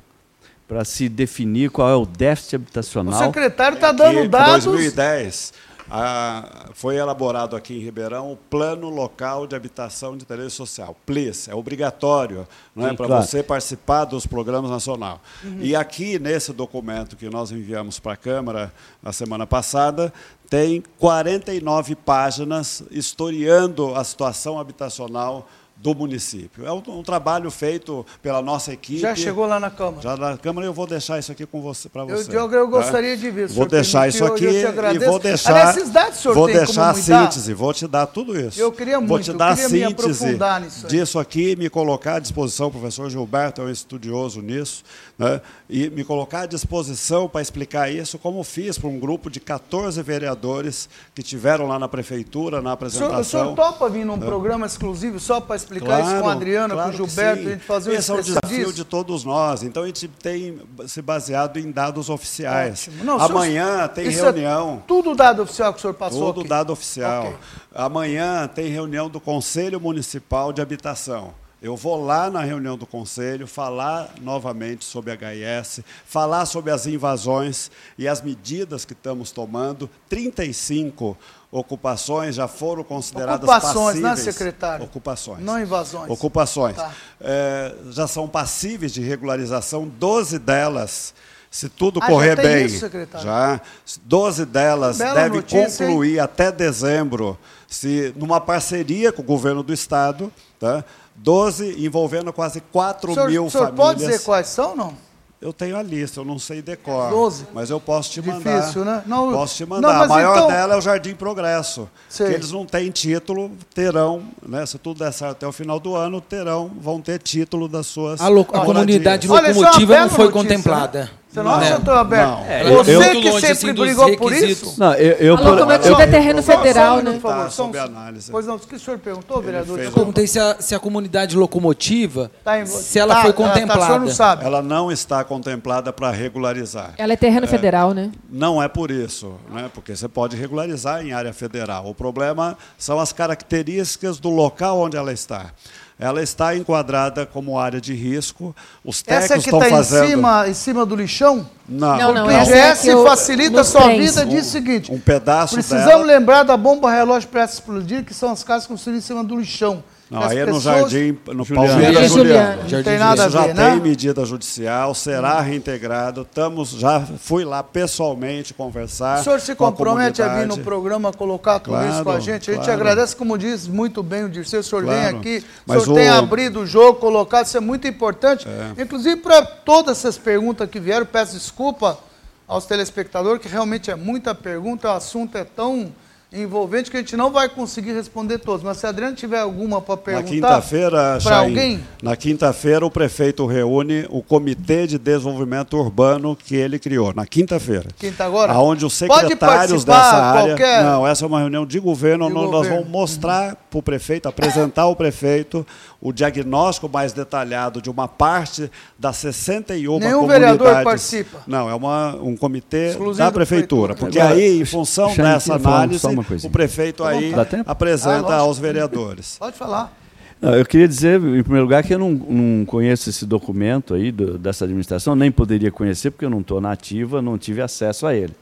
para se definir qual é o déficit habitacional. O secretário está dando dados. Em 2010, a, foi elaborado aqui em Ribeirão o Plano Local de Habitação de Interesse Social, PLIS, é obrigatório não é, para claro. você participar dos programas nacional. Uhum. E aqui, nesse documento que nós enviamos para a Câmara na semana passada, tem 49 páginas historiando a situação habitacional do município. É um, um, trabalho feito pela nossa equipe. Já chegou lá na Câmara? Já na Câmara eu vou deixar isso aqui com você para você. Eu, eu, eu tá? gostaria de ver. Vou deixar isso aqui e vou deixar. A vou deixar a síntese, vou te dar tudo isso. Eu queria muito. Vou te dar a síntese disso aqui, me colocar à disposição. O professor Gilberto é um estudioso nisso né, e me colocar à disposição para explicar isso, como fiz para um grupo de 14 vereadores que tiveram lá na prefeitura, na apresentação. O senhor, o senhor topa vir num né? programa exclusivo só para explicar claro, isso com a Adriana, claro com o Gilberto, a gente fazer Esse é o desafio disso? de todos nós. Então a gente tem se baseado em dados oficiais. Não, Amanhã senhor, tem é reunião. É tudo dado oficial que o senhor passou Tudo aqui. dado oficial. Okay. Amanhã tem reunião do Conselho Municipal de Habitação. Eu vou lá na reunião do conselho falar novamente sobre HIS, falar sobre as invasões e as medidas que estamos tomando. 35 ocupações já foram consideradas ocupações, passíveis. né, secretário? Ocupações. Não invasões. Ocupações. Tá. É, já são passíveis de regularização, 12 delas. Se tudo ah, correr já bem, isso, já 12 delas devem concluir hein? até dezembro, se numa parceria com o governo do estado, tá? 12 envolvendo quase 4 senhor, mil o senhor famílias. pode dizer quais são, não? Eu tenho a lista, eu não sei decor. 12. Mas eu posso te mandar. Difícil, né? Não, posso te mandar. Não, a maior então... dela é o Jardim Progresso. Que eles não têm título, terão, né, se tudo der certo até o final do ano, terão, vão ter título das suas. A, lo... a comunidade locomotiva Olha, não foi notícia, contemplada. Né? Você não acha, doutor Alberto? É, Você eu, que sempre assim, brigou por isso? Não, eu, eu, a locomotiva é terreno federal, né? Por favor, sob análise. Pois não, o que o senhor perguntou, vereador? Eu perguntei se a, se a comunidade locomotiva, tá em, se ela tá, foi contemplada. Ela, tá, não sabe. ela não está contemplada para regularizar. Ela é terreno é, federal, né? Não é por isso, né? porque você pode regularizar em área federal. O problema são as características do local onde ela está ela está enquadrada como área de risco. Os técnicos Essa é que está fazendo... em cima, em cima do lixão? Não. não, não o IGS é facilita a sua trens. vida diz o seguinte. Um pedaço Precisamos dela... lembrar da bomba relógio para explodir, que são as casas construídas em cima do lixão. Não, aí é no Jardim, no Palmeiras Juliano. Não tem nada a ver, já né? tem medida judicial, será reintegrado. Estamos, já fui lá pessoalmente conversar. O senhor se compromete a, a vir no programa colocar tudo claro, isso com a gente? A gente claro. agradece, como diz muito bem o Dirceu, o senhor claro. vem aqui, o senhor o... tem abrido o jogo, colocado, isso é muito importante. É. Inclusive, para todas essas perguntas que vieram, peço desculpa aos telespectadores, que realmente é muita pergunta, o assunto é tão envolvente que a gente não vai conseguir responder todos. Mas se a Adriano tiver alguma para perguntar. Na quinta-feira, para alguém. Na quinta-feira, o prefeito reúne o Comitê de Desenvolvimento Urbano que ele criou. Na quinta-feira. Quinta agora? Onde os secretários dessa área. Qualquer... Não, essa é uma reunião de governo, de onde governo. nós vamos mostrar para o prefeito, apresentar ao prefeito o diagnóstico mais detalhado de uma parte das 61 Nenhum comunidades. vereador participa? Não, é uma, um comitê Exclusivo da prefeitura. Porque aí, em função dessa análise, o prefeito aí apresenta ah, aos vereadores. Pode falar. Não, eu queria dizer, em primeiro lugar, que eu não, não conheço esse documento aí do, dessa administração, nem poderia conhecer, porque eu não estou na ativa, não tive acesso a ele.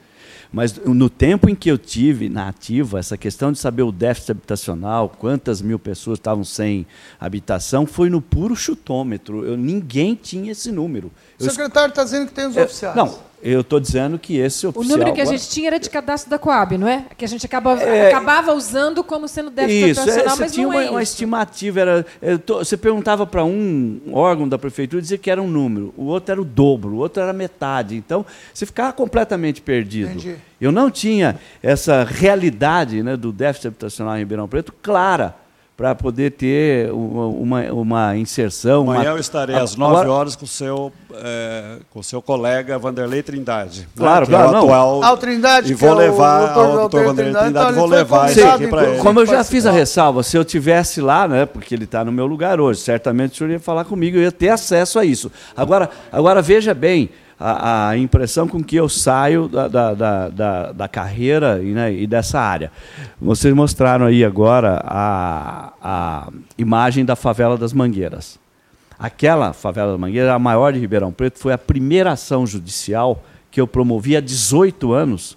Mas no tempo em que eu tive na ativa, essa questão de saber o déficit habitacional, quantas mil pessoas estavam sem habitação, foi no puro chutômetro. Eu, ninguém tinha esse número. O secretário está dizendo que tem os eu, oficiais. Não, eu estou dizendo que esse oficial... O número que a gente tinha era de cadastro da Coab, não é? Que a gente acaba, é, acabava usando como sendo déficit isso, habitacional, é, mas tinha não uma, é uma estimativa. Era, tô, você perguntava para um órgão da prefeitura e dizia que era um número. O outro era o dobro, o outro era metade. Então, você ficava completamente perdido. Entendi. Eu não tinha essa realidade né, do déficit habitacional em Ribeirão Preto clara para poder ter uma, uma inserção. Amanhã uma... eu estarei às 9 horas com o seu, é, com o seu colega Vanderlei Trindade. Claro, né, claro. É o atual, Ao Trindade, e vou levar ao doutor Vanderlei Trindade, Trindade vou levar isso aqui para ele. Como eu já fiz a ressalva, se eu tivesse lá, né, porque ele está no meu lugar hoje, certamente o senhor ia falar comigo, eu ia ter acesso a isso. Agora, agora veja bem, a, a, impressão com que eu saio da, da, da, da, carreira e, né, e, dessa área. Vocês mostraram aí agora a, a imagem da favela das Mangueiras. Aquela favela das Mangueiras, a maior de Ribeirão Preto, foi a primeira ação judicial que eu promovi há 18 anos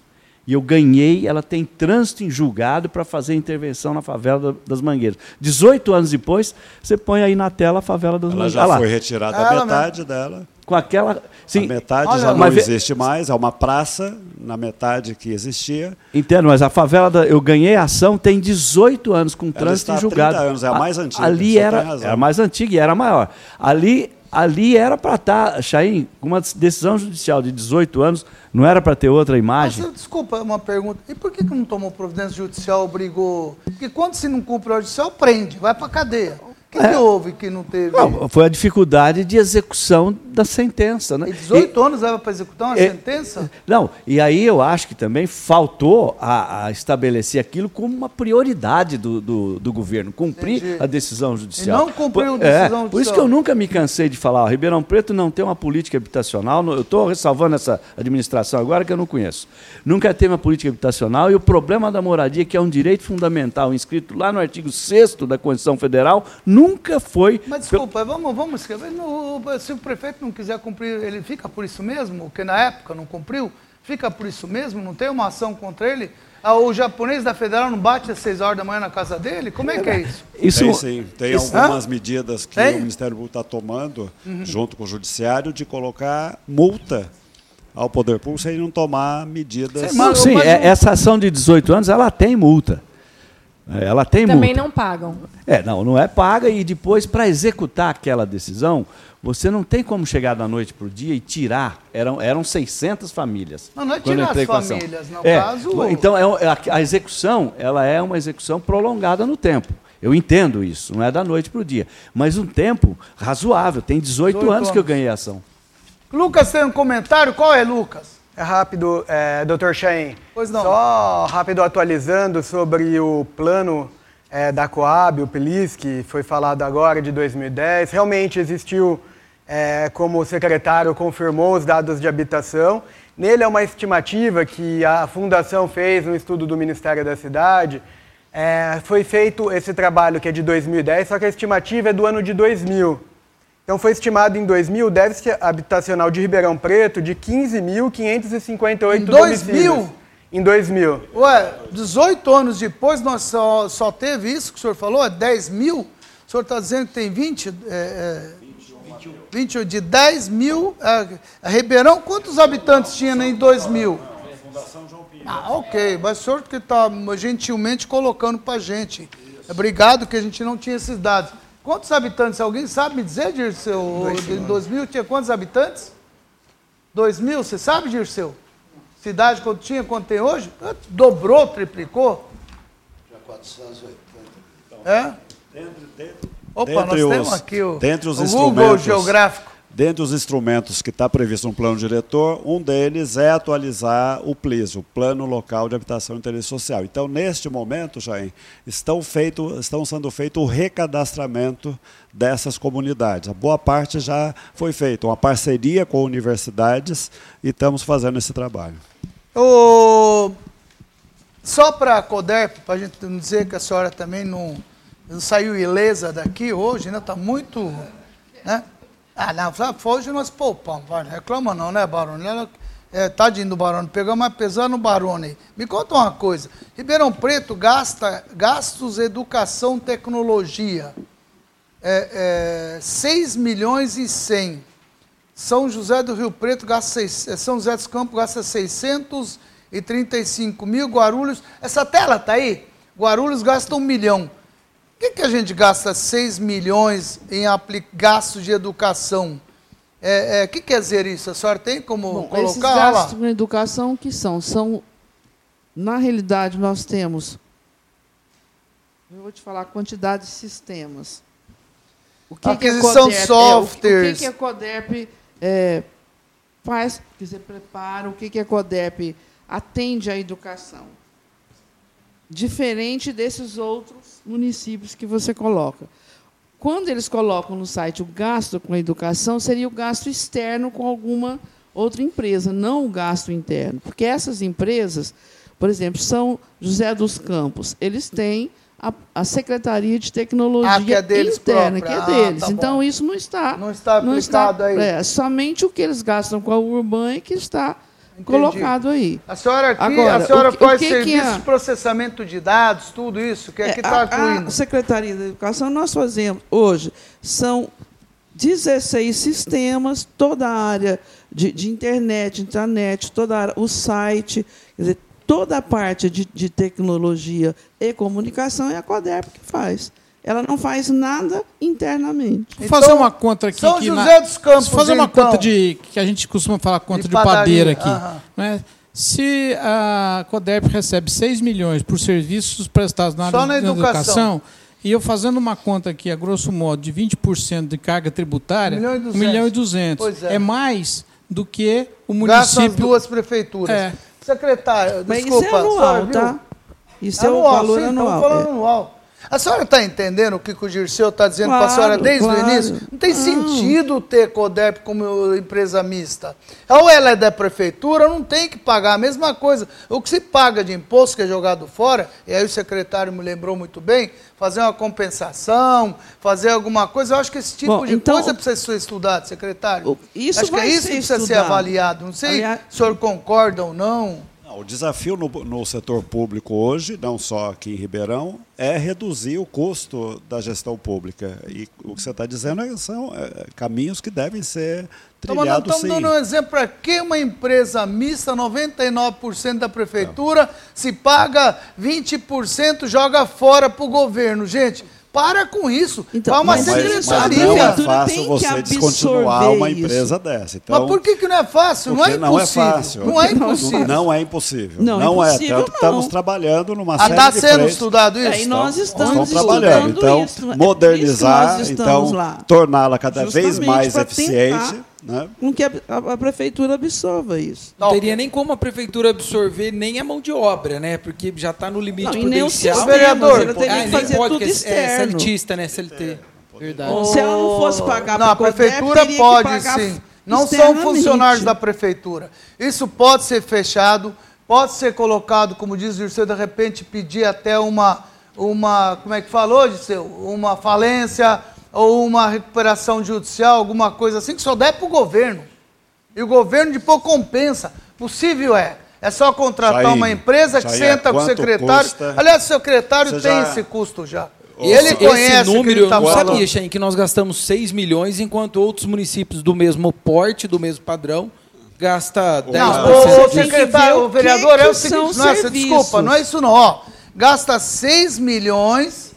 e eu ganhei, ela tem trânsito em julgado para fazer intervenção na favela das Mangueiras. 18 anos depois, você põe aí na tela a favela das ela Mangueiras. Ela já foi retirada a metade mesmo. dela com aquela. Sim, a metade olha, já não existe mais, é uma praça na metade que existia. Entendo, mas a favela da, eu ganhei a ação tem 18 anos com trânsito julgado. 30 anos, é a mais antiga. Ali era, era a mais antiga e era maior. Ali ali era para estar, tá, Chaim, com uma decisão judicial de 18 anos, não era para ter outra imagem? Mas, desculpa, uma pergunta. E por que, que não tomou providência judicial, obrigou? Porque quando se não cumpre a judicial, prende, vai para cadeia. O que, é. que, houve que não teve? Não, foi a dificuldade de execução da sentença. Né? E 18 e, anos leva para executar uma é, sentença? Não, e aí eu acho que também faltou a, a estabelecer aquilo como uma prioridade do, do, do governo, cumprir Entendi. a decisão judicial. E não cumpriu a decisão é, judicial. Por isso que eu nunca me cansei de falar, ó, Ribeirão Preto não tem uma política habitacional, eu estou ressalvando essa administração agora que eu não conheço. Nunca teve uma política habitacional e o problema da moradia, que é um direito fundamental inscrito lá no artigo 6 da Constituição Federal, nunca foi. Mas desculpa, vamos, vamos escrever. No, se o prefeito não quiser cumprir, ele fica por isso mesmo? Porque na época não cumpriu? Fica por isso mesmo? Não tem uma ação contra ele? Ah, o japonês da federal não bate às 6 horas da manhã na casa dele? Como é que é isso? isso tem sim. Tem isso, algumas medidas que tem? o Ministério Público está tomando, uhum. junto com o Judiciário, de colocar multa ao Poder Público se ele não tomar medidas. Sim, sim é, essa ação de 18 anos ela tem multa. É, ela tem Também multa. não pagam. É, não, não é paga e depois para executar aquela decisão, você não tem como chegar da noite para o dia e tirar. Eram, eram 600 famílias. Não, não é tirar as famílias, no é, caso. Então, é, a, a execução ela é uma execução prolongada no tempo. Eu entendo isso, não é da noite para o dia. Mas um tempo razoável. Tem 18, 18 anos, anos que eu ganhei a ação. Lucas tem um comentário? Qual é, Lucas? É rápido, é, Dr. Chain. Pois não. Só rápido atualizando sobre o plano é, da Coab, o PELIS, que foi falado agora de 2010. Realmente existiu, é, como o secretário confirmou, os dados de habitação. Nele é uma estimativa que a Fundação fez no estudo do Ministério da Cidade. É, foi feito esse trabalho que é de 2010, só que a estimativa é do ano de 2000. Então foi estimado em 2000 o déficit habitacional de Ribeirão Preto de 15.558 Em 2000? Em 2000. Ué, 18 anos depois nós só, só teve isso que o senhor falou? 10 mil? O senhor está dizendo que tem 20? É, é, 21. 21. De 10 mil. É, Ribeirão, quantos habitantes tinha em 2000? Fundação João Pinheiro. Ah, ok. Mas o senhor que está gentilmente colocando para a gente. Obrigado que a gente não tinha esses dados. Quantos habitantes? Alguém sabe me dizer, Dirceu? Em 2000 tinha quantos habitantes? 2000, você sabe, Dirceu? Cidade quando tinha, quanto tem hoje? Dobrou, triplicou? 480. É? Dentro, dentro, Opa, nós os, temos aqui o, dentre os o Google Geográfico. Dentre os instrumentos que está previsto no plano diretor, um deles é atualizar o PLIS, o Plano Local de Habitação e Interesse Social. Então, neste momento, Jair, estão, feito, estão sendo feito o recadastramento dessas comunidades. A boa parte já foi feita, uma parceria com universidades e estamos fazendo esse trabalho. O... Só para a CODERP, para a gente não dizer que a senhora também não, não saiu ilesa daqui hoje, né? Está muito. Né? Ah, não, hoje nós poupamos, vai, reclama não, né, Barone? É, tadinho do Barone, pegamos mais pesado no Barone. Me conta uma coisa, Ribeirão Preto gasta gastos educação tecnologia, é, é, 6 milhões e 100. São José do Rio Preto gasta, é, São José dos Campos gasta 635 mil, Guarulhos, essa tela tá aí? Guarulhos gasta um milhão que, que a gente gasta 6 milhões em gastos de educação? O é, é, que quer dizer isso? A senhora tem como Bom, colocar? Esses gastos com educação que são? São, na realidade, nós temos, eu vou te falar a quantidade de sistemas. O que Aquisição que é softwares. O, que, que a CODEP é, faz, quer dizer, prepara, o que, que a CODEP atende à educação diferente desses outros municípios que você coloca. Quando eles colocam no site o gasto com a educação, seria o gasto externo com alguma outra empresa, não o gasto interno. Porque essas empresas, por exemplo, São José dos Campos, eles têm a, a Secretaria de Tecnologia ah, que é deles interna, própria. que é deles. Ah, tá então, isso não está. Não está aplicado não está, aí. É, somente o que eles gastam com a Urban é que está Entendi. colocado aí. A senhora aqui, Agora, a senhora o, faz o que serviço que é? de processamento de dados, tudo isso, que aqui é, está incluindo. A Secretaria da Educação, nós fazemos hoje, são 16 sistemas, toda a área de, de internet, intranet, toda área, o site, quer dizer, toda a parte de, de tecnologia e comunicação é a Coderp que faz. Ela não faz nada internamente. Vou então, fazer uma conta aqui. São José na... dos Campos. Vou fazer uma então. conta de. que a gente costuma falar conta de, de padeira aqui. Né? Se a CODEP recebe 6 milhões por serviços prestados na, área na educação, educação, e eu fazendo uma conta aqui, a grosso modo, de 20% de carga tributária, 1 milhão e 200. É. é. mais do que o município. Gasta as duas prefeituras. É. Secretário, Mas desculpa. Isso é anual, tá? Isso anual, é o valor sim, anual. Falando é. anual. A senhora está entendendo o que o Dirceu está dizendo claro, para a senhora desde claro. o início? Não tem sentido ter CODEP como empresa mista. Ou ela é da prefeitura, não tem que pagar a mesma coisa. O que se paga de imposto que é jogado fora, e aí o secretário me lembrou muito bem, fazer uma compensação, fazer alguma coisa. Eu acho que esse tipo Bom, de então, coisa precisa ser estudado, secretário. Isso acho que é isso que precisa estudado. ser avaliado. Não sei Aliás, se o senhor concorda ou não. O desafio no, no, setor público hoje, não só aqui em Ribeirão, é reduzir o custo da gestão pública. E o que você está dizendo é, são é, caminhos que devem ser trilhados Estamos dando um exemplo para que uma empresa mista, 99% da prefeitura, se paga 20%, joga fora para o governo. Gente, para com isso. Então, Vai uma mas, secretaria. Mas não é fácil você descontinuar uma empresa isso. dessa. Então, mas por que, que não é fácil? Não é impossível. Não é fácil. Não é impossível. Não é impossível. Não, não é. Tanto que estamos trabalhando numa ah, série tá de Está sendo estudado isso? Aí nós estamos, estamos trabalhando. Então, isso. modernizar, então, torná-la cada Justamente vez mais eficiente né? com que a, a, a, prefeitura absorva isso. Não teria nem como a prefeitura absorver nem a mão de obra, né? Porque já está no limite não, prudencial. Nem o vereador, ela teria ah, que fazer pode, tudo é externo. É CLTista, né? CLT. É, Verdade. Se ela não fosse pagar Não, a prefeitura pode sim. Não são funcionários da prefeitura. Isso pode ser fechado, pode ser colocado, como diz o Dirceu, de repente pedir até uma, uma como é que falou, Dirceu? Uma falência, ou uma recuperação judicial, alguma coisa assim, que só der para o governo. E o governo depois compensa. Possível é. É só contratar Jair, uma empresa que senta com o secretário. Custa? Aliás, o secretário Você tem já... esse custo já. E ele conhece esse número, tá eu não sabia, Xen, que nós gastamos 6 milhões, enquanto outros municípios do mesmo porte, do mesmo padrão, gasta 10%. Não, o, secretário, o vereador que é o seguinte, nossa, desculpa, não é isso não, ó. Gasta 6 milhões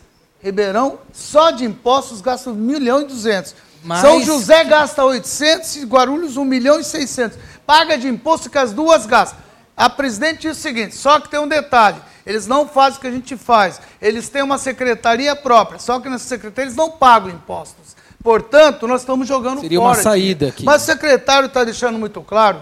Ribeirão, só de impostos, gasta 1 milhão e 200. Mas... São José gasta 800 e Guarulhos 1 milhão e 600. Paga de imposto que as duas gastam. A presidente diz o seguinte, só que tem um detalhe. Eles não fazem o que a gente faz. Eles têm uma secretaria própria, só que nessa secretaria eles não pagam impostos. Portanto, nós estamos jogando Seria fora. Seria uma saída aqui. Mas o secretário está deixando muito claro,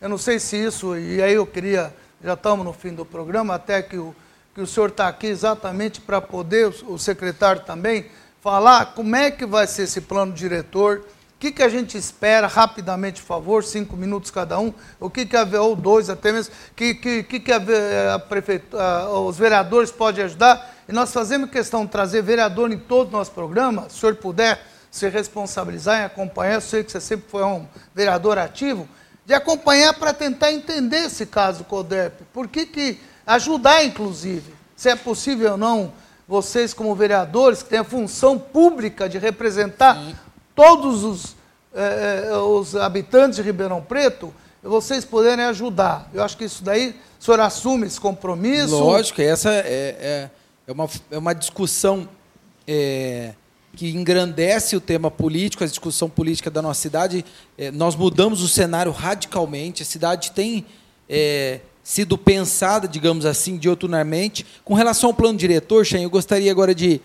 eu não sei se isso, e aí eu queria, já estamos no fim do programa, até que o, que o senhor está aqui exatamente para poder, o secretário também, falar como é que vai ser esse plano diretor, o que, que a gente espera, rapidamente, por favor, cinco minutos cada um, o que, que a, ou dois até mesmo, que, que, que, que a, a prefeitura, os vereadores podem ajudar. E nós fazemos questão de trazer vereador em todo o nosso programa, se o senhor puder se responsabilizar em acompanhar, eu sei que você sempre foi um vereador ativo, de acompanhar para tentar entender esse caso do CODERP. Por que, que ajudar, inclusive, se é possível ou não vocês, como vereadores, que têm a função pública de representar Sim. todos os, eh, eh, os habitantes de Ribeirão Preto, vocês poderem ajudar. Eu acho que isso daí, o senhor assume esse compromisso? Lógico, essa é, é, é, uma, é uma discussão é, que engrandece o tema político, a discussão política da nossa cidade. É, nós mudamos o cenário radicalmente, a cidade tem é, sido pensada, digamos assim, dioturnamente. Com relação ao plano diretor, Xen, eu gostaria agora de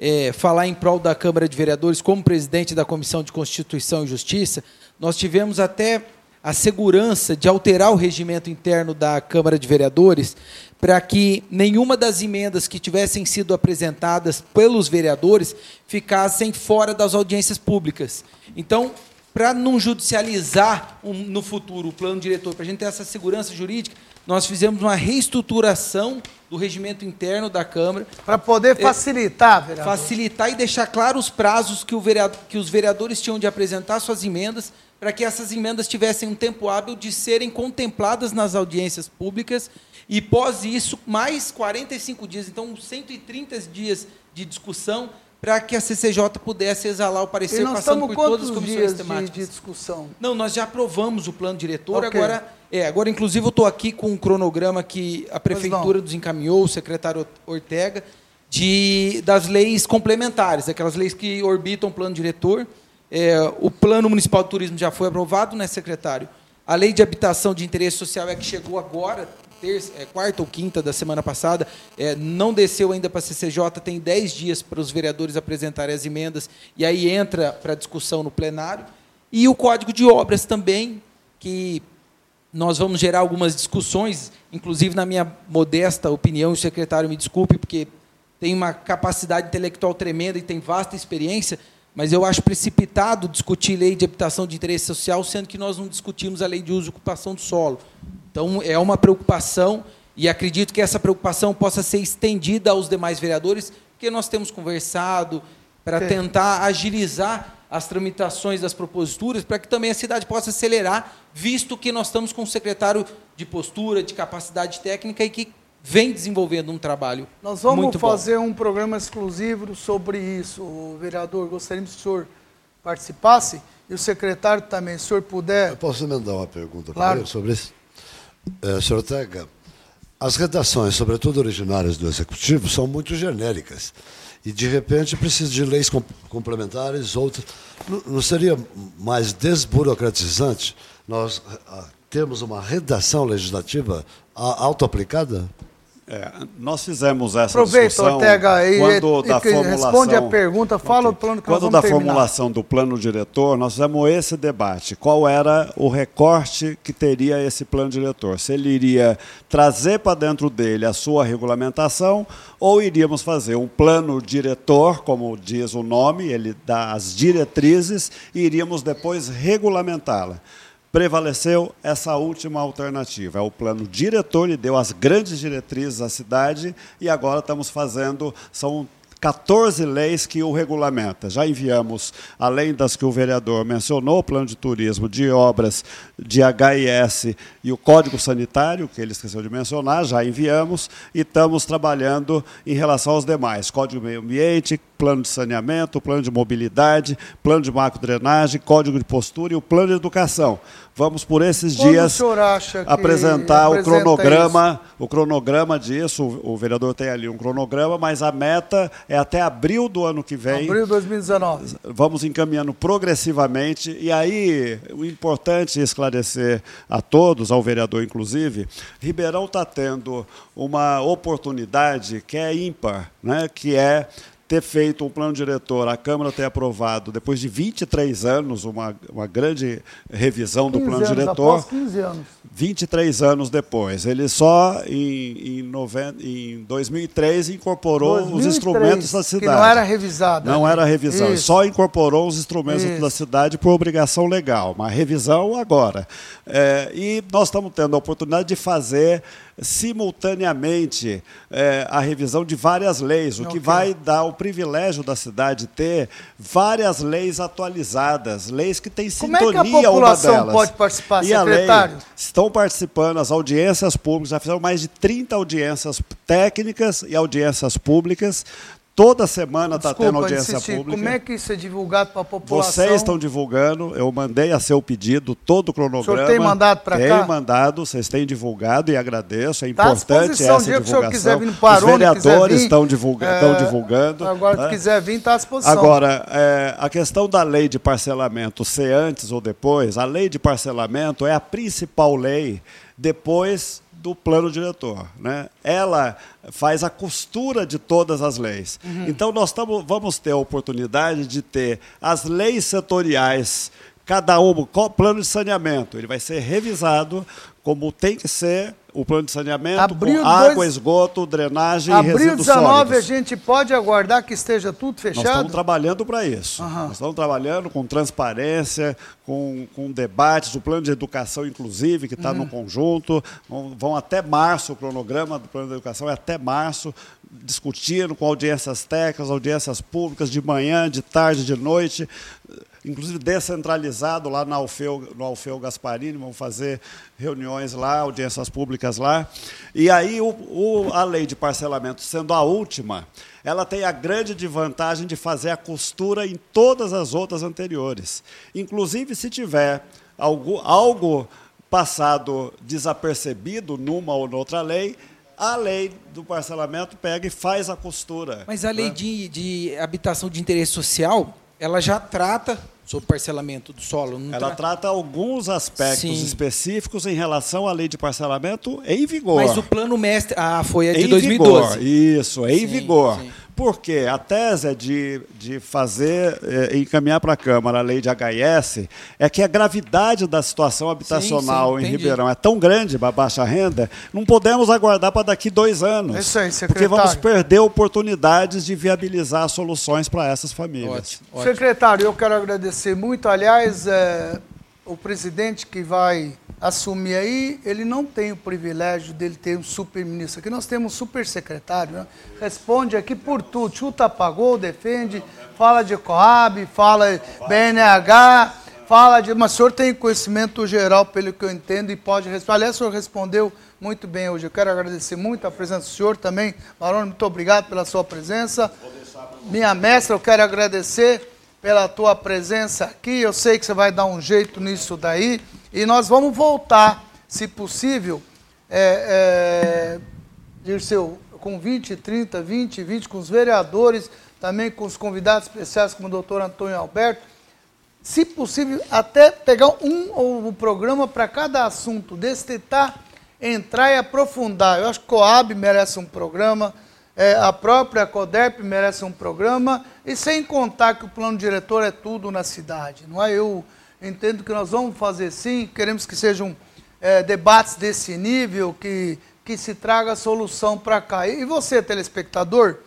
é, falar em prol da Câmara de Vereadores, como presidente da Comissão de Constituição e Justiça, nós tivemos até a segurança de alterar o regimento interno da Câmara de Vereadores para que nenhuma das emendas que tivessem sido apresentadas pelos vereadores ficassem fora das audiências públicas. Então, para não judicializar no futuro o plano diretor, para a gente ter essa segurança jurídica, nós fizemos uma reestruturação do regimento interno da Câmara. Para poder é, facilitar, vereador. Facilitar e deixar claros os prazos que, vereador, que os vereadores tinham de apresentar suas emendas, para que essas emendas tivessem um tempo hábil de serem contempladas nas audiências públicas. E, pós isso, mais 45 dias, então 130 dias de discussão, para que a CCJ pudesse exalar o parecer passando por todas as comissões temáticas. De, de discussão? Não, nós já aprovamos o plano diretor, okay. agora é, agora, inclusive, eu estou aqui com um cronograma que a Prefeitura nos encaminhou, o secretário Ortega, de, das leis complementares, aquelas leis que orbitam o plano diretor. É, o Plano Municipal de Turismo já foi aprovado, né, secretário? A Lei de Habitação de Interesse Social é que chegou agora, terça, é, quarta ou quinta da semana passada, é, não desceu ainda para a CCJ, tem dez dias para os vereadores apresentarem as emendas, e aí entra para discussão no plenário. E o Código de Obras também, que nós vamos gerar algumas discussões, inclusive na minha modesta opinião, o secretário me desculpe, porque tem uma capacidade intelectual tremenda e tem vasta experiência, mas eu acho precipitado discutir lei de habitação de interesse social, sendo que nós não discutimos a lei de uso e ocupação do solo. Então, é uma preocupação, e acredito que essa preocupação possa ser estendida aos demais vereadores, porque nós temos conversado para tentar agilizar as tramitações das proposituras, para que também a cidade possa acelerar, visto que nós estamos com um secretário de postura, de capacidade técnica e que vem desenvolvendo um trabalho. Nós vamos muito fazer bom. um programa exclusivo sobre isso, o vereador. Gostaríamos que o senhor participasse e o secretário também, se o senhor puder. Eu posso mandar uma pergunta claro. para ele sobre isso? É, senhor Tega, as redações, sobretudo originárias do Executivo, são muito genéricas e de repente precisa de leis complementares, outras. Não, seria mais desburocratizante nós ah, termos uma redação legislativa auto-aplicada? É, nós fizemos essa Aproveita, discussão Ortega, aí, quando e, da e, formulação... Responde a pergunta, fala okay. o plano que Quando da terminar. formulação do plano diretor, nós fizemos esse debate. Qual era o recorte que teria esse plano diretor? Se ele iria trazer para dentro dele a sua regulamentação ou iríamos fazer um plano diretor, como diz o nome, ele dá as diretrizes, e iríamos depois regulamentá-la prevaleceu essa última alternativa. É o plano diretor, ele deu as grandes diretrizes à cidade e agora estamos fazendo, são 14 leis que o regulamenta. Já enviamos, além das que o vereador mencionou, o plano de turismo, de obras, de HIS e o Código Sanitário, que ele esqueceu de mencionar, já enviamos e estamos trabalhando em relação aos demais. Código Meio Ambiente, plano de saneamento, plano de mobilidade, plano de macro-drenagem, código de postura e o plano de educação. Vamos por esses Quando dias apresentar o cronograma, isso? o cronograma disso. O, vereador tem ali um cronograma, mas a meta é até abril do ano que vem. Abril de 2019. Vamos encaminhando progressivamente. E aí, o importante é esclarecer a todos, ao vereador inclusive, Ribeirão está tendo uma oportunidade que é ímpar, né? que é ter feito um plano diretor, a Câmara ter aprovado, depois de 23 anos, uma, uma grande revisão do plano diretor. Após 15 anos. 23 anos depois. Ele só, em, em, noven... em 2003, incorporou 2003, os instrumentos da cidade. Que não era revisado. Não né? era revisão, ele só incorporou os instrumentos Isso. da cidade por obrigação legal. Uma revisão agora. É, e nós estamos tendo a oportunidade de fazer simultaneamente é, a revisão de várias leis, o que vai dar o privilégio da cidade ter várias leis atualizadas, leis que têm sintonia Como é que a população pode participar, e secretário? Lei, estão participando as audiências públicas, já fizeram mais de 30 audiências técnicas e audiências públicas Toda semana está tendo audiência insistir. pública. Como é que isso é divulgado para a população? Vocês estão divulgando, eu mandei a seu pedido todo o cronograma. O senhor tem mandado para cá? Tem mandado, vocês têm divulgado e agradeço, é tá importante essa dia divulgação. Que o quiser vir no Parone, Os vereadores vir, estão, divulga é, divulgando. Agora, né? se quiser vir, está à disposição. Agora, é, a questão da lei de parcelamento, ser antes ou depois, a lei de parcelamento é a principal lei depois do plano diretor. Né? Ela faz a costura de todas as leis. Uhum. Então, nós tamo, vamos ter a oportunidade de ter as leis setoriais, cada uma, qual plano de saneamento, ele vai ser revisado como tem que ser o plano de saneamento, Abril com água, dois... esgoto, drenagem Abril e resíduos 19 sólidos. a gente pode aguardar que esteja tudo fechado? Nós estamos trabalhando para isso. Uhum. Nós estamos trabalhando com transparência, com, com debates, o plano de educação, inclusive, que está uhum. no conjunto. Vão, vão até março, o cronograma do plano de educação é até março, discutindo com audiências técnicas, audiências públicas, de manhã, de tarde, de noite inclusive descentralizado lá na Alfeu, no Alfeu Gasparini, vamos fazer reuniões lá, audiências públicas lá. E aí o, o, a lei de parcelamento, sendo a última, ela tem a grande vantagem de fazer a costura em todas as outras anteriores. Inclusive, se tiver algo, algo passado desapercebido numa ou noutra lei, a lei do parcelamento pega e faz a costura. Mas a lei né? de, de habitação de interesse social, ela já trata sobre parcelamento do solo. Ela tra... trata alguns aspectos Sim. específicos em relação à lei de parcelamento em vigor. Mas o plano mestre, ah, foi a de em 2012. Vigor. Isso, é em sim, vigor. Sim. Porque a tese de, de fazer, é, encaminhar para a Câmara a lei de HS, é que a gravidade da situação habitacional sim, sim, em Ribeirão é tão grande para baixa renda, não podemos aguardar para daqui dois anos. Isso aí, porque vamos perder oportunidades de viabilizar soluções para essas famílias. Ótimo, ótimo. Secretário, eu quero agradecer muito. Aliás, é, o presidente que vai assumir aí, ele não tem o privilégio dele ter um super-ministro. Aqui nós temos um super-secretário, né? responde aqui por tudo, chuta pagou, defende, fala de Coab, fala BNH, fala de... Mas o senhor tem conhecimento geral, pelo que eu entendo, e pode responder. Aliás, o senhor respondeu muito bem hoje. Eu quero agradecer muito a presença do senhor também. Maroni, muito obrigado pela sua presença. Minha mestra, eu quero agradecer pela tua presença aqui. Eu sei que você vai dar um jeito nisso daí. E nós vamos voltar, se possível, é, é, Dirceu, com 20, 30, 20, 20, com os vereadores, também com os convidados especiais, como o doutor Antônio Alberto. Se possível, até pegar um ou um programa para cada assunto desse, tentar entrar e aprofundar. Eu acho que Coab merece um programa, é, a própria CODERP merece um programa, e sem contar que o plano diretor é tudo na cidade. Não é? Eu entendo que nós vamos fazer sim, queremos que sejam é, debates desse nível, que, que se traga solução para cá. E você, telespectador,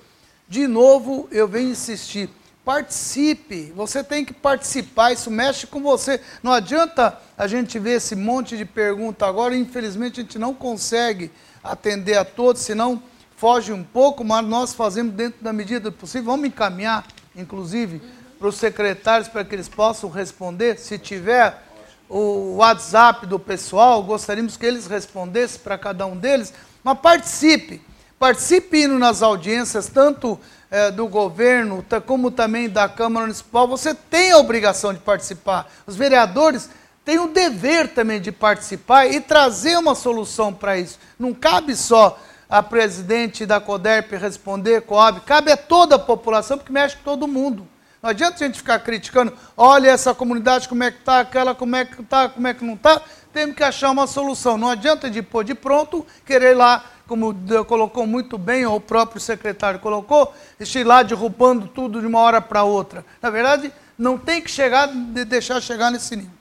de novo eu venho insistir. Participe, você tem que participar, isso mexe com você. Não adianta a gente ver esse monte de pergunta agora, infelizmente a gente não consegue atender a todos, senão foge um pouco, mas nós fazemos dentro da medida do possível. Vamos encaminhar, inclusive, para os secretários para que eles possam responder. Se tiver o WhatsApp do pessoal, gostaríamos que eles respondessem para cada um deles. Mas participe, Participe indo nas audiências, tanto é, do governo como também da Câmara Municipal. Você tem a obrigação de participar. Os vereadores têm o dever também de participar e trazer uma solução para isso. Não cabe só a presidente da CODERP responder, COAB, cabe a toda a população, porque mexe com todo mundo. Não adianta a gente ficar criticando, olha essa comunidade como é que está, aquela como é que está, como é que não está. Temos que achar uma solução. Não adianta de pôr de pronto, querer lá, como colocou muito bem, ou o próprio secretário colocou, ir lá derrubando tudo de uma hora para outra. Na verdade, não tem que chegar, de deixar chegar nesse nível.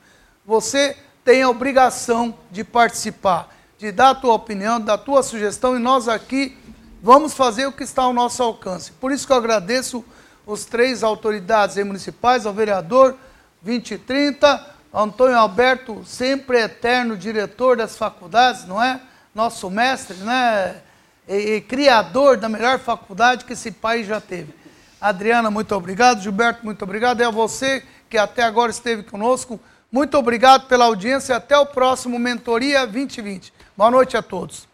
Você tem a obrigação de participar, de dar a tua opinião, dar a tua sugestão, e nós aqui vamos fazer o que está ao nosso alcance. Por isso que eu agradeço os três autoridades municipais, ao vereador 2030, Antônio Alberto, sempre eterno diretor das faculdades, não é? Nosso mestre, né? E, e, criador da melhor faculdade que esse país já teve. Adriana, muito obrigado. Gilberto, muito obrigado. É a você que até agora esteve conosco. Muito obrigado pela audiência. Até o próximo Mentoria 2020. Boa noite a todos.